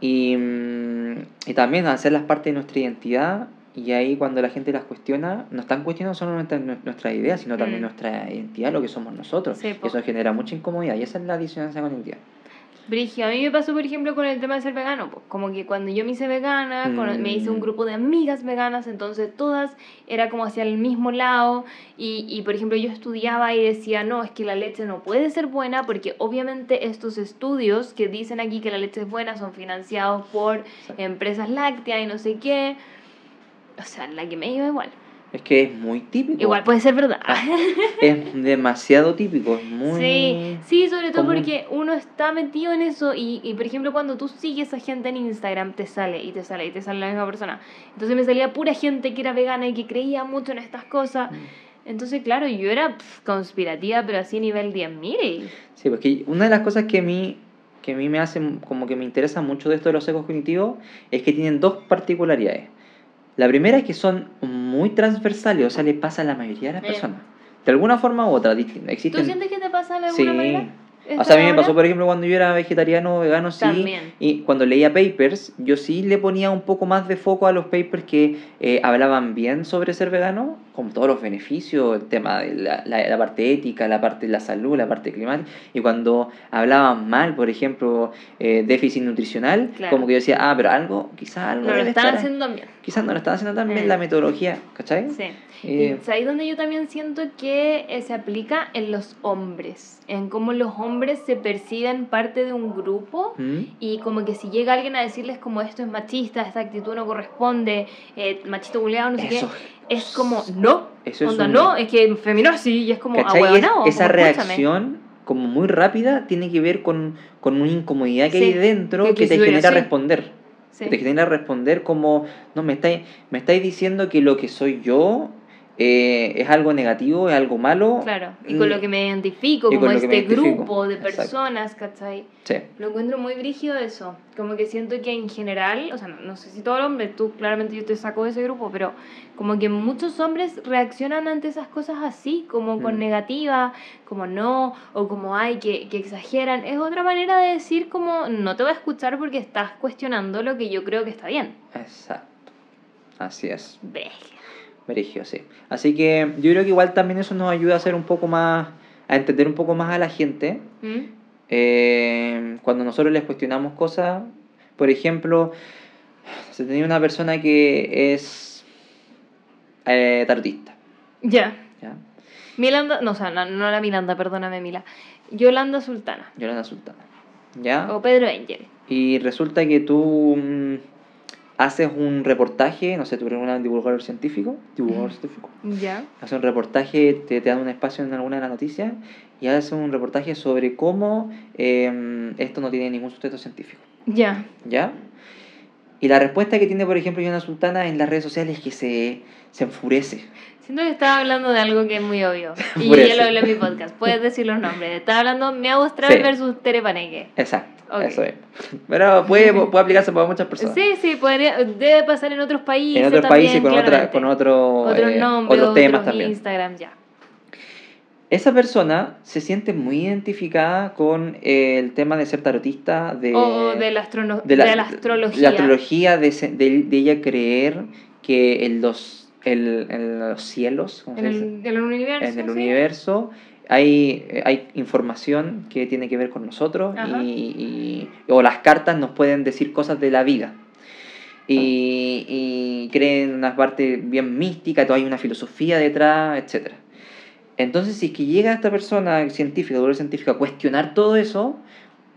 y, mm, y también hacerlas parte de nuestra identidad y ahí cuando la gente las cuestiona, no están cuestionando solo nuestra, nuestra idea, sino también Mm. nuestra identidad, lo que somos nosotros. Sí. Eso genera mucha incomodidad y esa es la disonancia cognitiva. Brigio, a mí me pasó, por ejemplo, con el tema de ser vegano. pues, Como que cuando yo me hice vegana, me hice un Mm. grupo de amigas veganas, entonces todas era como hacia el mismo lado. Y, y, por ejemplo, yo estudiaba y decía, no, es que la leche no puede ser buena porque obviamente estos estudios que dicen aquí que la leche es buena son financiados por empresas lácteas y no sé qué. O sea, la que me iba igual. Es que es muy típico. Igual puede ser verdad. Ah, [LAUGHS] Es demasiado típico, es muy... Sí, sí, sobre todo común. porque uno está metido en eso y, y, por ejemplo, cuando tú sigues a gente en Instagram, te sale y te sale y te sale la misma persona. Entonces me salía pura gente que era vegana y que creía mucho en estas cosas. Mm. Entonces, claro, yo era pf, conspirativa, pero así nivel 10.000. Sí, porque una de las cosas que a mí, que a mí me hacen, como que me interesa mucho de esto de los ecos cognitivos, es que tienen dos particularidades. La primera es que son muy transversales, o sea, le pasa a la mayoría de las Bien. personas. De alguna forma u otra, distinta. ¿Tú Existen... sientes que te pasa de alguna Sí. manera? O sea, a mí me ¿Esta pasó, por ejemplo, cuando yo era vegetariano o vegano, sí. También. Y cuando leía papers, yo sí le ponía un poco más de foco a los papers que eh, hablaban bien sobre ser vegano, con todos los beneficios, el tema de la, la, la parte ética, la parte de la salud, la parte climática. Y cuando hablaban mal, por ejemplo, eh, déficit nutricional, Claro. como que yo decía, ah, pero algo, quizás algo. No lo están haciendo bien. Quizás no lo están haciendo tan bien Mm. la metodología, ¿cachai? Sí. Eh, Y ¿sabéis dónde yo también siento que eh, se aplica? En los hombres. En cómo los hombres se perciben parte de un grupo ¿Mm? y como que si llega alguien a decirles como esto es machista, esta actitud no corresponde, eh, machito buleado, no sé qué, es como no, Eso es onda un- no, es que feminazi y es como ¿Cachai? Es- ahueonado. esa como, escúchame. reacción como muy rápida tiene que ver con, con una incomodidad que Sí, hay dentro que que, te quisiera, genera responder. Sí. Que te genera responder como, no, me estáis, me estáis diciendo que lo que soy yo eh, es algo negativo, es algo malo. Claro, y con lo que me identifico, Y con como este identifico. grupo de Exacto. personas, ¿cachai? Sí. Lo encuentro muy brígido eso. Como que siento que en general, o sea, no, no sé si todo el hombre, tú claramente yo te saco de ese grupo, pero como que muchos hombres reaccionan ante esas cosas así, como con Mm. negativa, como no, o como ay, que, que exageran. Es otra manera de decir como no te voy a escuchar porque estás cuestionando lo que yo creo que está bien. Exacto. Así es. Verga. Merigio, sí. Así que yo creo que igual también eso nos ayuda a ser un poco más, a entender un poco más a la gente. ¿Mm? Eh, cuando nosotros les cuestionamos cosas, por ejemplo, se tenía una persona que es eh, tarotista, Ya. ¿ya? Milanda, no, o sea, no, no era Milanda, perdóname, Mila. Yolanda Sultana. Yolanda Sultana, ¿ya? O Pedro Angel. Y resulta que tú mm, haces un reportaje, no sé, tú eres un divulgador científico, divulgador científico, Ya. haces un reportaje, te, te dan un espacio en alguna de las noticias y haces un reportaje sobre cómo eh, esto no tiene ningún sustento científico. Ya. ¿Ya? Y la respuesta que tiene, por ejemplo, Yolanda Sultana en las redes sociales es que se, se enfurece. Siento que estaba hablando de algo que es muy obvio. [LAUGHS] Y yo ya lo hablé en mi podcast. Puedes decir los nombres. Estaba hablando Miau Austral Sí. versus Terepaneque. Exacto, Eso es. Pero puede, [LAUGHS] puede aplicarse para muchas personas. Sí, sí, podría, debe pasar en otros países. en otros también, países con, otra, con otro, otros eh, nombres, otros temas otros también. Instagram, ya. Esa persona se siente muy identificada con el tema de ser tarotista, de, o de la, de la, de la astrología. la astrología, de, se- de- de ella creer que en los, el, en los cielos, ¿cómo en, el, en el universo. en el sí. universo hay, hay información que tiene que ver con nosotros y, y- o las cartas nos pueden decir cosas de la vida. Y, y creen una parte bien mística, todo hay una filosofía detrás, etc. Entonces, si es que llega esta persona científica, doctora científica, a cuestionar todo eso,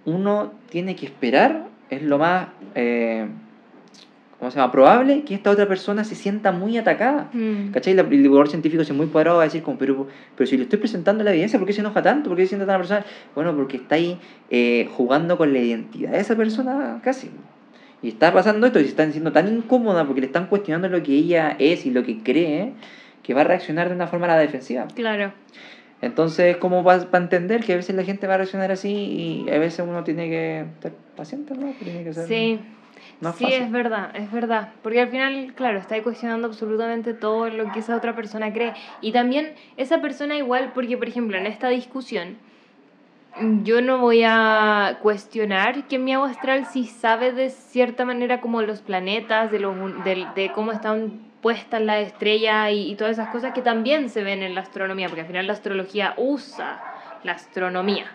uno tiene que esperar, es lo más, eh, ¿cómo se llama? Probable que esta otra persona se sienta muy atacada. Mm. ¿Cachai? La- El divulgador científico es muy cuadrado va a decir como, pero, pero si le estoy presentando la evidencia, ¿por qué se enoja tanto? ¿Por qué se siente tan persona? Bueno, porque está ahí eh, jugando con la identidad de esa persona casi. Y está pasando esto y se está siendo tan incómoda porque le están cuestionando lo que ella es y lo que cree, que va a reaccionar de una forma a la defensiva. Claro. Entonces, ¿cómo va para entender que a veces la gente va a reaccionar así y a veces uno tiene que estar paciente, ¿no? Tiene que ser Sí. Más sí, fácil. es verdad, es verdad. Porque al final, claro, está cuestionando absolutamente todo lo que esa otra persona cree. Y también esa persona igual, porque por ejemplo, en esta discusión, yo no voy a cuestionar que mi agua astral sí sabe de cierta manera como los planetas, de, los, del- de, cómo están puestas las estrellas y, y todas esas cosas que también se ven en la astronomía, porque al final la astrología usa la astronomía.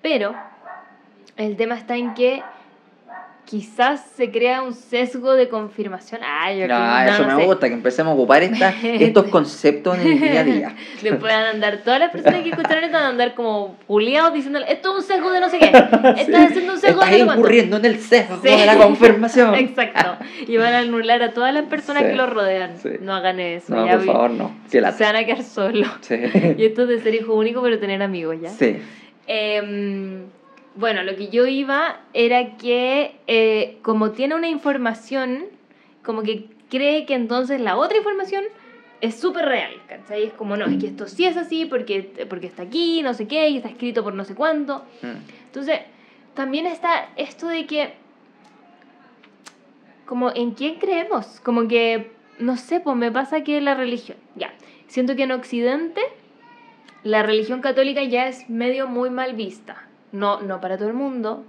Pero el tema está en que quizás se crea un sesgo de confirmación. Ay, yo que- Ah, no, eso no me sé. gusta, que empecemos a ocupar esta, [LAUGHS] estos conceptos en el día a día. Después van a andar, todas las personas que escucharon esto van a andar como puliados diciéndole, esto es un sesgo de no sé qué, [LAUGHS] estás haciendo un sesgo Estás de no sé cuánto". incurriendo en el sesgo Sí. de la confirmación. [LAUGHS] Exacto. Y van a anular a todas las personas Sí. que lo rodean. Sí. No hagan eso. No, ya por vi- favor, no. Se van a quedar solos. Sí. Y esto es de ser hijo único, pero tener amigos, ¿ya? Sí. Em, bueno, lo que yo iba era que eh, como tiene una información, como que cree que entonces la otra información es súper real, ¿cachai? Es como, no, es que esto sí es así porque, porque está aquí, no sé qué, y está escrito por no sé cuánto. Mm. Entonces, también está esto de que, como, ¿en quién creemos? Como que, no sé, pues me pasa que la religión, ya, siento que en Occidente la religión católica ya es medio muy mal vista. No, no para todo el mundo,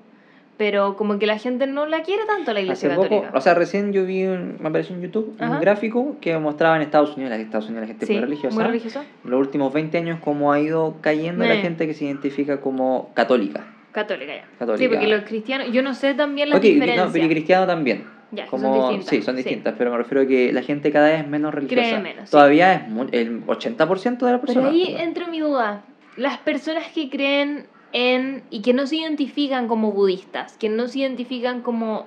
pero como que la gente no la quiere tanto la iglesia Hace poco, católica. o sea, recién yo vi, un- me apareció en YouTube Ajá. un gráfico que mostraba en Estados Unidos, la Estados Unidos la gente sí, muy religiosa, muy religiosa. los últimos 20 años cómo ha ido cayendo la gente que se identifica como católica. Católica ya. Católica. Sí, porque los cristianos, yo no sé también las Ok, no, diferencias. pero y cristiano también. Ya, que son Como, distintas, sí, son sí. distintas, pero me refiero a que la gente cada vez es menos religiosa. Cree menos, sí. Todavía es el 80% de la Pero persona. ahí entra mi duda. Las personas que creen en y que no se identifican como budistas, que no se identifican como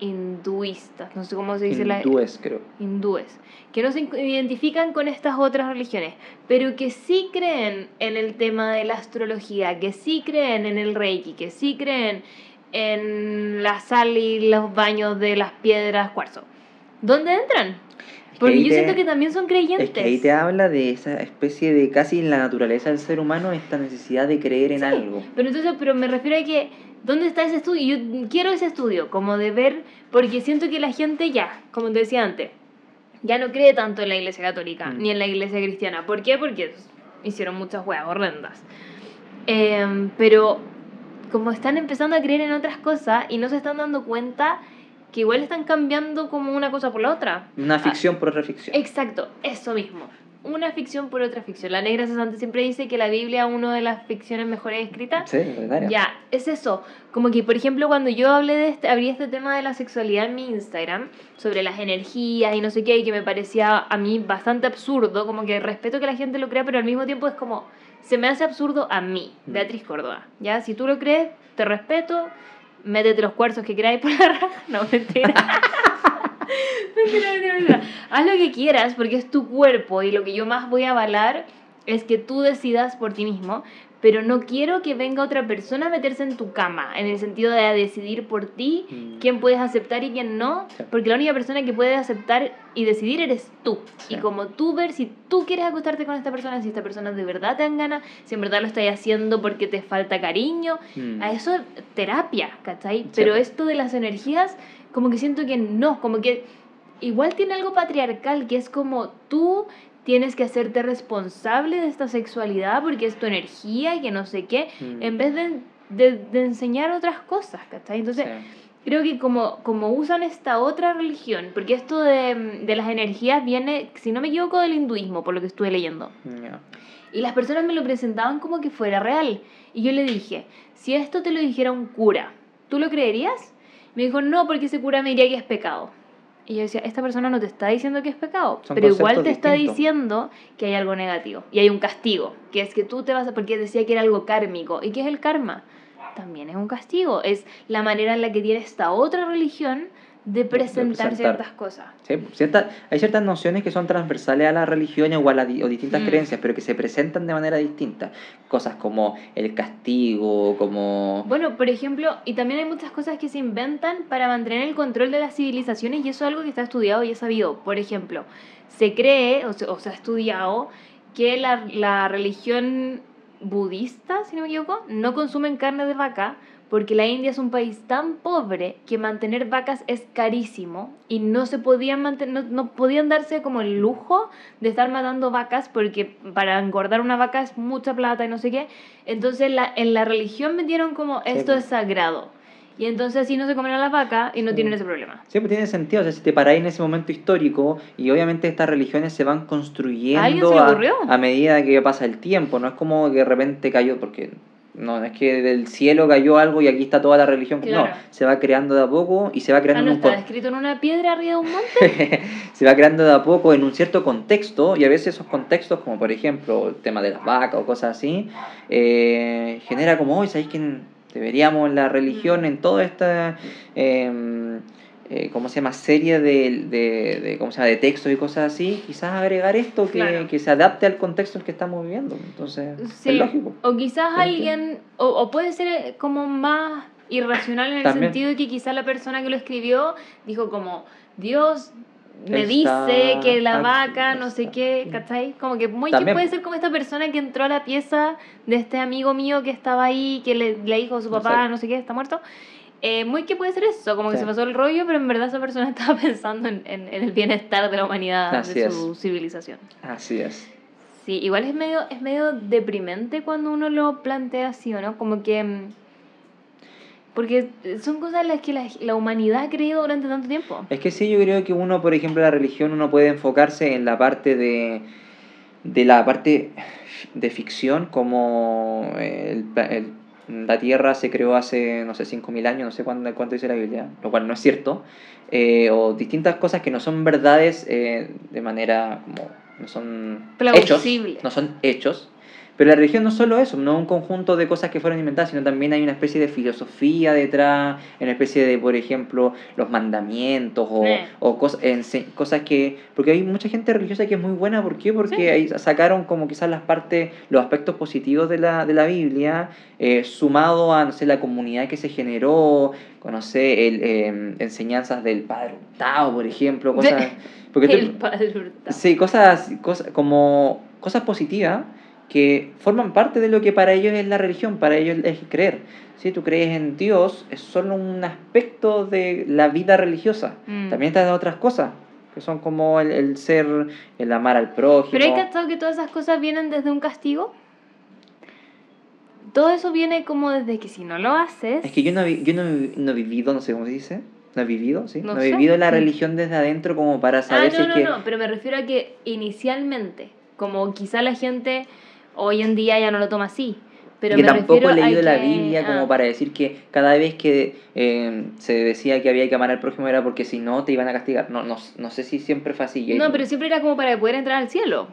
hinduistas, no sé cómo se dice la Hindúes, creo. hindúes, que no se identifican con estas otras religiones, pero que sí creen en el tema de la astrología, que sí creen en el reiki, que sí creen en la sal y los baños de las piedras cuarzo. ¿Dónde entran? Que Porque yo te- siento que también son creyentes. Es que ahí te habla de esa especie de casi en la naturaleza del ser humano esta necesidad de creer en Sí, algo. Pero entonces, pero me refiero a que, ¿dónde está ese estudio? Yo quiero ese estudio, como de ver, porque siento que la gente ya, como te decía antes, ya no cree tanto en la iglesia católica, Mm. ni en la iglesia cristiana. ¿Por qué? Porque hicieron muchas huevas horrendas. Em, pero como están empezando a creer en otras cosas y no se están dando cuenta que igual están cambiando como una cosa por la otra. Una ficción por otra ficción. Exacto, eso mismo. Una ficción por otra ficción. La negra cesante siempre dice que la Biblia es una de las ficciones mejores escritas. Sí. Ya, es eso. Como que, por ejemplo, cuando yo hablé de este, abrí este tema de la sexualidad en mi Instagram, sobre las energías y no sé qué, y que me parecía a mí bastante absurdo, como que respeto que la gente lo crea, pero al mismo tiempo es como, se me hace absurdo a mí, Mm. Beatriz Córdoba. Ya, si tú lo crees, te respeto, métete los cuarzos que queráis por la raja. [LAUGHS] No, mentira. [LAUGHS] mentira, mentira, mentira. Haz lo que quieras porque es tu cuerpo y lo que yo más voy a avalar es que tú decidas por ti mismo, pero no quiero que venga otra persona a meterse en tu cama, en el sentido de decidir por ti Mm. quién puedes aceptar y quién no, Sí. porque la única persona que puede aceptar y decidir eres tú. Sí. Y como tú ver si tú quieres acostarte con esta persona, si esta persona de verdad te dan ganas, si en verdad lo estás haciendo porque te falta cariño, Mm. a eso es terapia, ¿cachai? Sí. Pero esto de las energías, como que siento que no, como que igual tiene algo patriarcal, que es como tú tienes que hacerte responsable de esta sexualidad porque es tu energía y que no sé qué, Mm. en vez de, de, de enseñar otras cosas, ¿cachai? Entonces, Sí. creo que como, como usan esta otra religión, porque esto de, de las energías viene, si no me equivoco, del hinduismo, por lo que estuve leyendo. Y las personas me lo presentaban como que fuera real. Y yo le dije, si esto te lo dijera un cura, ¿tú lo creerías? Me dijo, no, porque ese cura me diría que es pecado. Y yo decía, esta persona no te está diciendo que es pecado, Son pero igual te está distintos. diciendo que hay algo negativo y hay un castigo, que es que tú te vas a, porque decía que era algo kármico. ¿Y qué es el karma? También es un castigo, es la manera en la que tiene esta otra religión de presentar presentar. ciertas cosas. Sí, cierta- hay ciertas nociones que son transversales a las religiones o a las o distintas Mm. creencias, pero que se presentan de manera distinta. Cosas como el castigo, como... Bueno, por ejemplo, y también hay muchas cosas que se inventan para mantener el control de las civilizaciones y eso es algo que está estudiado y es sabido. Por ejemplo, se cree o se, o se ha estudiado que la, la religión budista, si no me equivoco, no consumen carne de vaca porque la India es un país tan pobre que mantener vacas es carísimo y no se podían mantener, no, no podían darse como el lujo de estar matando vacas porque para engordar una vaca es mucha plata y no sé qué. Entonces la, en la religión metieron como esto pues. es sagrado. Y entonces así no se comen a las vacas y no Sí. tienen ese problema. Pues tiene sentido, o sea, si te paráis en ese momento histórico y obviamente estas religiones se van construyendo ¿A se a medida que pasa el tiempo, no es como que de repente cayó, porque no, no es que del cielo cayó algo y aquí está toda la religión, Claro. no, se va creando de a poco y se va Ah, creando no en un con- escrito en una piedra arriba de un monte. [LAUGHS] se va creando de a poco en un cierto contexto y a veces esos contextos, como por ejemplo el tema de las vacas o cosas así, eh, genera como, hoy ¿sabéis que deberíamos la religión, en toda esta, eh, eh, ¿cómo se llama?, serie de, de, de, ¿cómo se llama?, de textos y cosas así, quizás agregar esto que, Claro. que se adapte al contexto en el que estamos viviendo. Entonces, Sí, es lógico. O quizás alguien, o, o puede ser como más irracional en el También. sentido de que quizás la persona que lo escribió dijo como, Dios me Está dice que la aquí, vaca, no sé qué. ¿cachai? Como que muy que puede ser como esta persona que entró a la pieza de este amigo mío que estaba ahí, que le, le dijo a su papá, Exacto. no sé qué, está muerto. Eh, muy que puede ser eso, como que Sí. se pasó el rollo, pero en verdad esa persona [LAUGHS] estaba pensando en, en- en el bienestar de la humanidad, Así de es. su civilización. Así es. Sí, igual es medio, es medio deprimente cuando uno lo plantea así, ¿o no? Como que... mm, Porque son cosas en las que la, la humanidad ha creído durante tanto tiempo. Es que sí, yo creo que uno, por ejemplo, la religión, uno puede enfocarse en la parte de, de la parte de ficción, como el, el- la Tierra se creó hace, no sé, 5.000 años, no sé cuándo, cuánto dice la Biblia, lo cual no es cierto, eh, o distintas cosas que no son verdades eh, de manera como, no son hechos, no son hechos. Pero la religión no es solo eso, no es un conjunto de cosas que fueron inventadas, sino también hay una especie de filosofía detrás, una especie de, por ejemplo, los mandamientos o, o cos- cosas que... Porque hay mucha gente religiosa que es muy buena, ¿por qué? Porque Sí. ahí sacaron como quizás las partes, los aspectos positivos de la, de la Biblia, eh, sumado a, no sé, la comunidad que se generó, con, no sé, el, eh, enseñanzas del Padre Hurtado, por ejemplo, cosas... Porque El padre Hurtado. Sí, cosas, cosas como cosas positivas que forman parte de lo que para ellos es la religión, para ellos es creer. Si tú crees en Dios, es solo un aspecto de la vida religiosa. Mm. También están otras cosas, que son como el, el ser, el amar al prójimo. Pero hay cachado que todas esas cosas vienen desde un castigo. Todo eso viene como desde que si no lo haces... Es que yo no, yo no, no he vivido, no sé cómo se dice, no he vivido, ¿sí? No No, he sé. vivido la religión desde adentro como para Ah, saber si no, es no, que... no, pero me refiero a que inicialmente, como quizá la gente hoy en día ya no lo toma así, pero que me tampoco he a leído la que- Biblia como ah, para decir que cada vez que eh, se decía que había que amar al prójimo era porque si no te iban a castigar. No, no, no sé si siempre fue así. No, pero siempre era como para poder entrar al cielo.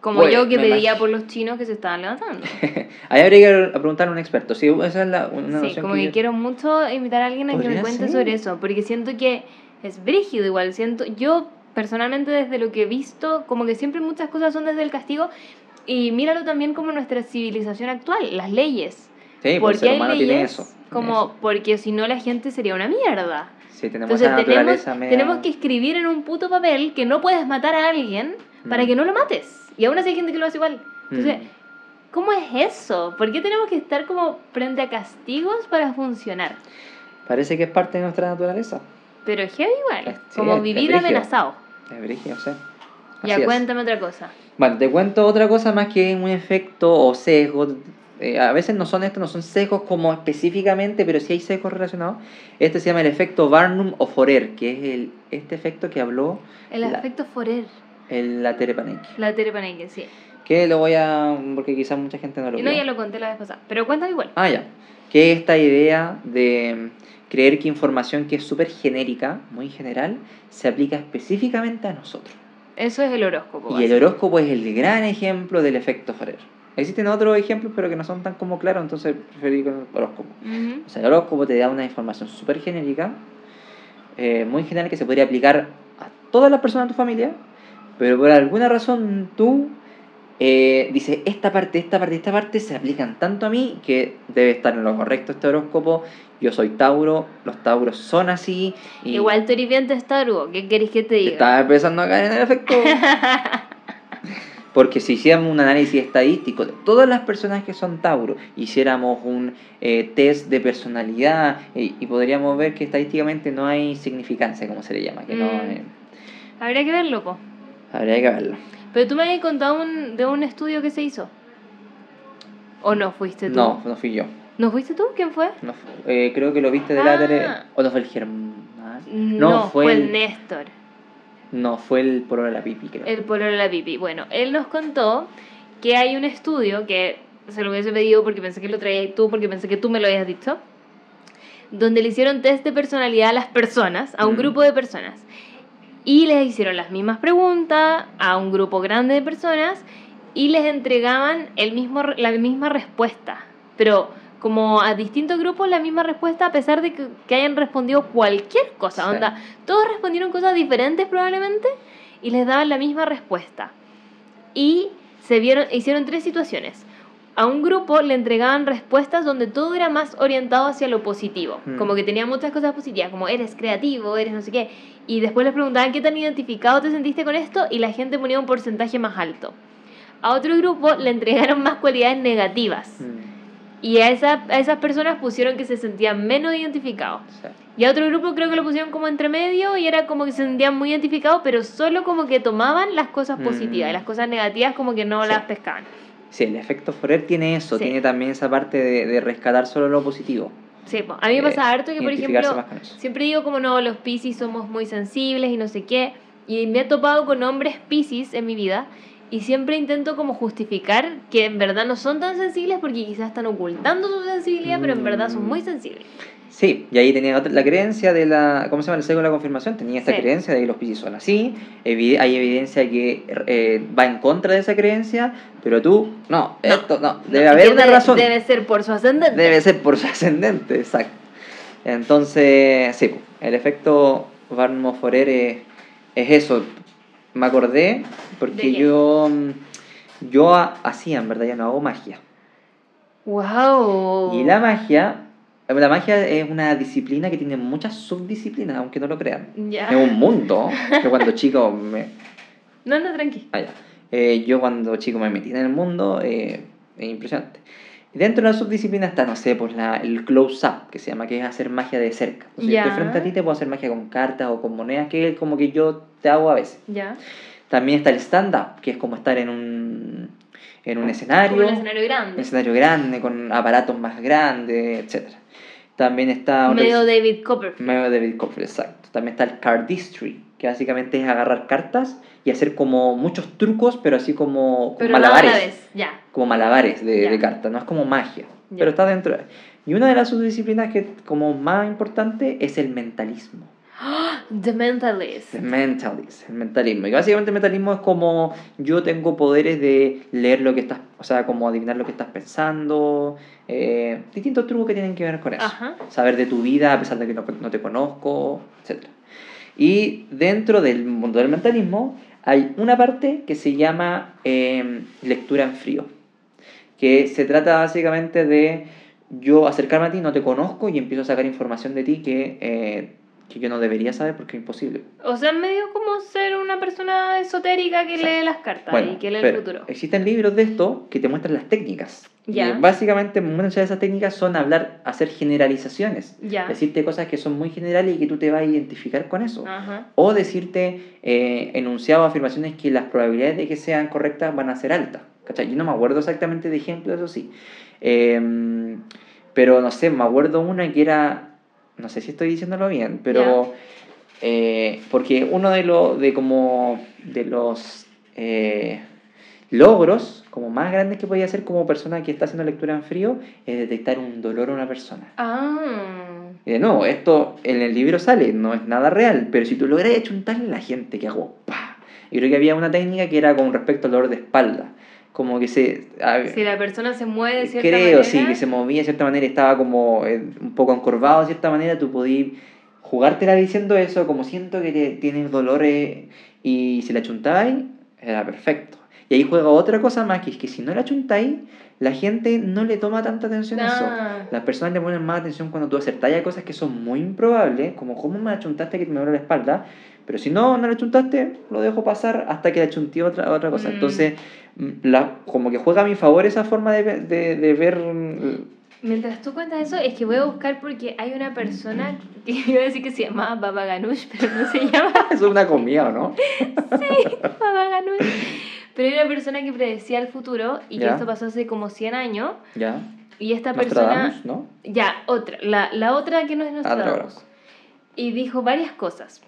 Como Pues, yo que pedía imagino. por los chinos que se estaban levantando. [LAUGHS] Ahí habría que preguntar a un experto. Sí, esa es la, una sí, como que yo- quiero mucho invitar a alguien a que me cuente ser. sobre eso, porque siento que es brígido igual. Siento, yo personalmente desde lo que he visto, como que siempre muchas cosas son desde el castigo Y míralo también como nuestra civilización actual, las leyes. Sí, ¿Por pues qué el hay humano tiene leyes? eso. tiene Como, eso. porque si no la gente sería una mierda. Sí, tenemos Entonces esa tenemos, naturaleza media- tenemos que escribir en un puto papel que no puedes matar a alguien para Mm. que no lo mates. Y aún así hay gente que lo hace igual. Entonces, Mm. ¿cómo es eso? ¿Por qué tenemos que estar como frente a castigos para funcionar? Parece que es parte de nuestra naturaleza. Pero es heavy igual. Es- sí, como es- es vivir brígido. amenazado. Es brígido, sí. Ya, Así es. cuéntame otra cosa. Bueno, te cuento otra cosa más que un efecto o sesgo. Eh, a veces no son estos, no son sesgos como específicamente, pero sí hay sesgos relacionados. Este se llama el efecto Barnum o Forer, que es el, este efecto que habló El La- efecto Forer. el, la Tere Panek. La Terepaneque, sí. Que lo voy a. porque quizás mucha gente no lo no, ya lo conté la vez pasada. Pero cuéntame igual. Ah, ya. Que esta idea de creer que información que es súper genérica, muy general, se aplica específicamente a nosotros. Eso es el horóscopo. Y el horóscopo es el gran ejemplo del efecto Forer. Existen otros ejemplos, pero que no son tan como claros, entonces preferí con el horóscopo. O sea, el horóscopo te da una información súper genérica, eh, muy general, que se podría aplicar a todas las personas de tu familia, pero por alguna razón tú eh, dices, esta parte, esta parte, esta parte se aplican tanto a mí que debe estar en lo correcto este horóscopo. Yo soy Tauro, los Tauros son así. Y Igual tú eres bien testarudo. ¿Qué querés que te diga? Estaba empezando a caer en el efecto. [LAUGHS] Porque si hiciéramos un análisis estadístico de todas las personas que son Tauro, hiciéramos un eh, test de personalidad y, y podríamos ver que estadísticamente no hay significancia, como se le llama, que no Mm. eh, Habría que verlo, po. habría que verlo. Pero tú me habías contado un, de un estudio que se hizo. ¿O no fuiste tú? No, no fui yo. ¿No fuiste tú? ¿Quién fue? No eh, creo que lo viste de Ah. la tele. ¿O no fue el Germán? No, fue, el Néstor. No, fue el Poro de la Pipi, creo. El pololo de la pipi. Bueno, él nos contó que hay un estudio que se lo hubiese pedido porque pensé que lo traías tú, porque pensé que tú me lo habías dicho, donde le hicieron test de personalidad a las personas, a un Mm. grupo de personas, y les hicieron las mismas preguntas a un grupo grande de personas y les entregaban el mismo, la misma respuesta, pero como a distintos grupos la misma respuesta a pesar de que, que hayan respondido cualquier cosa, Sí. onda, todos respondieron cosas diferentes probablemente y les daban la misma respuesta. Y se vieron, hicieron tres situaciones. A un grupo le entregaban respuestas donde todo era más orientado hacia lo positivo, Mm. como que tenía muchas cosas positivas, como eres creativo, eres no sé qué. Y después les preguntaban qué tan identificado te sentiste con esto y la gente ponía un porcentaje más alto. A otro grupo le entregaron más cualidades negativas Mm, y a, esa, a esas personas pusieron que se sentían menos identificados. sea, Y a otro grupo creo que lo pusieron como entre medio y era como que se sentían muy identificados, pero solo como que tomaban las cosas positivas y Mm. las cosas negativas como que no Sí. las pescaban. Sí, el efecto Forer tiene eso, Sí. tiene también esa parte de, de rescatar solo lo positivo. Sí, a mí me Eh, pasa harto que, por ejemplo, siempre digo como no, los Piscis somos muy sensibles y no sé qué, y me he topado con hombres Piscis en mi vida y siempre intento como justificar que en verdad no son tan sensibles porque quizás están ocultando su sensibilidad, pero en verdad son Mm. muy sensibles. Sí, y ahí tenía otra- la creencia de la, ¿cómo se llama? El sesgo de la confirmación, tenía esta Sí. creencia de que los piscis son así, evi- hay evidencia que eh, va en contra de esa creencia, pero tú, no, No, esto no, debe No, haber una debe- razón, Debe ser por su ascendente. debe ser por su ascendente, exacto. Entonces, sí, el efecto Barnum Forer es, es eso, me acordé ¿De porque yo, yo ha- hacía, en verdad, ya no hago magia. Wow. Y la magia, la magia es una disciplina que tiene muchas subdisciplinas, aunque no lo crean. Ya. Es un mundo. Yo cuando chico me... [LAUGHS] No, no, tranqui. ah, ya. Eh, yo cuando chico me metí en el mundo, eh, es impresionante. Dentro de la subdisciplina está, no sé, pues la, el close-up, que se llama, que es hacer magia de cerca. Entonces, estoy frente a ti, te puedo hacer magia con cartas o con monedas, que es como que yo te hago a veces. Ya. También está el stand-up, que es como estar en un, en un escenario. Como un escenario Un grande. escenario grande, con aparatos más grandes, etc. También está... Medio David Copperfield. Medio David Copperfield, exacto. También está el cardistry, que básicamente es agarrar cartas y hacer como muchos trucos, pero así como, como Pero no a malabares. la vez. Ya. Como malabares de, de cartas, no es como magia, Ya. pero está dentro. de- Y una de las subdisciplinas que como más importante es el mentalismo. [GASPS] The Mentalist. The mentalist, el mentalismo. Y básicamente el mentalismo es como yo tengo poderes de leer lo que estás, o sea, como adivinar lo que estás pensando, eh, distintos trucos que tienen que ver con eso. Ajá. Saber de tu vida a pesar de que no, no te conozco, etc. Y dentro del mundo del mentalismo Hay una parte que se llama em, lectura en frío, que se trata básicamente de yo acercarme a ti, no te conozco y empiezo a sacar información de ti que, eh, que yo no debería saber porque es imposible. O sea, medio como ser una persona esotérica que lee las cartas y que lee el futuro. Existen libros de esto que te muestran las técnicas. Ya. Y básicamente muchas de esas técnicas son hablar, hacer generalizaciones. Ya. Decirte cosas que son muy generales y que tú te vas a identificar con eso. Ajá. O decirte eh, enunciados, afirmaciones que las probabilidades de que sean correctas van a ser altas. ¿Cachai? Yo no me acuerdo exactamente de ejemplos, eso sí. Em, pero no sé, me acuerdo una que era, no sé si estoy diciéndolo bien, pero eh, porque uno de los, de como, de los eh, logros como más grandes que podía hacer como persona que está haciendo lectura en frío es detectar un dolor en una persona. Ah. Y de nuevo, esto en el libro sale, no es nada real, pero si tú logras achuntarle a la gente que hago, ¡pah! Yo creo que había una técnica que era con respecto al dolor de espalda. Como que se... a- Si la persona se mueve de cierta Creo, manera. sí, que se movía de cierta manera, estaba como eh, un poco encorvado de cierta manera, tú podías jugártela diciendo eso, como siento que te, tienes dolores y si la chuntabais, era perfecto. Y ahí juega otra cosa más, que es que si no la chuntáis, la gente no le toma tanta atención a eso. Ah. Las personas le ponen más atención cuando tú acertáis a cosas que son muy improbables, como cómo me achuntaste que me duele la espalda, pero si no, no la chuntaste, lo dejo pasar hasta que la chunté otra, otra cosa. Mm. Entonces, mm, la, como que juega a mi favor esa forma de, de, de ver... mm, Mientras tú cuentas eso, es que voy a buscar porque hay una persona que [LAUGHS] iba a decir que se llamaba Baba Ganoush, pero no se llama [LAUGHS] es una comida, ¿o no? [LAUGHS] Baba Ganoush. Pero hay una persona que predecía el futuro y que esto pasó hace como 100 años. Ya. Y esta persona. ¿no? Ya, otra. La, la otra que no es otra. Nostradamus. Y dijo varias cosas.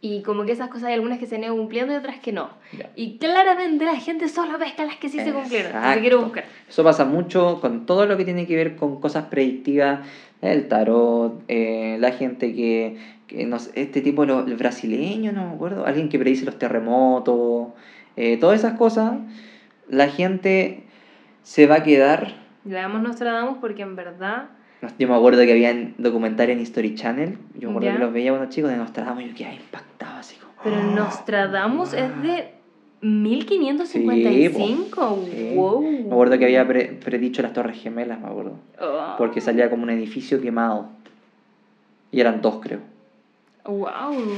Y como que esas cosas hay algunas que se han ido cumpliendo y otras que no. Ya. Y claramente la gente solo pesca las que sí se cumplieron. Quiero buscar. Eso pasa mucho con todo lo que tiene que ver con cosas predictivas, el tarot, eh, la gente que, que no sé, este tipo, lo- el brasileño, no me acuerdo, alguien que predice los terremotos, eh, todas esas cosas, la gente se va a quedar. Leamos Nostradamus porque en verdad. Yo me acuerdo que había documentarios en History Channel, yo me acuerdo Ya. que los veía cuando chicos de Nostradamus y yo quedaba impactado así como... Pero "Oh". Nostradamus es de 1555. Sí. Wow. Me acuerdo que había pre- predicho las Torres Gemelas, me acuerdo. Oh. Porque salía como un edificio quemado. Y eran dos, creo. Wow.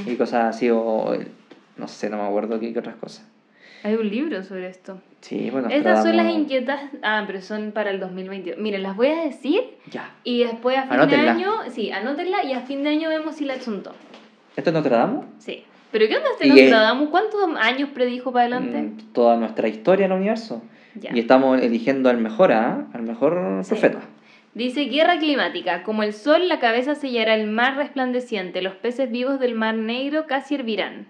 Y cosas así, o no sé, no me acuerdo qué, qué otras cosas. Hay un libro sobre esto. Sí, bueno. Estas son las inquietas. Ah, pero son para el 2022. Miren, las voy a decir Ya. y después a fin Anótenla. de año. Sí, anótenla y a fin de año vemos si la chuntó. ¿Esto es Nostradamus? Sí. ¿Pero qué onda este Nostradamus? ¿Cuántos años predijo para adelante? Mm, Toda nuestra historia en el universo. Ya. Y estamos eligiendo al mejor, ¿ah? Al mejor Sí. profeta. Dice guerra climática. Como el sol, la cabeza sellará el mar resplandeciente. Los peces vivos del mar negro casi hervirán.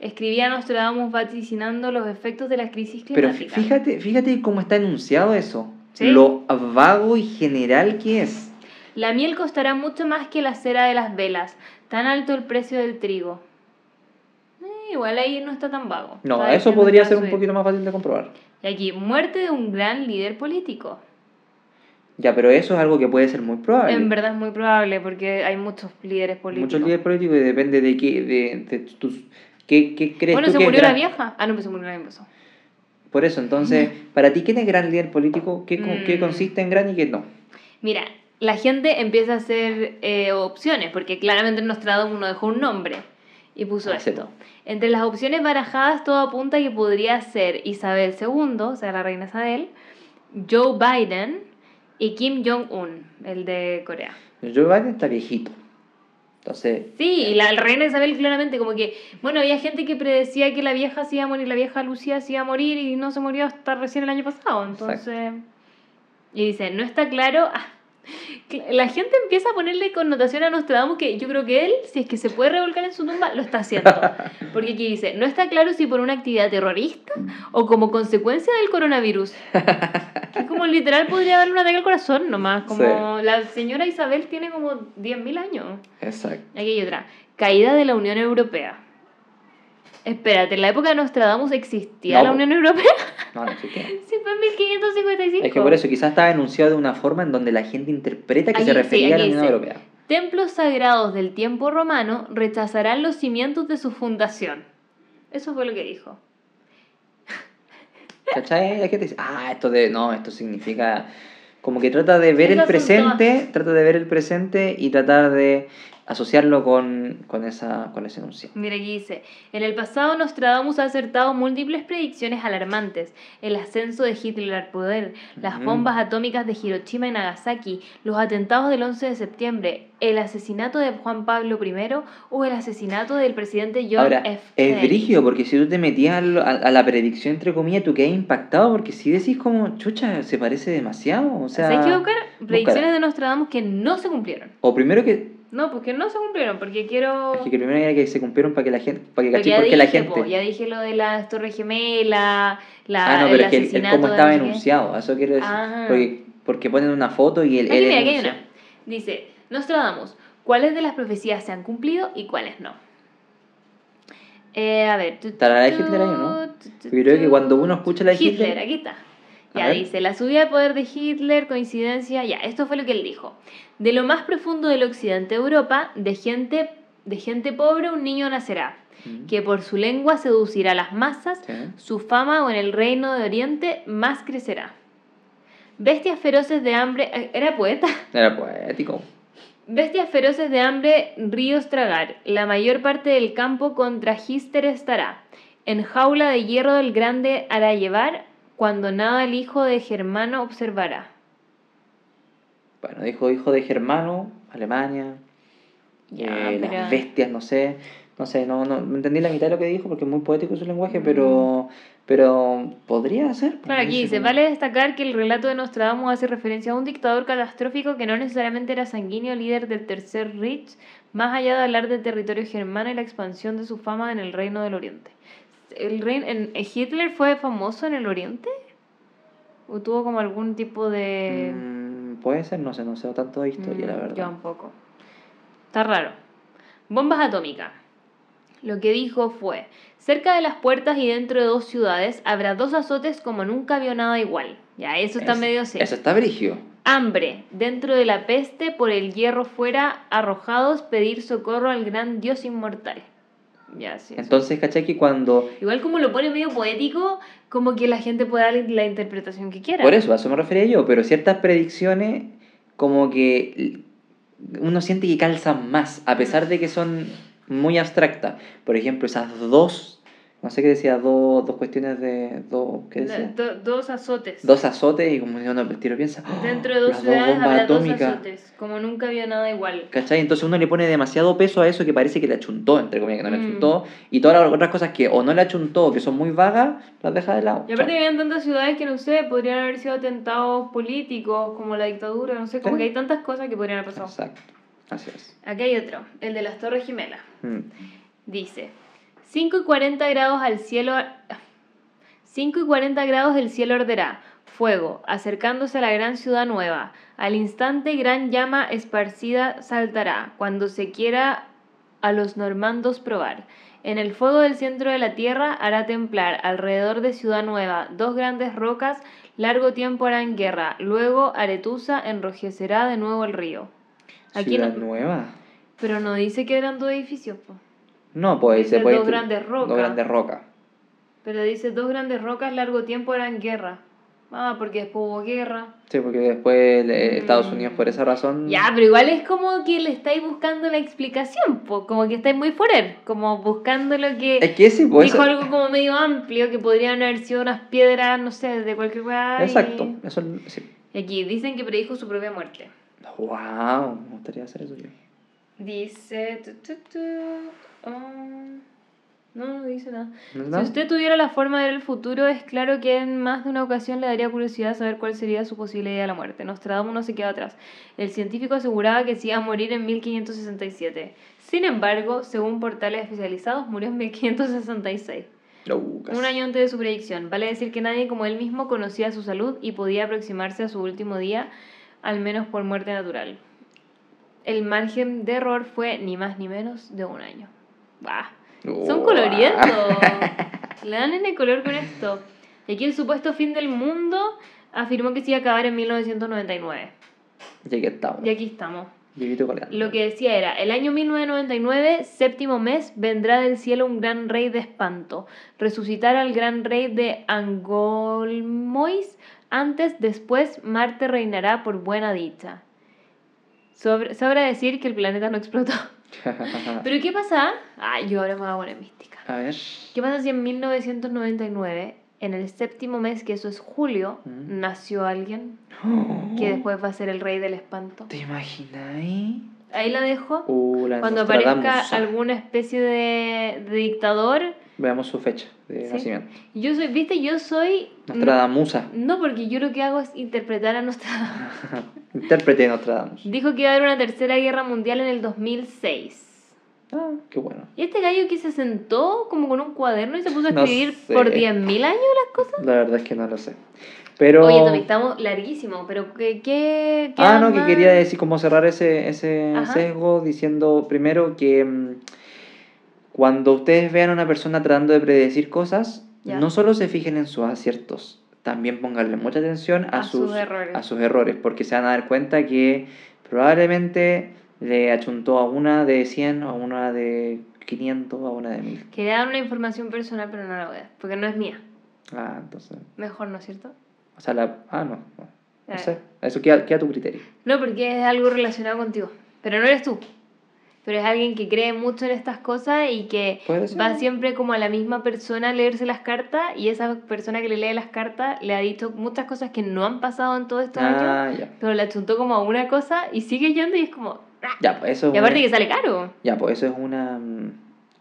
Escribía Nostradamus vaticinando los efectos de la crisis Pero climática. fíjate, fíjate cómo está enunciado eso. Sí. Lo vago y general que es. La miel costará mucho más que la cera de las velas. Tan alto el precio del trigo. Eh, igual ahí no está tan vago. No, eso podría ser un poquito más fácil de comprobar. Y aquí, muerte de un gran líder político. Ya, pero eso es algo que puede ser muy probable. En verdad es muy probable porque hay muchos líderes políticos. Muchos líderes políticos y depende de qué, de, de tus, qué, qué crees Bueno, tú se que murió la vieja. Ah, no, pues se murió la vieja. Por eso, entonces, para ti, ¿quién es gran líder político? ¿Qué, con- qué Mm. consiste en gran y qué no? Mira, la gente empieza a hacer eh, opciones, porque claramente Nostradamus no dejó un nombre y puso Ah, sí, esto. po. Entre las opciones barajadas, todo apunta que podría ser Isabel II, o sea, la reina Isabel, Joe Biden y Kim Jong-un, el de Corea. Joe Biden está viejito. Entonces, Sí, y la reina Isabel claramente como que, bueno, había gente que predecía que la vieja se iba a morir, la vieja Lucía se iba a morir y no se murió hasta recién el año pasado, entonces... Y dice, no está claro... ah, cl- la gente empieza a ponerle connotación a Nostradamus que yo creo que él, si es que se puede revolcar en su tumba, lo está haciendo. [LAUGHS] Porque aquí dice, no está claro si por una actividad terrorista o como consecuencia del coronavirus. Es como literal podría darle un ataque al corazón nomás, como la señora Isabel tiene como 10.000 años. exacto. Aquí hay otra. Caída de la Unión Europea. Espérate, ¿en la época de Nostradamus existía No, la. Unión Europea? No, no existe. [LAUGHS] sí, fue en 1555. Es que por eso quizás estaba enunciado de una forma en donde la gente interpreta que se sí, refería a la Unión dice. Europea. Templos sagrados del tiempo romano rechazarán los cimientos de su fundación. Eso fue lo que dijo. ¿Cachai? La gente dice, ah, esto de. No, esto significa. Como que trata de ver el presente, trata de ver el presente y tratar de asociarlo con, con, esa, con ese enunciado. Mira aquí dice, en el pasado Nostradamus ha acertado múltiples predicciones alarmantes, el ascenso de Hitler al poder, las Ujú. bombas atómicas de Hiroshima y Nagasaki, los atentados del 11 de septiembre, el asesinato de Juan Pablo I o el asesinato del presidente John Ahora, F. es brígido porque si tú te metías a, lo- a- la predicción, entre comillas, tú quedas impactado porque si decís como, chucha, se parece demasiado. O sea, ¿Sabes qué buscar? Predicciones búscala. de Nostradamus que no se cumplieron. O primero que, No, porque no se cumplieron, porque quiero... es que primero era que se cumplieron para que la gente, para que porque la gente... po, ya dije lo de las Torres Gemelas, la, ah, no, pero es que asesinato cómo de estaba enunciado, eso quiero decir. Ah. Porque, porque ponen una foto y el, Aquí, él mira, aquí hay enuncia. una. Dice, Nostradamus, ¿cuáles de las profecías se han cumplido y cuáles no? Eh, a ver. ¿Estará de tu, Hitler ahí o no? Yo creo que cuando uno escucha la de Hitler, Hitler- aquí está. Ya dice, la subida de poder de Hitler, coincidencia, ya, esto fue lo que él dijo. De lo más profundo del occidente de Europa, de gente, de gente pobre un niño nacerá, Mm. que por su lengua seducirá a las masas, Sí. su fama o en el reino de Oriente más crecerá. Bestias feroces de hambre, eh, era poeta. [LAUGHS] Era poético. Bestias feroces de hambre, ríos tragar. La mayor parte del campo contra Gister estará. En jaula de hierro del grande hará llevar, cuando nada el hijo de Germano observará. Bueno, dijo hijo de Germano, Alemania, Ya, eh, pero- las bestias, no sé. No sé, no, no me entendí la mitad de lo que dijo porque es muy poético su lenguaje, pero, pero podría ser. pues, Claro, aquí dice vale destacar que el relato de Nostradamus hace referencia a un dictador catastrófico que no necesariamente era sanguíneo líder del Tercer Reich, más allá de hablar del territorio germano y la expansión de su fama en el Reino del Oriente. ¿El rein- en, ¿Hitler fue famoso en el Oriente? ¿O tuvo como algún tipo de...? Mm, puede ser, no sé, no sé tanto de historia, la Mm, verdad. Yo tampoco. Está raro. Bombas atómicas. Lo que dijo fue, cerca de las puertas y dentro de dos ciudades habrá dos azotes como nunca vio nada igual. Ya, eso está Es- medio serio. Eso está brigio. Hambre, dentro de la peste, por el hierro fuera, arrojados, pedir socorro al gran Dios inmortal. Ya, sí. Entonces, ¿cachai? Que cuando... Igual como lo pone medio poético, como que la gente puede dar la interpretación que quiera. Por eso, a eso me refería yo, pero ciertas predicciones como que uno siente que calzan más, a pesar de que son muy abstractas. Por ejemplo, esas dos, no sé qué decía, dos, dos cuestiones de... Dos, ¿Qué decía? Do- dos azotes. Dos azotes y como uno el tiro piensa... "Oh, Dentro de dos ciudades habrá dos atómicas". azotes, como nunca vio nada igual. ¿Cachai? Entonces uno le pone demasiado peso a eso que parece que le achuntó, entre comillas, que no le Mm. achuntó. Y todas las otras cosas que o no le achuntó que son muy vagas, las deja de lado. Y aparte que habían tantas ciudades que no sé, podrían haber sido atentados políticos, como la dictadura, no sé, como Sí. que hay tantas cosas que podrían haber pasado. Exacto. Así es. Aquí hay otro, el de las Torres Gemelas. Mm. Dice, 5 y 40 grados al cielo... 5 y 40 grados del cielo arderá, fuego, acercándose a la gran ciudad nueva. Al instante gran llama esparcida saltará, cuando se quiera a los normandos probar. En el fuego del centro de la tierra hará templar alrededor de Ciudad Nueva dos grandes rocas, largo tiempo harán guerra, luego Aretusa enrojecerá de nuevo el río. Aquí Ciudad no- Nueva. pero no dice que eran dos edificios, po. No, pues Dice se puede. dos grandes rocas. Dos grandes rocas. Pero dice dos grandes rocas largo tiempo eran guerra. Ah, porque después hubo guerra. Sí, porque después eh, Estados. Unidos por esa razón. Ya, pero igual es como que le estáis buscando la explicación, po. como que estáis muy forer, como buscando lo que Es que sí, pues. dijo eso- algo como medio amplio, que podrían haber sido unas piedras, no sé, de cualquier lugar. Exacto. Eso sí. Y aquí dicen que predijo su propia muerte. Wow, me gustaría hacer eso yo. Dice... tu, tu, tu, ah, no, no dice nada. ¿No? Si usted tuviera la forma de ver el futuro, es claro que en más de una ocasión le daría curiosidad saber cuál sería su posible idea de la muerte. Nostradamus no se queda atrás. El científico aseguraba que se iba a morir en 1567. Sin embargo, según portales especializados, murió en 1566. Uh, casi. Un año antes de su predicción. Vale decir que nadie como él mismo conocía su salud y podía aproximarse a su último día, al menos por muerte natural. El margen de error fue ni más ni menos de un año. ¡Bah! Son Uah. coloriendo. [LAUGHS] Le dan en el color con esto. Y aquí el supuesto fin del mundo afirmó que se iba a acabar en 1999. Y aquí estamos. Y aquí estamos. Lo que decía era, el año 1999, séptimo mes, vendrá del cielo un gran rey de espanto. Resucitar al gran rey de Angolmois. Antes, después, Marte reinará por buena dicha. Sobre, sobra decir que el planeta no explotó. [LAUGHS] Pero ¿qué pasa? Ay, yo ahora me voy a poner mística. A ver. ¿Qué pasa si en 1999, en el séptimo mes, que eso es julio, Mm. nació alguien [GASPS] que después va a ser el rey del espanto? ¿Te imaginas ahí? La dejo. Uh, la Cuando aparezca alguna especie de, de dictador, Veamos su fecha de Sí. nacimiento. yo soy, viste, yo soy... Nostradamusa. No, porque yo lo que hago es interpretar a Nostradamus. [LAUGHS] Intérprete de Nostradamus. Dijo que iba a haber una tercera guerra mundial en el 2006. Ah, qué bueno. Y este gallo que se sentó como con un cuaderno y se puso a No escribir sé. por 10.000 años las cosas. La verdad es que no lo sé. Pero... Oye, Tommy, estamos larguísimos, pero ¿qué, qué, qué Ah, no, que más? quería decir, como cerrar ese, ese Ajá. sesgo diciendo primero que mm, cuando ustedes vean a una persona tratando de predecir cosas, no solo se fijen en sus aciertos, también pónganle mucha atención a, A sus sus, errores. a sus errores, porque se van a dar cuenta que probablemente le achuntó a una de 100, a una de 500, a una de 1000. Quería dar una información personal, pero no la voy a dar, porque no es mía. Ah, entonces... Mejor, ¿no es cierto? O sea, la... Ah, no. No, no Eh. sé. Eso queda, queda a tu criterio. No, porque es algo relacionado contigo. Pero no eres tú. Pero es alguien que cree mucho en estas cosas y que va siempre como a la misma persona a leerse las cartas y esa persona que le lee las cartas le ha dicho muchas cosas que no han pasado en todos estos años, Ah, ya. pero le achuntó como a una cosa y sigue yendo y es como... ¡ah! Ya, pues eso es Y aparte una- que sale caro. Ya, pues eso es una mm,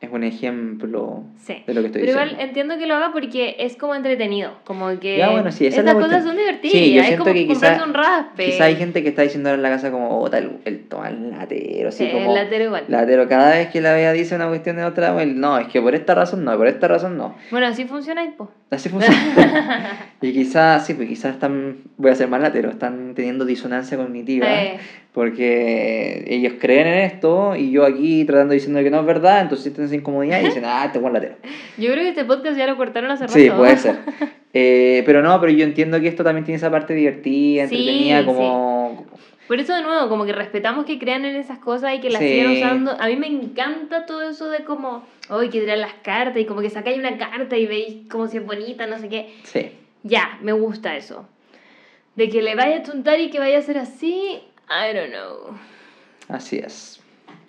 es un ejemplo Sí. de lo que estoy Pero diciendo. igual entiendo que lo haga porque es como entretenido, como que Ya, bueno, sí, esa es la estas cosas son divertidas, Sí, yo es siento como que quizá- un raspe. Quizá hay gente que está diciendo en la casa como, oh, tal, el toma el latero, así Sí, como... el latero igual. Latero, cada vez que la vea dice una cuestión de otra, bueno, no, es que por esta razón no, por esta razón no. Bueno, así funciona y pues. Así funciona. [LAUGHS] y quizás, sí, pues quizás están, voy a ser más latero, están teniendo disonancia cognitiva. Eh. Porque ellos creen en esto y yo aquí tratando diciendo que no es verdad, entonces sienten esa incomodidad y dicen, [LAUGHS] ah, este buen latero. Yo creo que este podcast ya lo cortaron hace rato. Sí, puede ser. [LAUGHS] Eh, pero no, pero yo entiendo que esto también tiene esa parte divertida, Sí, entretenida, como... Por eso, de nuevo, como que respetamos que crean en esas cosas y que las Sí. sigan usando. A mí me encanta todo eso de como, hoy que tiran las cartas y como que sacáis una carta y veis como si es bonita, no sé qué. Sí. Ya, me gusta eso. De que le vaya a chuntar y que vaya a ser así, I don't know. Así es.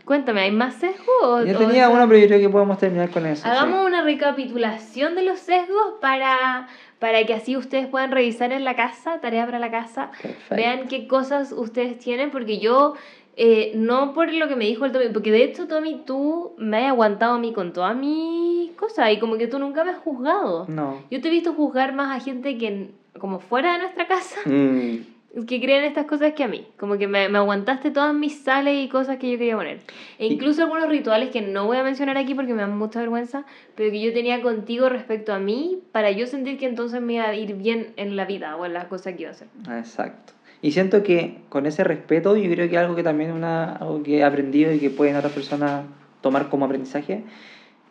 Cuéntame, ¿hay más sesgos? Yo tenía uno, pero yo creo que podemos terminar con eso. sí. Hagamos una recapitulación de los sesgos para, para que así ustedes puedan revisar en la casa, tarea para la casa, Perfecto. vean qué cosas ustedes tienen, porque yo, eh, no por lo que me dijo el Tommy, porque de hecho, Tommy, tú me has aguantado a mí con todas mis cosas y como que tú nunca me has juzgado. No. Yo te he visto juzgar más a gente que como fuera de nuestra casa, Mm, que creen estas cosas que a mí. Como que me, me aguantaste todas mis sales y cosas que yo quería poner. E Y- incluso algunos rituales que no voy a mencionar aquí porque me dan mucha vergüenza, pero que yo tenía contigo respecto a mí para yo sentir que entonces me iba a ir bien en la vida o en las cosas que iba a hacer. exacto. Y siento que con ese respeto, yo creo que algo que también una, algo que he aprendido y que pueden otras personas tomar como aprendizaje,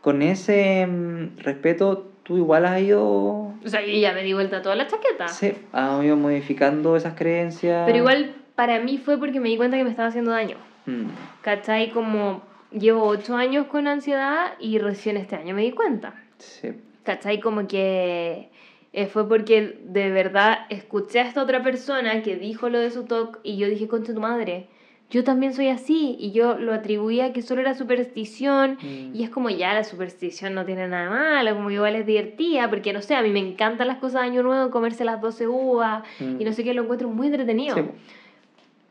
con ese mm, respeto tú igual has ido, O sea, yo ya me di vuelta toda la chaqueta. sí, has ido modificando esas creencias. Pero igual para mí fue porque me di cuenta que me estaba haciendo daño. Mm, ¿Cachai? Como llevo ocho años con ansiedad y recién este año me di cuenta. sí. ¿Cachai? Como que eh, fue porque de verdad escuché a esta otra persona que dijo lo de su talk y yo dije, concha tu madre, yo también soy así. Y yo lo atribuía a que solo era superstición. Mm. Y es como ya la superstición no tiene nada malo, como igual es divertida, porque no sé, a mí me encantan las cosas de Año Nuevo, comerse las 12 uvas Mm. y no sé qué, lo encuentro muy entretenido. Sí.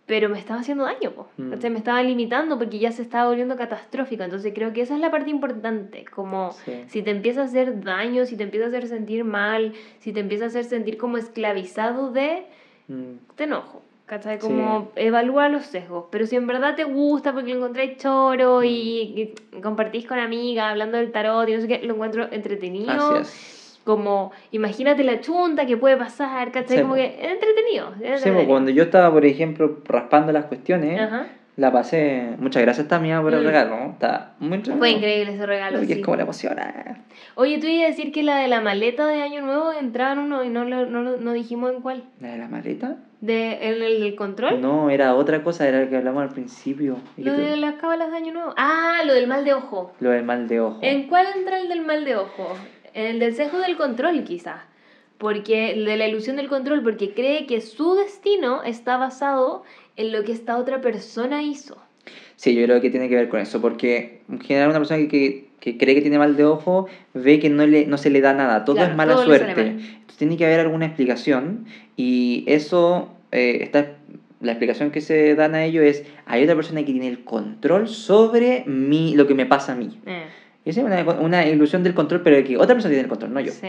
Pero me estaba haciendo daño, po, Mm. ¿cachai? Me estaba limitando porque ya se estaba volviendo catastrófico. Entonces creo que esa es la parte importante, como Sí. si te empieza a hacer daño, si te empieza a hacer sentir mal, si te empieza a hacer sentir como esclavizado de, Mm, te enojo. ¿Cachai? Sí. Como evalúa los sesgos. Pero si en verdad te gusta porque lo encontráis choro Mm. y, y compartís con amigas hablando del tarot y no sé qué, lo encuentro entretenido. Como, imagínate la chunta que puede pasar, ¿cachai? Sí, como que es entretenido. es Sí, entretenido. cuando yo estaba, por ejemplo, raspando las cuestiones, Ajá. La pasé. Muchas gracias también por el Mm. regalo. ¿no? Está muy. Fue increíble ese regalo. Porque sí. es como la emociona. Oye, tú ibas a decir que la de la maleta de Año Nuevo entraba en uno y no, lo- no, lo- no dijimos en cuál. ¿La de la maleta? ¿De, ¿En el del control? No, era otra cosa, era lo que hablamos al principio. ¿Y Lo de las cábalas de Año Nuevo. Ah, lo del mal de ojo. Lo del mal de ojo. ¿En cuál entra el del mal de ojo? En el del sesgo del control, quizás. Porque el de la ilusión del control, porque cree que su destino está basado en lo que esta otra persona hizo. Sí, yo creo que tiene que ver con eso, porque en general una persona que, que, que cree que tiene mal de ojo ve que no, le, no se le da nada, todo Claro, es mala todo suerte. mal. Entonces tiene que haber alguna explicación y eso, eh, está, la explicación que se dan a ello es, hay otra persona que tiene el control sobre mí, lo que me pasa a mí. Eh, Y esa es una, una ilusión del control, pero de que otra persona tiene el control, no yo. Sí.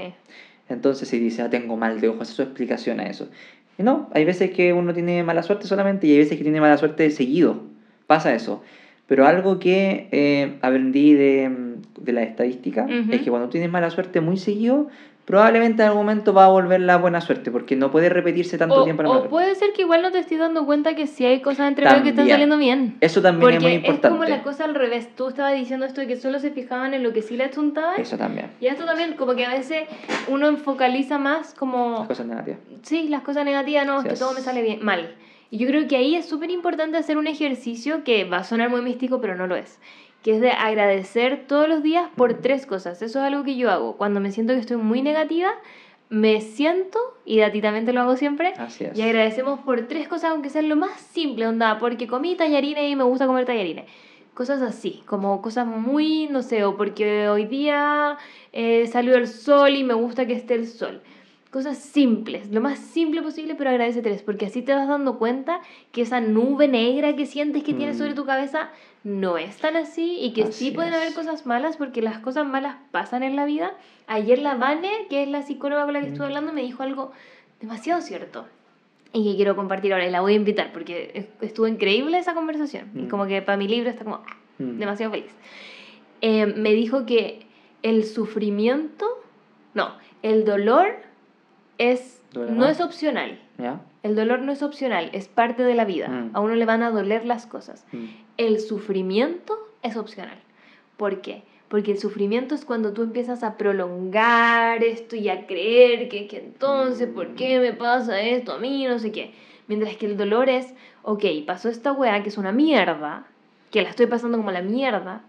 Entonces se dice, ah, tengo mal de ojo, esa es su explicación a eso. Y no, hay veces que uno tiene mala suerte solamente y hay veces que tiene mala suerte seguido. Pasa eso. Pero algo que eh, aprendí de, de la estadística es que cuando tienes mala suerte muy seguido, probablemente en algún momento va a volver la buena suerte, porque no puede repetirse tanto O, tiempo mala o puede ser que igual no te estés dando cuenta que sí hay cosas entre medio que están saliendo bien. Eso también Porque es muy importante. como la cosa al revés. Tú estabas diciendo esto de que solo se fijaban en lo que sí le achuntaba. Eso también. Y esto también, como que a veces uno focaliza más como... Las cosas negativas. Sí, las cosas negativas, no, es Sí, que es. todo me sale bien, mal. Y yo creo que ahí es súper importante hacer un ejercicio que va a sonar muy místico, pero no lo es. Que es de agradecer todos los días por tres cosas. Eso es algo que yo hago. Cuando me siento que estoy muy negativa, me siento, y a ti también te lo hago siempre, Así es. y agradecemos por tres cosas, aunque sean lo más simple, onda, porque comí tallarines y me gusta comer tallarines. Cosas así, como cosas muy, no sé, o porque hoy día eh, salió el sol y me gusta que esté el sol. Cosas simples, lo más simple posible, pero agradece tres, porque así te vas dando cuenta que esa nube negra que sientes que tienes Mm. sobre tu cabeza no es tan así y que sí pueden es. haber cosas malas, porque las cosas malas pasan en la vida. Ayer la Vane, que es la psicóloga con la que estuve Mm. hablando, me dijo algo demasiado cierto y que quiero compartir ahora y la voy a invitar porque es- estuvo increíble esa conversación y Mm. como que para mi libro está como Mm. demasiado feliz. Eh, me dijo que el sufrimiento, no, el dolor es, ¿Duele no es opcional. ¿Ya? El dolor no es opcional, es parte de la vida. Mm. A uno le van a doler las cosas. Mm. El sufrimiento es opcional. ¿Por qué? Porque el sufrimiento es cuando tú empiezas a prolongar esto y a creer que, que entonces, ¿por qué me pasa esto a mí? No sé qué. Mientras que el dolor es, ok, pasó esta weá que es una mierda, que la estoy pasando como la mierda,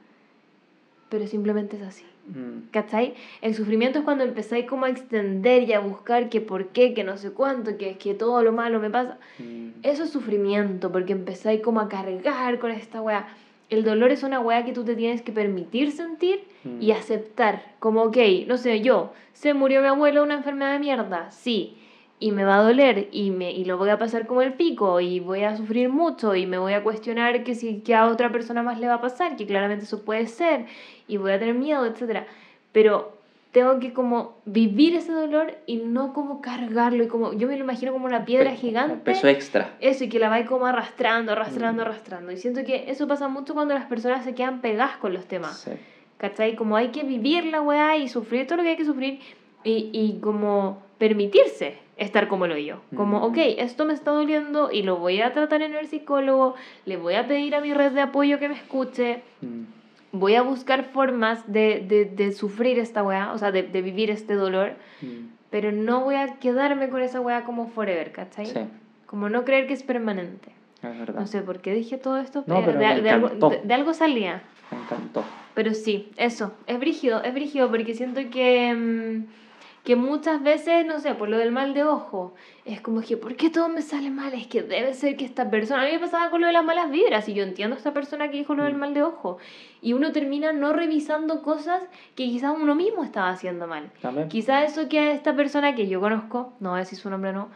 pero simplemente es así. Mm. ¿Cachai? El sufrimiento es cuando empezáis como a extender y a buscar que por qué, que no sé cuánto, que, que todo lo malo me pasa. Mm. Eso es sufrimiento, porque empezáis como a cargar con esta weá. El dolor es una weá que tú te tienes que permitir sentir Mm. y aceptar. Como, ok, no sé, yo, se murió mi abuelo de una enfermedad de mierda, sí, y me va a doler y, me, y lo voy a pasar como el pico y voy a sufrir mucho y me voy a cuestionar que si que a otra persona más le va a pasar, que claramente eso puede ser, y voy a tener miedo, etc. Pero tengo que como vivir ese dolor y no como cargarlo y como, yo me lo imagino como una piedra Pe- gigante. Peso extra. Eso, y que la vais como arrastrando, arrastrando, Mm. arrastrando. Y siento que eso pasa mucho cuando las personas se quedan pegadas con los temas. Sí. ¿Cachai? Como hay que vivir la weá y sufrir todo lo que hay que sufrir y, y como permitirse estar como lo yo. Como, Mm. ok, esto me está doliendo y lo voy a tratar en el psicólogo, le voy a pedir a mi red de apoyo que me escuche, Mm. voy a buscar formas de, de, de sufrir esta weá, o sea, de, de vivir este dolor, Mm. pero no voy a quedarme con esa weá como forever, ¿cachai? Sí, Como no creer que es permanente. es verdad. No sé por qué dije todo esto, No, pero de, de algo, de- algo salía. Me encantó. Pero sí, eso, es brígido, es brígido porque siento que, mm, que muchas veces, no sé, por lo del mal de ojo, es como que, ¿por qué todo me sale mal? Es que debe ser que esta persona, a mí me pasaba con lo de las malas vibras y yo entiendo a esta persona que dijo lo del Mm. mal de ojo y uno termina no revisando cosas que quizás uno mismo estaba haciendo mal. También. Quizás eso que a esta persona que yo conozco, no voy a decir su nombre no,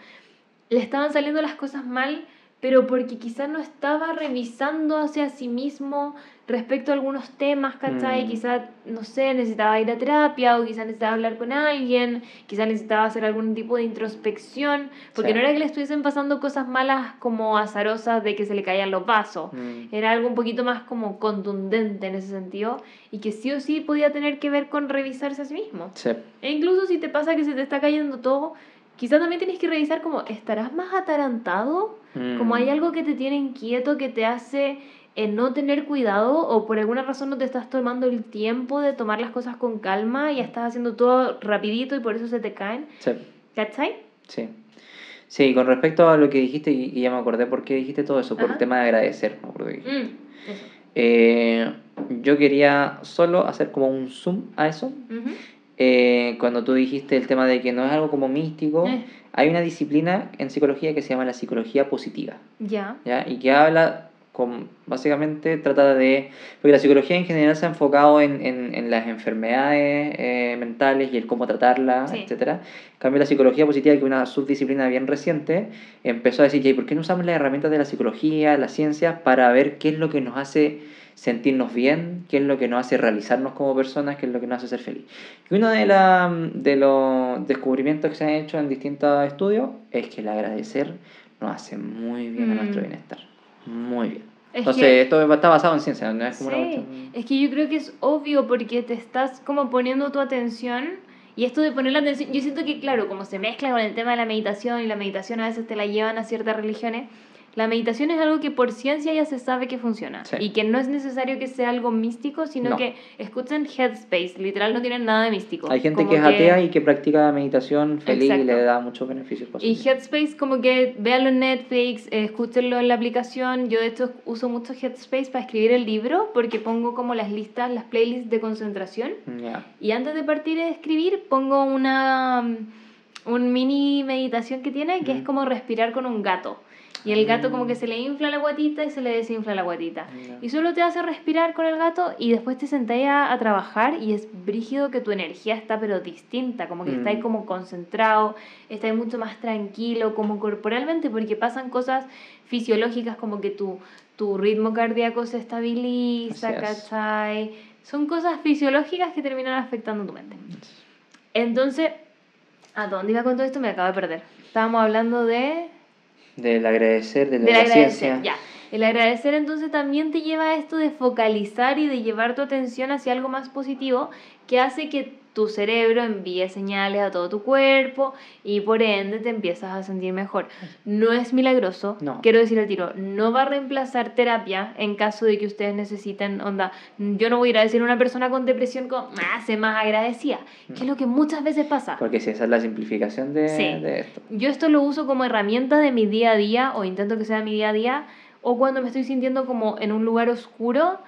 le estaban saliendo las cosas mal, pero porque quizás no estaba revisando hacia sí mismo respecto a algunos temas, ¿cachai? Mm. Quizás, no sé, necesitaba ir a terapia o quizás necesitaba hablar con alguien, quizás necesitaba hacer algún tipo de introspección, porque Sí. no era que le estuviesen pasando cosas malas como azarosas de que se le caían los vasos. Mm. Era algo un poquito más como contundente en ese sentido y que sí o sí podía tener que ver con revisarse a sí mismo. Sí. E incluso si te pasa que se te está cayendo todo, quizás también tienes que revisar como, ¿estarás más atarantado? Como hay Mm. algo que te tiene inquieto, que te hace eh, no tener cuidado o por alguna razón no te estás tomando el tiempo de tomar las cosas con calma y estás haciendo todo rapidito y por eso se te caen. Sí, ¿Cachai? sí. Sí, con respecto a lo que dijiste, y y ya me acordé por qué dijiste todo eso, por el Ajá. tema de agradecer. Mm. Eh, yo quería solo hacer como un zoom a eso. Ujú. Eh, cuando tú dijiste el tema de que no es algo como místico, Eh. hay una disciplina en psicología que se llama la psicología positiva, Ya. ¿ya? Y que habla, con, básicamente trata de... Porque la psicología en general se ha enfocado en, en, en las enfermedades eh, mentales y el cómo tratarlas, Sí. etcétera. En cambio, la psicología positiva, que es una subdisciplina bien reciente, empezó a decir, "Ya, ¿y ¿por qué no usamos las herramientas de la psicología, las ciencias, para ver qué es lo que nos hace sentirnos bien, qué es lo que nos hace realizarnos como personas, qué es lo que nos hace ser feliz. Y uno de, la, de los descubrimientos que se han hecho en distintos estudios es que el agradecer nos hace muy bien a nuestro Mm. bienestar. Muy bien. Es Entonces, que- esto está basado en ciencia, no es como una Sí, cuestión- es que yo creo que es obvio porque te estás como poniendo tu atención y esto de poner la atención, yo siento que claro, como se mezcla con el tema de la meditación y la meditación a veces te la llevan a ciertas religiones, la meditación es algo que por ciencia ya se sabe que funciona Sí. y que no es necesario que sea algo místico, sino No. que escuchen Headspace, literal no tienen nada de místico. Hay gente Como que es atea y que practica meditación feliz y le da muchos beneficios Y. Headspace como que véanlo en Netflix, eh, escúchenlo en la aplicación. Yo de hecho uso mucho Headspace para escribir el libro porque pongo como las listas, las playlists de concentración. Ya. Y antes de partir a escribir pongo una mm, un mini meditación que tiene que es como respirar con un gato. Y el gato como Mm. que se le infla la guatita y se le desinfla la guatita. Ya. Y solo te hace respirar con el gato y después te sentáis a, a trabajar y es brígido que tu energía está pero distinta, como que Mm. estáis como concentrado, estáis mucho más tranquilo, como corporalmente, porque pasan cosas fisiológicas como que tu, tu ritmo cardíaco se estabiliza, Así es. ¿cachai? Son cosas fisiológicas que terminan afectando tu mente. Entonces, ¿a dónde iba con todo esto? Me acabo de perder. Estábamos hablando de... Del agradecer, de la, Del agradecer, ciencia. ya. El agradecer entonces también te lleva a esto de focalizar y de llevar tu atención hacia algo más positivo que hace que tu cerebro envíe señales a todo tu cuerpo y por ende te empiezas a sentir mejor. No es milagroso, No. quiero decir al tiro, no va a reemplazar terapia en caso de que ustedes necesiten, onda, yo no voy a ir a decir a una persona con depresión como, ah, sé más agradecida, que es lo que muchas veces pasa. Porque si esa es la simplificación de, Sí. de esto. Yo esto lo uso como herramienta de mi día a día o intento que sea mi día a día o cuando me estoy sintiendo como en un lugar oscuro,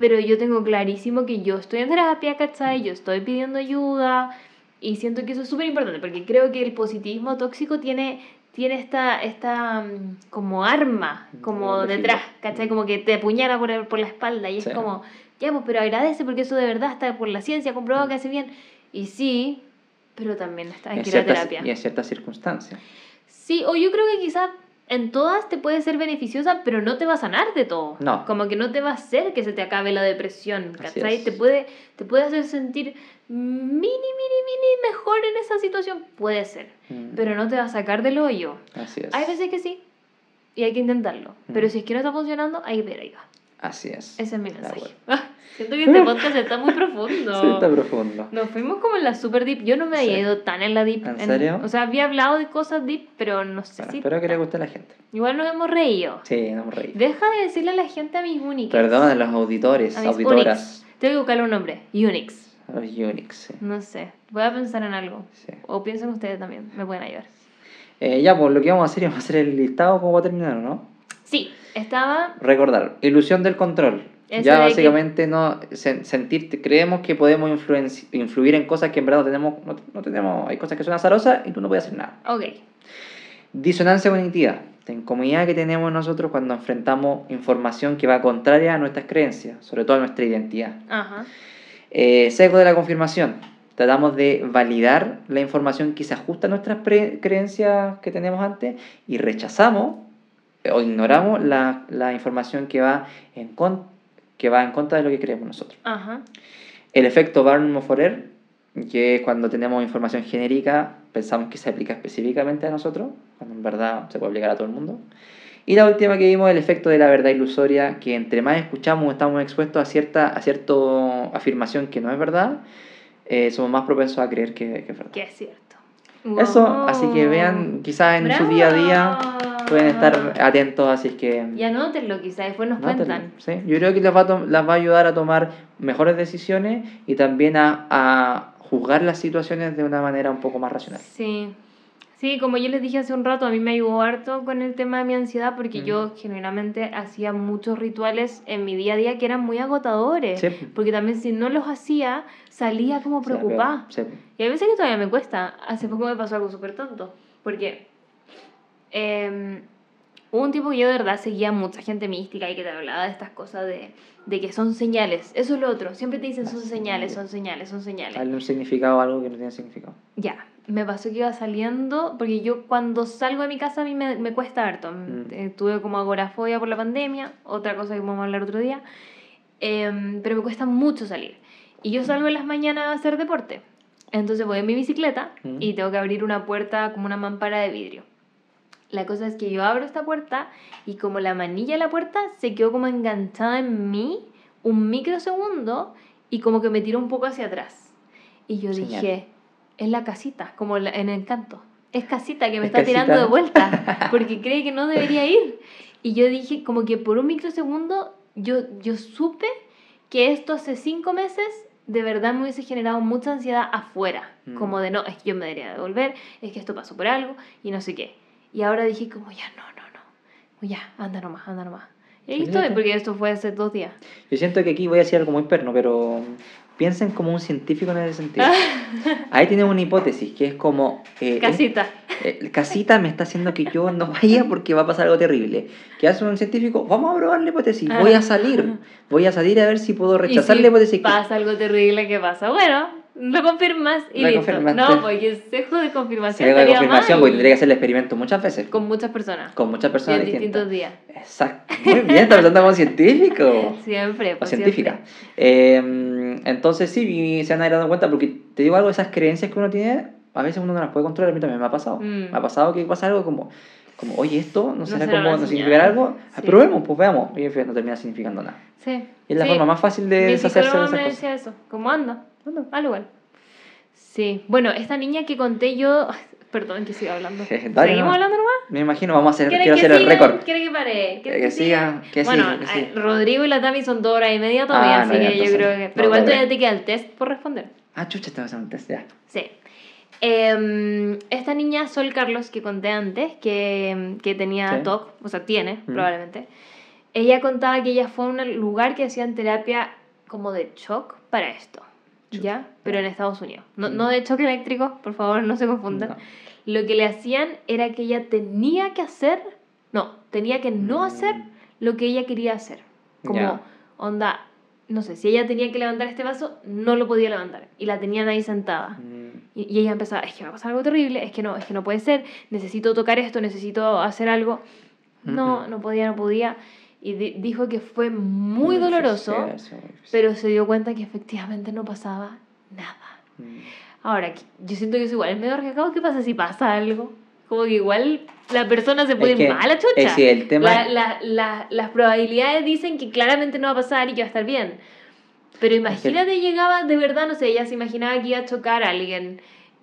pero yo tengo clarísimo que yo estoy en terapia, ¿cachai? Yo estoy pidiendo ayuda y siento que eso es súper importante porque creo que el positivismo tóxico tiene, tiene esta, esta mm, como arma, como detrás, ¿cachai? Como que te apuñala por, por la espalda y es Sí. como, ya, pues, pero agradece porque eso de verdad está por la ciencia comprobado que hace bien. Y sí, pero también está, hay en que ir a ciertas, terapia. y en ciertas circunstancias. Sí, o yo creo que quizás en todas te puede ser beneficiosa, pero no te va a sanar de todo. No. Como que no te va a hacer que se te acabe la depresión, ¿cachai? Te puede, te puede hacer sentir mini, mini, mini mejor en esa situación. Puede ser, Mm, pero no te va a sacar del hoyo. Así es. Hay veces que sí, y hay que intentarlo. Pero Mm. si es que no está funcionando, hay que pedir ayuda. Así es. Ese es mi mensaje. siento que este [LAUGHS] podcast está muy profundo. Sí, está profundo. Nos fuimos como en la super deep. Yo no me había Sí. ido tan en la deep. ¿En serio? O sea, había hablado de cosas deep, pero no sé Bueno, si. espero que le guste a la gente. Igual nos hemos reído. Sí, nos hemos reído. Deja de decirle a la gente a mis Unix. Perdón a los auditores, A mis auditoras. Unix. Tengo que buscarle un nombre. Unix. A los Unix, sí. No sé. Voy a pensar en algo. sí. O piensen ustedes también. Me pueden ayudar. Eh, ya, pues lo que vamos a hacer es vamos a hacer el listado, ¿cómo va a terminar, o no? Sí, estaba. Recordar, ilusión del control. Ya de que- básicamente no sen- sentir, creemos que podemos influir en cosas que en verdad no tenemos, no, no tenemos, hay cosas que son azarosas y tú no puedes hacer nada. Ok. Disonancia cognitiva, la incomodidad que tenemos nosotros cuando enfrentamos información que va contraria a nuestras creencias, sobre todo a nuestra identidad. Ajá. Eh, sesgo de la confirmación, tratamos de validar la información que se ajusta a nuestras creencias que tenemos antes y rechazamos o ignoramos la, la información que va, en con- que va en contra de lo que creemos nosotros. Ajá. El efecto Barnum-Forer, que es cuando tenemos información genérica, pensamos que se aplica específicamente a nosotros, cuando en verdad se puede aplicar a todo el mundo. Y la última que vimos, el efecto de la verdad ilusoria, que entre más escuchamos, estamos expuestos a cierta a cierto afirmación que no es verdad, eh, somos más propensos a creer que, que es verdad. Que es cierto. Eso, así que vean, quizás en su día a día pueden estar atentos, así que... Y anótenlo quizás, después nos cuentan. Sí, yo creo que les va, a les va a ayudar a tomar mejores decisiones y también a, a juzgar las situaciones de una manera un poco más racional. Sí, Sí, como yo les dije hace un rato, a mí me ayudó harto con el tema de mi ansiedad porque yo genuinamente hacía muchos rituales en mi día a día que eran muy agotadores. Porque también si no los hacía, salía como preocupada. Y hay veces que todavía me cuesta. Hace poco me pasó algo súper tonto. Porque eh, hubo un tiempo que yo de verdad seguía mucha gente mística y que te hablaba de estas cosas de, de que son señales. Eso es lo otro. Siempre te dicen son señales, son señales, son señales. Hay un significado algo que no tiene significado. Ya me pasó que iba saliendo, porque yo cuando salgo de mi casa a mí me, me cuesta harto. Mm. Eh, tuve como agorafobia por la pandemia, otra cosa que vamos a hablar otro día, em, pero me cuesta mucho salir. Y yo salgo en las mañanas a hacer deporte. Entonces voy en mi bicicleta mm. y tengo que abrir una puerta como una mampara de vidrio. La cosa es que yo abro esta puerta y como la manilla de la puerta se quedó como enganchada en mí un microsegundo y como que me tiró un poco hacia atrás. Y yo dije, es la casita, como en Encanto. Es casita que me está tirando de vuelta [LAUGHS] porque cree que no debería ir. Y yo dije, como que por un microsegundo, yo, yo supe que esto hace cinco meses de verdad me hubiese generado mucha ansiedad afuera. Mm. Como de, no, es que yo me debería devolver, es que esto pasó por algo y no sé qué. Y ahora dije, como ya, no, no, no. Ya, anda nomás, anda nomás. Y ahí estoy, porque esto fue hace dos días. Yo siento que aquí voy a decir algo muy perno, pero piensen como un científico en ese sentido. [LAUGHS] Ahí tienen una hipótesis que es como... Eh, casita. Eh, casita me está haciendo que yo no vaya porque va a pasar algo terrible. ¿Qué hace un científico? Vamos a probar la hipótesis. Voy a salir. Voy a salir a ver si puedo rechazar la hipótesis. pasa algo terrible, ¿qué pasa? Bueno, lo confirmas y listo. No, porque sesgo de confirmación. Sesgo de confirmación, porque tendría que hacer el experimento muchas veces. Con muchas personas. Con muchas personas. en distintos días. Exacto. Muy bien, estás pensando como científico. [LAUGHS] Siempre. Pues, o científica. Em, entonces sí, se han dado cuenta, porque te digo algo, esas creencias que uno tiene, a veces uno no las puede controlar. A mí también me ha pasado. Mm. Me ha pasado que pasa algo como como, oye, esto no, será, como, no significará algo, sí. probemos, pues veamos. Y no termina significando nada. Sí. Y es la forma más fácil de deshacerse de esas me decía eso, como anda, anda, al igual. Sí, bueno, esta niña que conté yo, perdón que siga hablando. [LAUGHS] ¿Seguimos hablando nomás? Me imagino, vamos a hacer, quiero hacer el récord. ¿Quiere que pare? ¿Quiere que, siga? Que bueno, sí, Rodrigo y la Tami son dos horas y media todavía, ah, así que yo creo que... Pero igual todavía te queda el test por responder. Ah, chucha, te vas a hacer un test, ya. Sí. Eh, esta niña, Sol Carlos, que conté antes, que, que tenía TOC, o sea, tiene probablemente, ella contaba que ella fue a un lugar que hacían terapia como de shock para esto, ¿ya? Pero en Estados Unidos. No, no de shock eléctrico, por favor, no se confundan. Lo que le hacían era que ella tenía que hacer, no, tenía que no mm. hacer lo que ella quería hacer. Como, onda, no sé, si ella tenía que levantar este vaso, no lo podía levantar. Y la tenían ahí sentada. Mm. Y, ella empezaba, es que va a pasar algo terrible, es que no, es que no puede ser, necesito tocar esto, necesito hacer algo. No, no podía, no podía. Y dijo que fue muy, doloroso, pero se dio cuenta que efectivamente no pasaba nada. Mm. Ahora, yo siento que es igual, es medio arriesgado. ¿Qué pasa si pasa algo? Como que igual la persona se puede ir mal a chucha. el tema... La, la, las probabilidades dicen que claramente no va a pasar y que va a estar bien. Pero imagínate, llegaba de verdad, no sé, ella se imaginaba que iba a chocar a alguien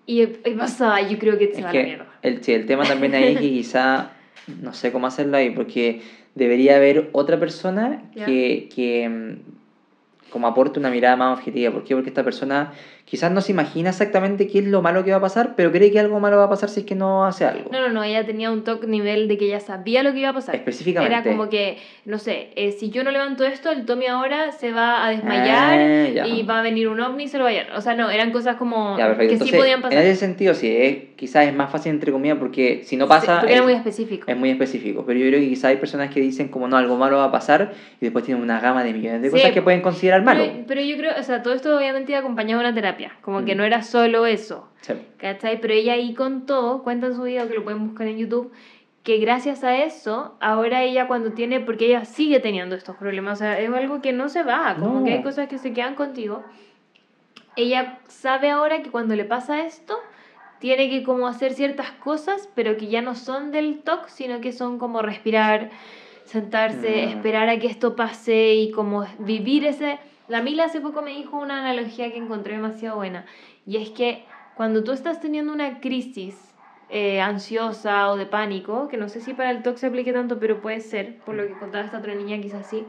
y, pasaba, yo creo que se va a la mierda. El, sí, el tema también ahí es que [LAUGHS] quizá, no sé cómo hacerlo ahí, porque debería haber otra persona que, que mm, como aporte una mirada más objetiva. ¿Por qué? Porque esta persona quizás no se imagina exactamente qué es lo malo que va a pasar, pero cree que algo malo va a pasar si es que no hace algo. No, no, no, ella tenía un toque nivel de que ella sabía lo que iba a pasar. Específicamente. Era como que, no sé, eh, si yo no levanto esto, el Tommy ahora se va a desmayar ah, y va a venir un ovni y se lo va a llevar. O sea, no, eran cosas como que sí podían pasar. En ese sentido, sí, es, quizás es más fácil entre comillas porque si no pasa... porque es, era muy específico. Es muy específico, pero yo creo que quizás hay personas que dicen como no, algo malo va a pasar y después tienen una gama de millones de cosas que pueden considerar malo. Pero, pero, yo creo, o sea, todo esto obviamente acompañado de una terapia, como que mm. no era solo eso. ¿Cachai? Pero ella ahí contó, cuenta en su video que lo pueden buscar en YouTube, que gracias a eso, ahora ella cuando tiene, porque ella sigue teniendo estos problemas, o sea, es algo que no se va, como que hay cosas que se quedan contigo. Ella sabe ahora que cuando le pasa esto, tiene que como hacer ciertas cosas, pero que ya no son del TOC, sino que son como respirar, sentarse, mm. esperar a que esto pase y como vivir ese... La Mila hace poco me dijo una analogía que encontré demasiado buena. Y es que cuando tú estás teniendo una crisis eh, ansiosa o de pánico, que no sé si para el TOC se aplique tanto, pero puede ser, por lo que contaba esta otra niña, quizás sí,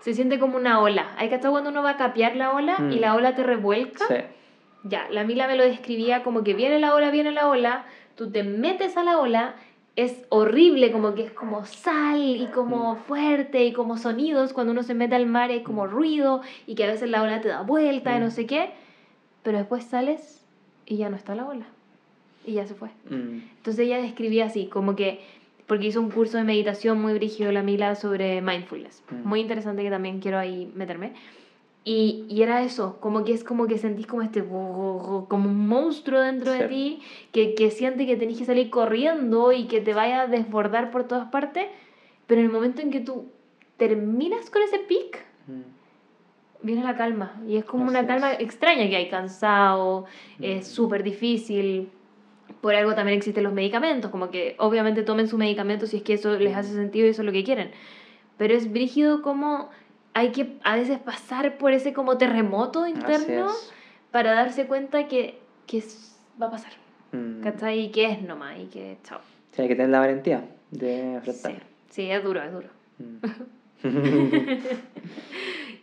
se siente como una ola. Hay que estar cuando uno va a capear la ola y Mm. la ola te revuelca. Sí. Ya, la Mila me lo describía como que viene la ola, viene la ola, tú te metes a la ola, es horrible, como que es como sal y como fuerte y como sonidos cuando uno se mete al mar, es como ruido y que a veces la ola te da vuelta y no Mm. sé qué, pero después sales y ya no está la ola y ya se fue. Mm. Entonces ella describía así, como que, porque hizo un curso de meditación muy brígido la Mila sobre mindfulness, Mm. muy interesante que también quiero ahí meterme. Y, y era eso, como que es como que sentís como este, como un monstruo dentro de Sí. ti, que, que siente que tenés que salir corriendo y que te vaya a desbordar por todas partes, pero en el momento en que tú terminas con ese pic, Mm. viene la calma. Y es como Así una calma es. extraña que hay cansado, es Mm. súper difícil. Por algo también existen los medicamentos, como que obviamente tomen su medicamento si es que eso les hace sentido y eso es lo que quieren. Pero es brígido como hay que a veces pasar por ese como terremoto interno para darse cuenta que, que va a pasar. Mm. ¿Cachai? Y que es nomás y que chao. Sí, hay que tener la valentía de Sí, enfrentarlo. sí, es duro, es duro. Mm. [LAUGHS]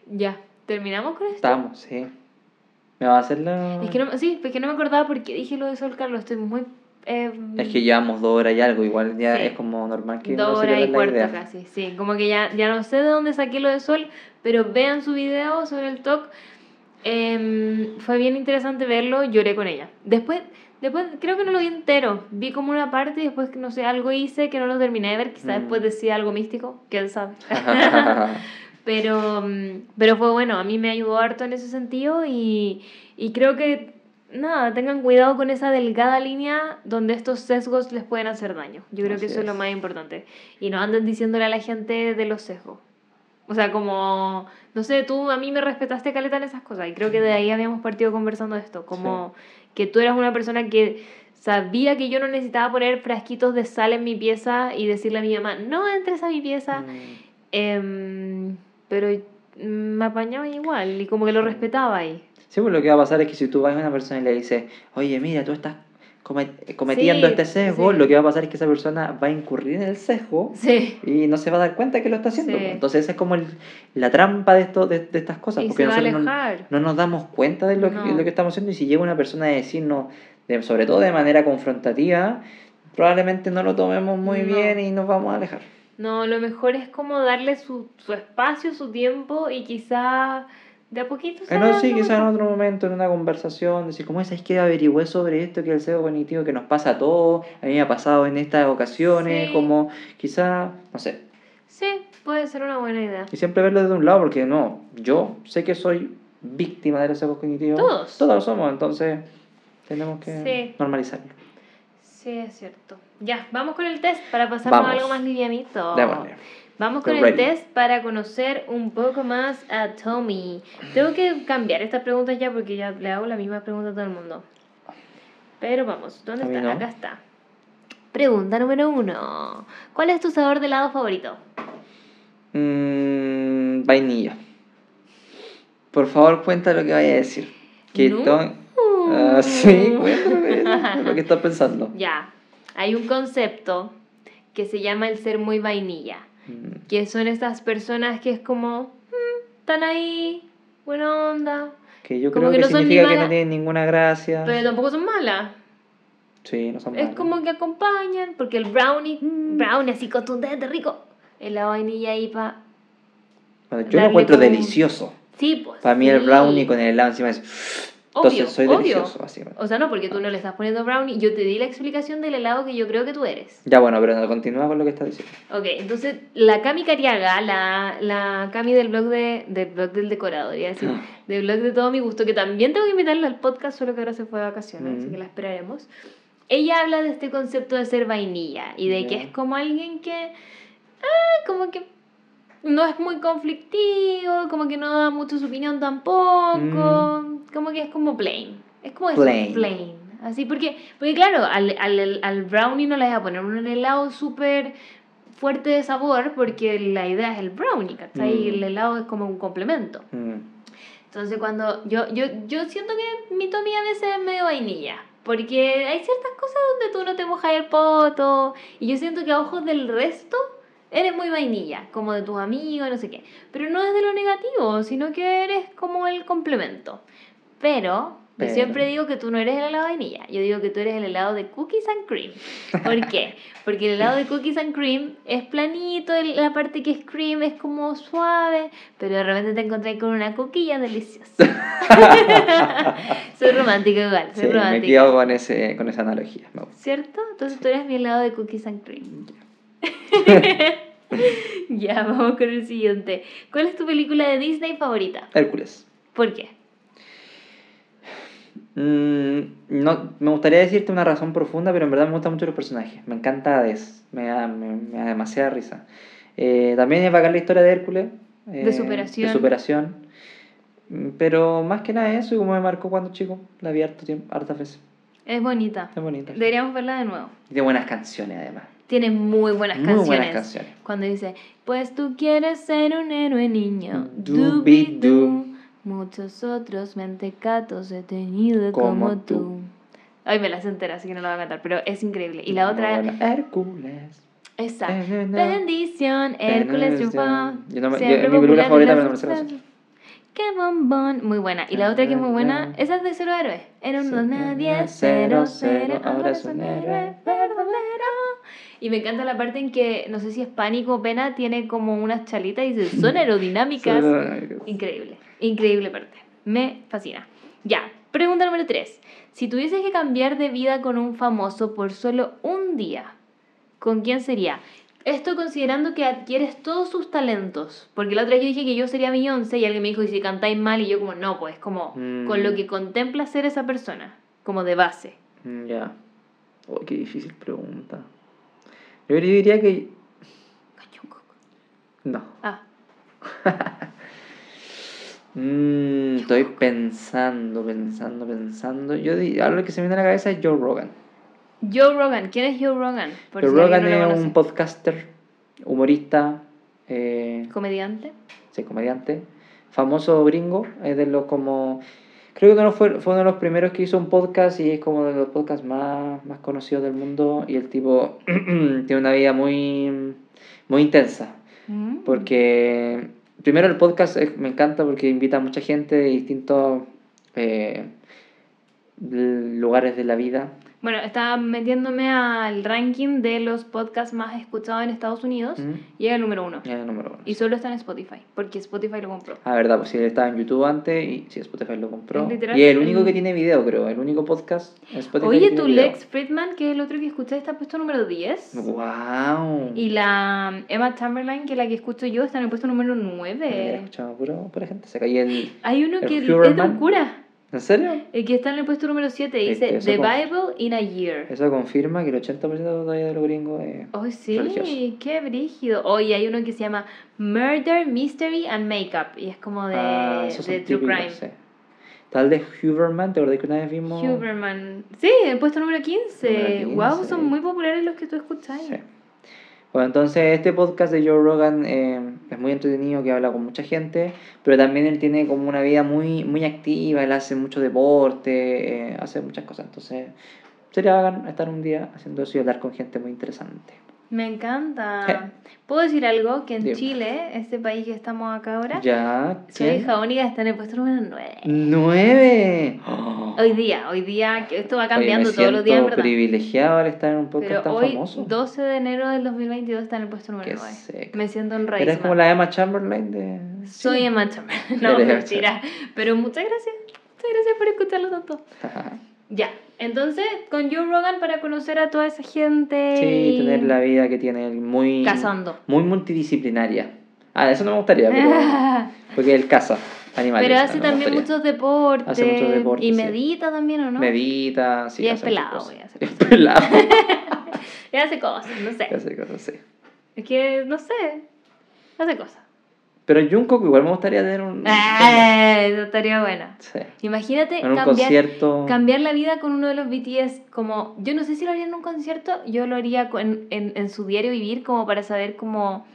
Ya, ¿terminamos con esto? Estamos, sí. ¿Me va a hacer la...? Es que no, sí, es que no me acordaba porque dije lo de Sol Carlos, estoy muy... eh, Es que llevamos dos horas y algo, igual ya Sí. es como normal que dos no horas y la cuarto idea. casi, sí. Como que ya, ya no sé de dónde saqué lo de Sol, pero vean su video sobre el talk. Em, fue bien interesante verlo, lloré con ella. Después, después creo que no lo vi entero, vi como una parte y después, no sé, algo hice que no lo terminé de ver, quizás Mm. después decía algo místico, quién sabe. [LAUGHS] [LAUGHS] Pero, mm, pero fue bueno, a mí me ayudó harto en ese sentido y, y creo que, nada, tengan cuidado con esa delgada línea donde estos sesgos les pueden hacer daño. Yo creo que eso es lo más importante. Y no anden diciéndole a la gente de los sesgos. O sea, como, no sé, tú a mí me respetaste caleta en esas cosas y creo que de ahí habíamos partido conversando esto, como que tú eras una persona que sabía que yo no necesitaba poner frasquitos de sal en mi pieza y decirle a mi mamá, no entres a mi pieza. Mm. Em, pero me apañaba igual y como que lo respetaba ahí. Sí, pues lo que va a pasar es que si tú vas a una persona y le dices, oye, mira, tú estás comet- cometiendo Sí, este sesgo, sí. lo que va a pasar es que esa persona va a incurrir en el sesgo Sí. y no se va a dar cuenta que lo está haciendo. Entonces esa es como el- la trampa de, esto, de, de estas cosas, Y porque nosotros no, nos damos cuenta de lo, que, No. de lo que estamos haciendo y si llega una persona a decirnos, de- sobre todo de manera confrontativa, probablemente no lo tomemos muy No. bien y nos vamos a alejar. No, lo mejor es como darle su, su espacio, su tiempo y quizá de a poquito se Ah, no, sí, quizás en otro momento, en una conversación, decir, ¿cómo es? ¿Sabes que averigüé sobre esto, que el sesgo cognitivo que nos pasa a todos? A mí me ha pasado en estas ocasiones, Sí. como quizá, no sé. Sí, puede ser una buena idea. Y siempre verlo desde un lado, porque no, yo sé que soy víctima de los sesgos cognitivos. Todos. Todos lo somos, entonces tenemos que Sí. normalizarlo. Sí, es cierto. Ya, vamos con el test para pasarnos a algo más livianito. Démosle. Vamos con el test para conocer un poco más a Tommy. Tengo que cambiar estas preguntas ya porque ya le hago la misma pregunta a todo el mundo. Pero vamos, ¿dónde A está? no. Acá está. Pregunta número uno. ¿Cuál es tu sabor de helado favorito? Mm, vainilla. Por favor, cuenta lo que vaya a decir. Que No. Ah, sí, cuéntame lo que [LAUGHS] estás pensando. Ya, hay un concepto que se llama el ser muy vainilla. Mm, Que son estas personas que es como, "Mm, están ahí, buena onda, Que yo Como creo que que, no son ni significa que malas, no tienen ninguna gracia. pero tampoco son malas. Sí, no son Es malas. como que acompañan, porque el brownie, Mm. brownie así contundente, rico, es la vainilla ahí para... Bueno, yo lo encuentro como delicioso. Sí, pues. Para mí el brownie con el helado encima es... Entonces Obvio, soy obvio. delicioso, básicamente. O sea, no, porque tú no le estás poniendo brownie. Yo te di la explicación del helado que yo creo que tú eres. Ya bueno, pero no, continúa con lo que estás diciendo. Ok, entonces la Cami Cariaga, la, la Cami del blog, de, del blog del decorador, iba a decir, Ah. del blog de todo mi gusto, que también tengo que invitarla al podcast, solo que ahora se fue de vacaciones, así Mm. que la esperaremos. Ella habla de este concepto de ser vainilla y de que Ya. es como alguien que, ah, como que no es muy conflictivo, como que no da mucho su opinión tampoco, como que es como plain. Es como Plain. plain. Así, porque, porque claro, al, al, al brownie no le vas a poner un helado súper fuerte de sabor porque la idea es el brownie, ¿cachai? Y Mm. el helado es como un complemento. Mm, Entonces cuando yo, yo, yo siento que mi Tommy a veces es medio vainilla. Porque hay ciertas cosas donde tú no te mojas el poto. Y yo siento que a ojos del resto eres muy vainilla, como de tus amigos, no sé qué. Pero no es de lo negativo, sino que eres como el complemento. Pero yo siempre digo que tú no eres el helado de vainilla, yo digo que tú eres el helado de cookies and cream. ¿Por qué? Porque el helado de [LAUGHS] cookies and cream es planito, la parte que es cream es como suave, pero de repente te encontrás con una coquilla deliciosa. [LAUGHS] soy romántica igual, soy sí, romántica. Me quedo con, ese, con esa analogía. ¿Cierto? Entonces tú eres mi helado de cookies and cream. [LAUGHS] [LAUGHS] ya, vamos con el siguiente. ¿Cuál es tu película de Disney favorita? Hércules. ¿Por qué? Mm, no, me gustaría decirte una razón profunda, pero en verdad me gustan mucho los personajes. Me encanta Hades, me da, me, da demasiada risa. Eh, también es bacán la historia de Hércules. de superación. De superación. Mm, pero más que nada eso, y como me marcó cuando chico, la vi harto tiempo, hartas veces. Es bonita. Es bonita. Deberíamos verla de nuevo. Tiene buenas canciones además. Tiene muy buenas muy canciones. buenas canciones. Cuando dice, pues tú quieres ser un héroe niño. Dubi du. Muchos otros mentecatos he tenido como, Como tú. tú. Ay, me la sé entera, así que no la voy a cantar, pero es increíble. Y la otra, Bueno, Hércules. esa. Eh, eh. Bendición, Hércules triunfó. Yo no me- yo- siempre es mi película favorita, me las la. Qué bombón. Muy buena. Y la otra que es muy buena, esa es de Cero Héroes. Era un Sí. don nadie, Cero, cero, cero, cero, ahora es un héroe verdadero. Y me encanta la parte en que, no sé si es pánico o pena, tiene como unas chalitas y [LAUGHS] dice, son aerodinámicas. Increíble, increíble parte. Me fascina. Ya, pregunta número 3. Si tuvieses que cambiar de vida con un famoso por solo un día, ¿con quién sería? Esto considerando que adquieres todos sus talentos. Porque la otra vez yo dije que yo sería Beyoncé y alguien me dijo, ¿y si cantáis mal? Y yo como, no, pues como Mm. con lo que contempla ser esa persona, como de base. Mm, Ya. Oh, qué difícil pregunta. Yo diría que. No. Ah, [LAUGHS] Mm, estoy pensando, pensando, pensando. Yo di- algo que se me viene a la cabeza es Joe Rogan. Joe Rogan. ¿Quién es Joe Rogan? Por Joe si Rogan no lo es un podcaster, humorista, eh, comediante. sí, comediante, famoso gringo, es de los como... Creo que uno fue, fue uno de los primeros que hizo un podcast y es como de los podcasts más, más conocidos del mundo y el tipo [CLEARS THROAT] tiene una vida muy, muy intensa. Mm. Porque primero el podcast me encanta porque invita a mucha gente de distintos eh, lugares de la vida. Bueno, estaba metiéndome al ranking de los podcasts más escuchados en Estados Unidos Mm. y es el número uno. Y es el número uno. Y solo está en Spotify, porque Spotify lo compró. Ah, verdad, pues sí, él estaba en YouTube antes y sí, Spotify lo compró. Es literal Y es el único que tiene video, creo. El único podcast en Spotify Oye, tu video. Lex Friedman, que es el otro que escuché, está puesto número 10. ¡Wow! Y la Emma Chamberlain, que es la que escucho yo, está en el puesto número Mira, 9. escuchamos puro, pura gente. Se cayó el. Hay uno el que es de un cura, ¿En serio? el que está en el puesto número 7, Es dice The Bible in a Year. Eso confirma que el 80% todavía de los gringos es. Oh, sí, religioso. qué brígido. Oye, hay uno que se llama Murder, Mystery and Makeup. Y es como de, Ah, de True típicos, Crime. sí. Tal de Huberman, ¿te acordás que una vez vimos? Huberman. Sí, el puesto número 15. Número 15. Wow, son muy populares los que tú escuchas. Sí. Bueno, entonces este podcast de Joe Rogan eh, es muy entretenido, que habla con mucha gente, pero también él tiene como una vida muy, muy activa, él hace mucho deporte, eh, hace muchas cosas, entonces sería estar un día haciendo eso y hablar con gente muy interesante. Me encanta. ¿Puedo decir algo? Que en Dime. Chile, este país que estamos acá ahora, Ya, soy hija única, está en el puesto número 9. ¡Nueve! Oh. [GASPS] Hoy día, hoy día, que esto va Oye, cambiando me todos los días, en verdad. privilegiado al estar en un podcast Pero tan hoy, famoso. 12 de enero del 2022, está en el puesto número Qué 9. seco. Me siento Eres honradísima. como la Emma Chamberlain de... Soy Sí. Emma Chamberlain. [LAUGHS] No, Eres mentira. Pero muchas gracias. Muchas gracias por escucharlo tanto. [LAUGHS] Ya, entonces con Joe Rogan para conocer a toda esa gente. Sí, y- tener la vida que tiene él muy... Cazando. Muy multidisciplinaria. Ah, eso no me gustaría, pero... [LAUGHS] porque él caza animales. Pero no, hace no también muchos deportes. Hace muchos deportes, Y sí. medita también, ¿o no? Medita, sí. Y es pelado, cosas. voy a hacer Es pelado. [LAUGHS] Y hace cosas, no sé. hace cosas, sí. Es que, no sé. Hace cosas. Pero Jungkook igual me gustaría tener un... Ah, eso estaría bueno. Sí. Imagínate En un cambiar, concierto... cambiar la vida con uno de los BTS como... Yo no sé si lo haría en un concierto, yo lo haría en, en, en su diario vivir como para saber cómo,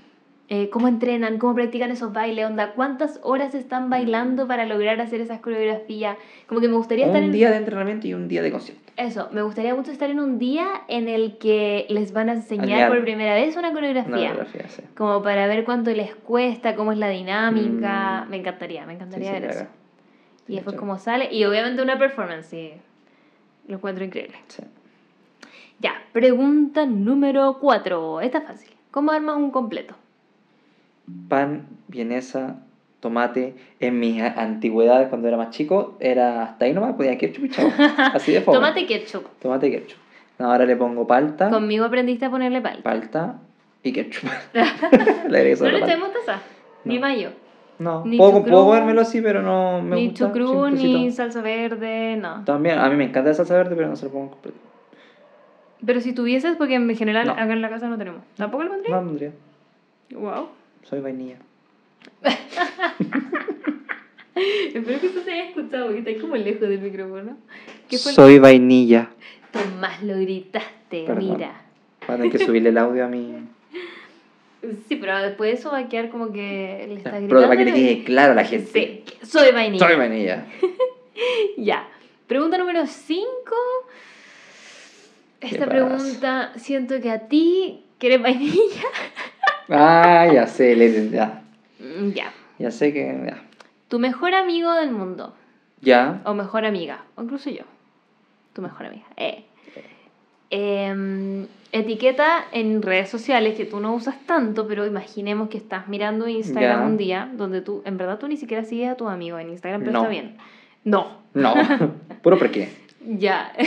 eh, cómo entrenan, cómo practican esos bailes, onda, cuántas horas están bailando para lograr hacer esas coreografías. Como que me gustaría estar Un en... día de entrenamiento y un día de concierto. Eso, me gustaría mucho estar en un día en el que les van a enseñar Aliar. por primera vez una coreografía. Una coreografía, sí. Como para ver cuánto les cuesta, cómo es la dinámica. Mm. Me encantaría, me encantaría sí, ver eso. claro. Y después cómo sale. Y obviamente una performance, sí. Lo encuentro increíble. Sí. Ya, pregunta número 4. Esta es fácil. ¿Cómo armas un completo? Pan, vienesa, tomate. En mi a- antigüedad, cuando era más chico, era hasta ahí nomás, podía ketchup y chao. [LAUGHS] Así de fome. Tomate y ketchup. Tomate y ketchup. No, ahora le pongo palta, Conmigo aprendiste a ponerle palta. palta y ketchup. [LAUGHS] [LAUGHS] le no le echamos mostaza. Ni No. mayo. No, ni puedo, chucrú, puedo comérmelo así, pero no me ni gusta. chucrú, ni salsa verde, no. También, a mí me encanta la salsa verde, pero no se lo pongo completo. Pero si tuvieses, porque en general No. acá en la casa no tenemos. ¿Tampoco lo No pondría? lo pondría. Wow. Soy vainilla. Espero que eso se haya escuchado, porque está como lejos del micrófono. ¿Qué fue? Soy vainilla. Tomás, lo gritaste, Perdón. mira. Van a tener que subirle el audio a mi. Sí, pero después de eso va a quedar como que le está Pero gritando. para que le quede claro a la gente. Sí, soy vainilla. Soy vainilla. [LAUGHS] Ya. Pregunta número 5. Esta pregunta siento que a ti, que eres vainilla. Ah, ya sé, le- ya. Mm, Ya. Ya sé que. Ya. Tu mejor amigo del mundo. Ya. O mejor amiga. O incluso yo. Tu mejor amiga. Eh. Em, etiqueta en redes sociales que tú no usas tanto, pero imaginemos que estás mirando Instagram Ya. un día donde tú, en verdad tú ni siquiera sigues a tu amigo en Instagram, pero No. está bien. No. No. [LAUGHS] Puro por qué. Ya. [LAUGHS]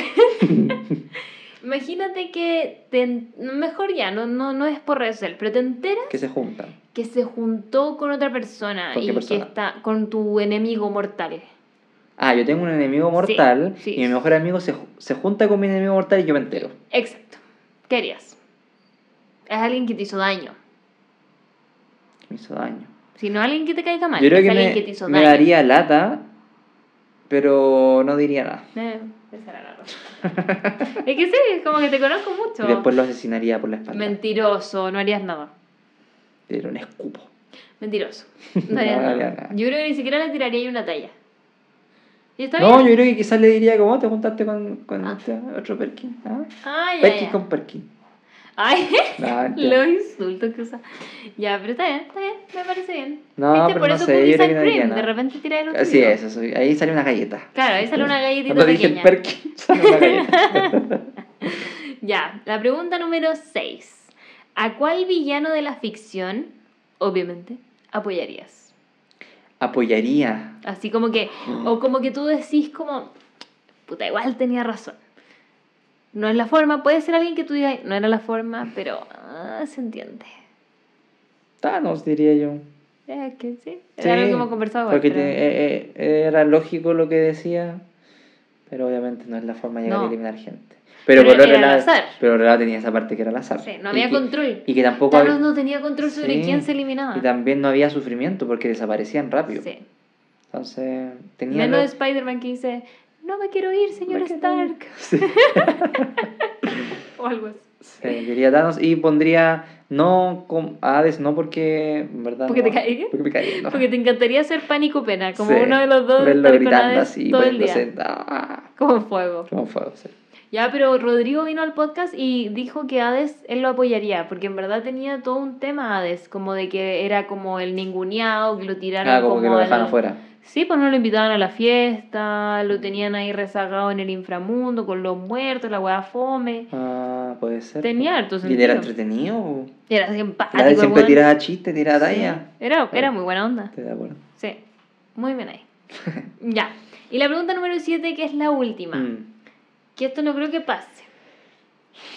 Imagínate que te, mejor ya, no, no, no es por redes sociales, pero te enteras Que se juntan. que se juntó con otra persona ¿Con y que está con tu enemigo mortal. Ah, yo tengo un enemigo mortal sí. y mi mejor amigo se, se junta con mi enemigo mortal y yo me entero. Exacto. ¿Qué harías? Es alguien que te hizo daño. Me hizo daño. Si no alguien que te caiga mal, yo creo es que alguien me, que te hizo me daño. daría lata, pero no diría nada. Eh, esa era la razón. es que sí, es como que te conozco mucho. Y después lo asesinaría por la espalda. Mentiroso, no harías nada. Diera un escupo. Mentiroso. [LAUGHS] No harías haría nada. nada. Yo creo que ni siquiera le tiraría ahí una talla. ¿Y está No, bien? yo creo que quizás le diría, ¿cómo te juntaste con, con Ah. este otro Perkin? ¿Ah? Ay, Perkin ay, con Perkin. Ay, [LAUGHS] No, los insultos que usa. Ya, pero está bien, está bien, me parece bien. No, ¿Viste? pero Por no eso sé, yo creo que no cream, de repente tira el otro Así es, eso, ahí sale una galleta. Claro, ahí sale una [LAUGHS] galletita Cuando dije pequeña. Perkin, [LAUGHS] sale una galleta. Ya, la pregunta número 6. ¿A cuál villano de la ficción, obviamente, apoyarías? Apoyaría. Así como que, o como que tú decís como, puta, igual tenía razón. No es la forma, puede ser alguien que tú digas, no era la forma, pero ah, se entiende. Thanos, diría yo. Es que sí, era lo que hemos conversado Porque pero- te- eh, eh, era lógico lo que decía, pero obviamente no es la forma de llegar No. a eliminar gente. Pero, Pero por era lado, azar. pero lado tenía esa parte que era al azar. Sí, no Y había que- control. Y que tampoco Thanos había- no tenía control sobre Sí, quién se eliminaba. Y también no había sufrimiento porque desaparecían rápido. Sí. Entonces, tenía. Menos lo- Spider-Man que dice, no me quiero ir, señor Me Stark. ir. Sí. [LAUGHS] O algo así. Sí, diría Thanos y pondría no con a Hades, no porque, verdad. ¿Porque no, te cae? Porque me no. Porque te encantaría ser pánico pena, como Sí, uno de los dos verlo gritando Hades así, todo el día. ah, Como fuego. como fuego, sí. Ya, pero Rodrigo vino al podcast y dijo que Hades él lo apoyaría, porque en verdad tenía todo un tema Hades, como de que era como el ninguneado, que lo tiraron Ah, como, que lo dejaron la- afuera. Sí, pues no lo invitaban a la fiesta, lo tenían ahí rezagado en el inframundo con los muertos, la weá fome. Ah, puede ser. Tenía po. harto Y era entretenido. Era simpático. siempre tiraba chistes, tiraba talla. Sí, Era, era muy buena onda. Estoy de acuerdo. Sí, muy bien ahí. [LAUGHS] ya. Y la pregunta número 7, que es la última. Mm. Que esto no creo que pase.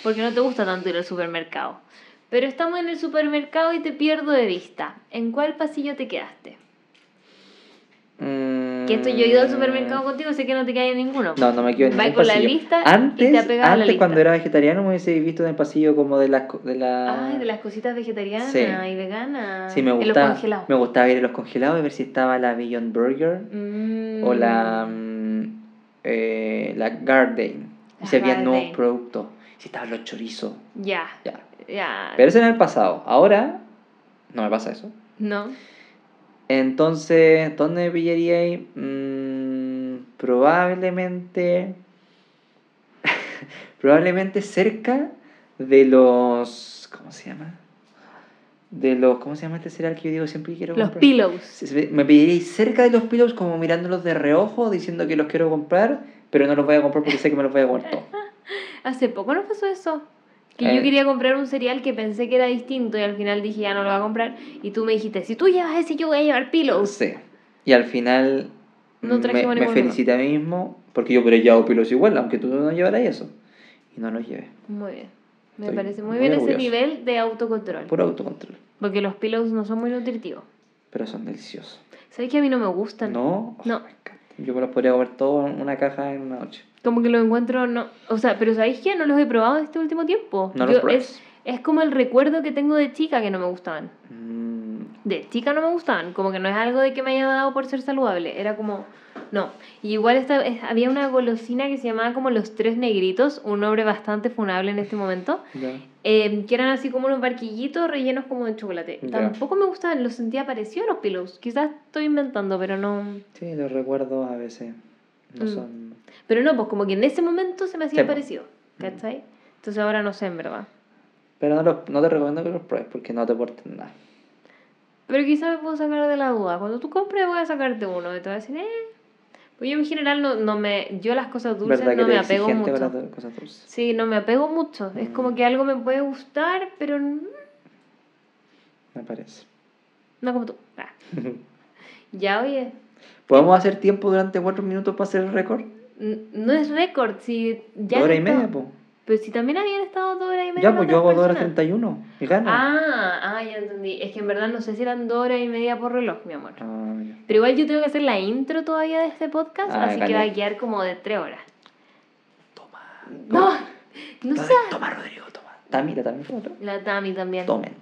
Porque no te gusta tanto ir al supermercado. Pero estamos en el supermercado y te pierdo de vista. ¿En cuál pasillo te quedaste? Que esto yo he ido al supermercado contigo, sé que no te queda en ninguno. Mm. No, no me quedo en ningún con la lista antes, y te apegas a la antes lista. cuando era vegetariano me hubiese visto en el pasillo como de las de la... Ay, de las cositas vegetarianas Sí. y veganas. Sí, me gustaba, me gustaba ir a los congelados y ver si estaba la Beyond Burger Mm. o la, mm, eh, la Garden. Y había nuevos productos. Si estaban los chorizos. Ya, Ya. ya. Pero eso era en el pasado. Ahora no me pasa eso. No. Entonces, ¿dónde pillaría ahí? Mm, probablemente [LAUGHS] probablemente cerca de los. ¿Cómo se llama? De los. ¿Cómo se llama este cereal que yo digo siempre que quiero Los comprar? pillows. Me pediréis cerca de los pillows, como mirándolos de reojo, diciendo que los quiero comprar, pero no los voy a comprar porque sé que me los voy a comer todos. [LAUGHS] Hace poco nos pasó eso. Que Eh. yo quería comprar un cereal que pensé que era distinto y al final dije ya no lo voy a comprar. Y tú me dijiste, si tú llevas ese, yo voy a llevar pillows. Sí. Y al final No me, me felicité a mí mismo porque yo hubiera llevado pillows igual, aunque tú no llevaras eso. Y no los llevé. Muy bien. Me Estoy parece muy, muy bien ese orgulloso. nivel de autocontrol. Puro autocontrol. Porque los pillows no son muy nutritivos. Pero son deliciosos. ¿Sabes que a mí no me gustan? ¿No? Oh, No. Yo me los podría comer todos en una caja en una noche. Como que los encuentro, no. O sea, pero ¿sabéis qué? No los he probado este último tiempo. No los Yo- pruebes. es, es como el recuerdo que tengo de chica que no me gustaban. Mm, De chica no me gustaban. Como que no es algo de que me haya dado por ser saludable. Era como. No. Y igual esta, es- había una golosina que se llamaba como Los Tres Negritos, un nombre bastante funable en este momento. ya. eh, que eran así como unos barquillitos rellenos como de chocolate. Ya. Tampoco me gustaban, los sentía parecidos a los pillows. Quizás estoy inventando, pero no. Sí, los recuerdos a veces no Mm. son... Pero no, pues como que en ese momento se me hacía Sí, parecido. ¿Cachai? Entonces ahora no sé, en verdad. Pero no, los- no te recomiendo que los pruebes porque no te aportan nada. Pero quizás me puedo sacar de la duda. Cuando tú compres voy a sacarte uno y te voy a decir, eh. Pues yo en general no, no me... Yo las cosas dulces ¿Verdad que no me apego mucho. cosas dulces? Sí, no me apego mucho. Es como Mm. que algo me puede gustar, pero mm, Me parece. no como tú. Ah. [LAUGHS] Ya, oye. ¿Podemos hacer tiempo durante cuatro minutos para hacer el récord? No es récord, si ya... Dos horas y media, po. Pero si también habían estado dos horas y media. Ya, pues yo hago dos horas personas. 31 y gano. Ah, ah, ya entendí. Es que en verdad no sé si eran dos horas y media por reloj, mi amor. Ah. Pero igual yo tengo que hacer la intro todavía de este podcast, Ah, así que va a quedar como de tres horas. Toma. No, no Toma, sé. toma, Rodrigo, toma. También. toma, toma. La Tami también. Tomen.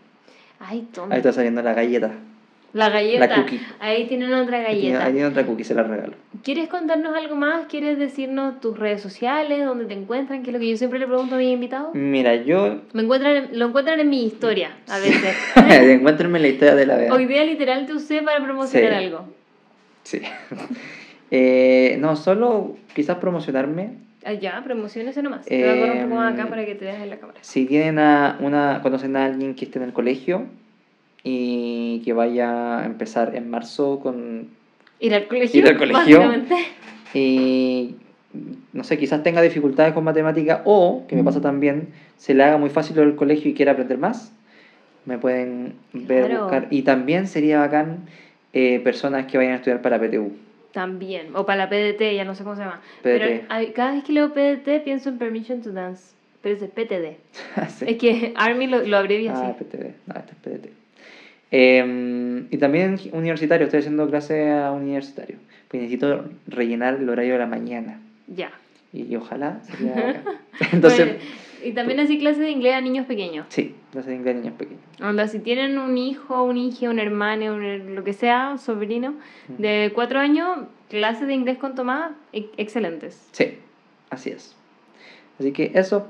Ay, toma. Ahí está saliendo la galleta. La galleta. La cookie. Ahí tienen otra galleta. ahí tiene otra cookie, se la regalo. ¿Quieres contarnos algo más? ¿Quieres decirnos tus redes sociales, dónde te encuentran? Que es lo que yo siempre le pregunto a mis invitados. Mira, yo. Me encuentran, en- lo encuentran en mi historia, a veces. [LAUGHS] Encuéntrenme la historia de la vea. Hoy día literal te usé para promocionar Sí. algo. Sí. [LAUGHS] Eh, no, solo quizás promocionarme. Ah, ya, promociones nomás. Te voy a correr un poco más acá Em, para que te veas en la cámara. Si tienen a una, conocen a alguien que esté en el colegio y que vaya a empezar en marzo con Ir al colegio. Ir al colegio. y no sé, quizás tenga dificultades con matemática o, que me pasa también, se le haga muy fácil el colegio y quiera aprender más, me pueden ver, Claro. buscar. Y también sería bacán eh, personas que vayan a estudiar para PTU. También. O para la PDT, ya no sé cómo se llama. PDT. Pero cada vez que leo PDT pienso en Permission to Dance. Pero ese es PTD. [LAUGHS] Sí. Es que Army lo, lo abrevia Ah, así. PTD. No, este es PDT. Eh, y también universitario, estoy haciendo clase a universitario. Pues necesito rellenar el horario de la mañana. Ya. Y ojalá sería. [LAUGHS] Entonces, Bueno, y también así clases de inglés a niños pequeños. sí, clase de inglés a niños pequeños. Onda, si tienen un hijo, un hija, un hermano, un- lo que sea, un sobrino, de cuatro años, clases de inglés con Tomás, e- excelentes. Sí, así es. Así que eso,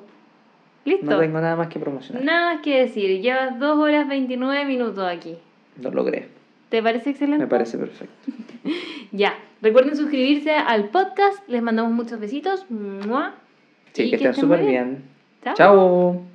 Listo. no tengo nada más que promocionar. Nada más que decir. Llevas 2 horas 29 minutos aquí. Lo logré. ¿Te parece excelente? Me parece perfecto. [LAUGHS] Ya. Recuerden suscribirse al podcast. Les mandamos muchos besitos. ¡Mua! Sí, que estén súper bien. Chao. Chao.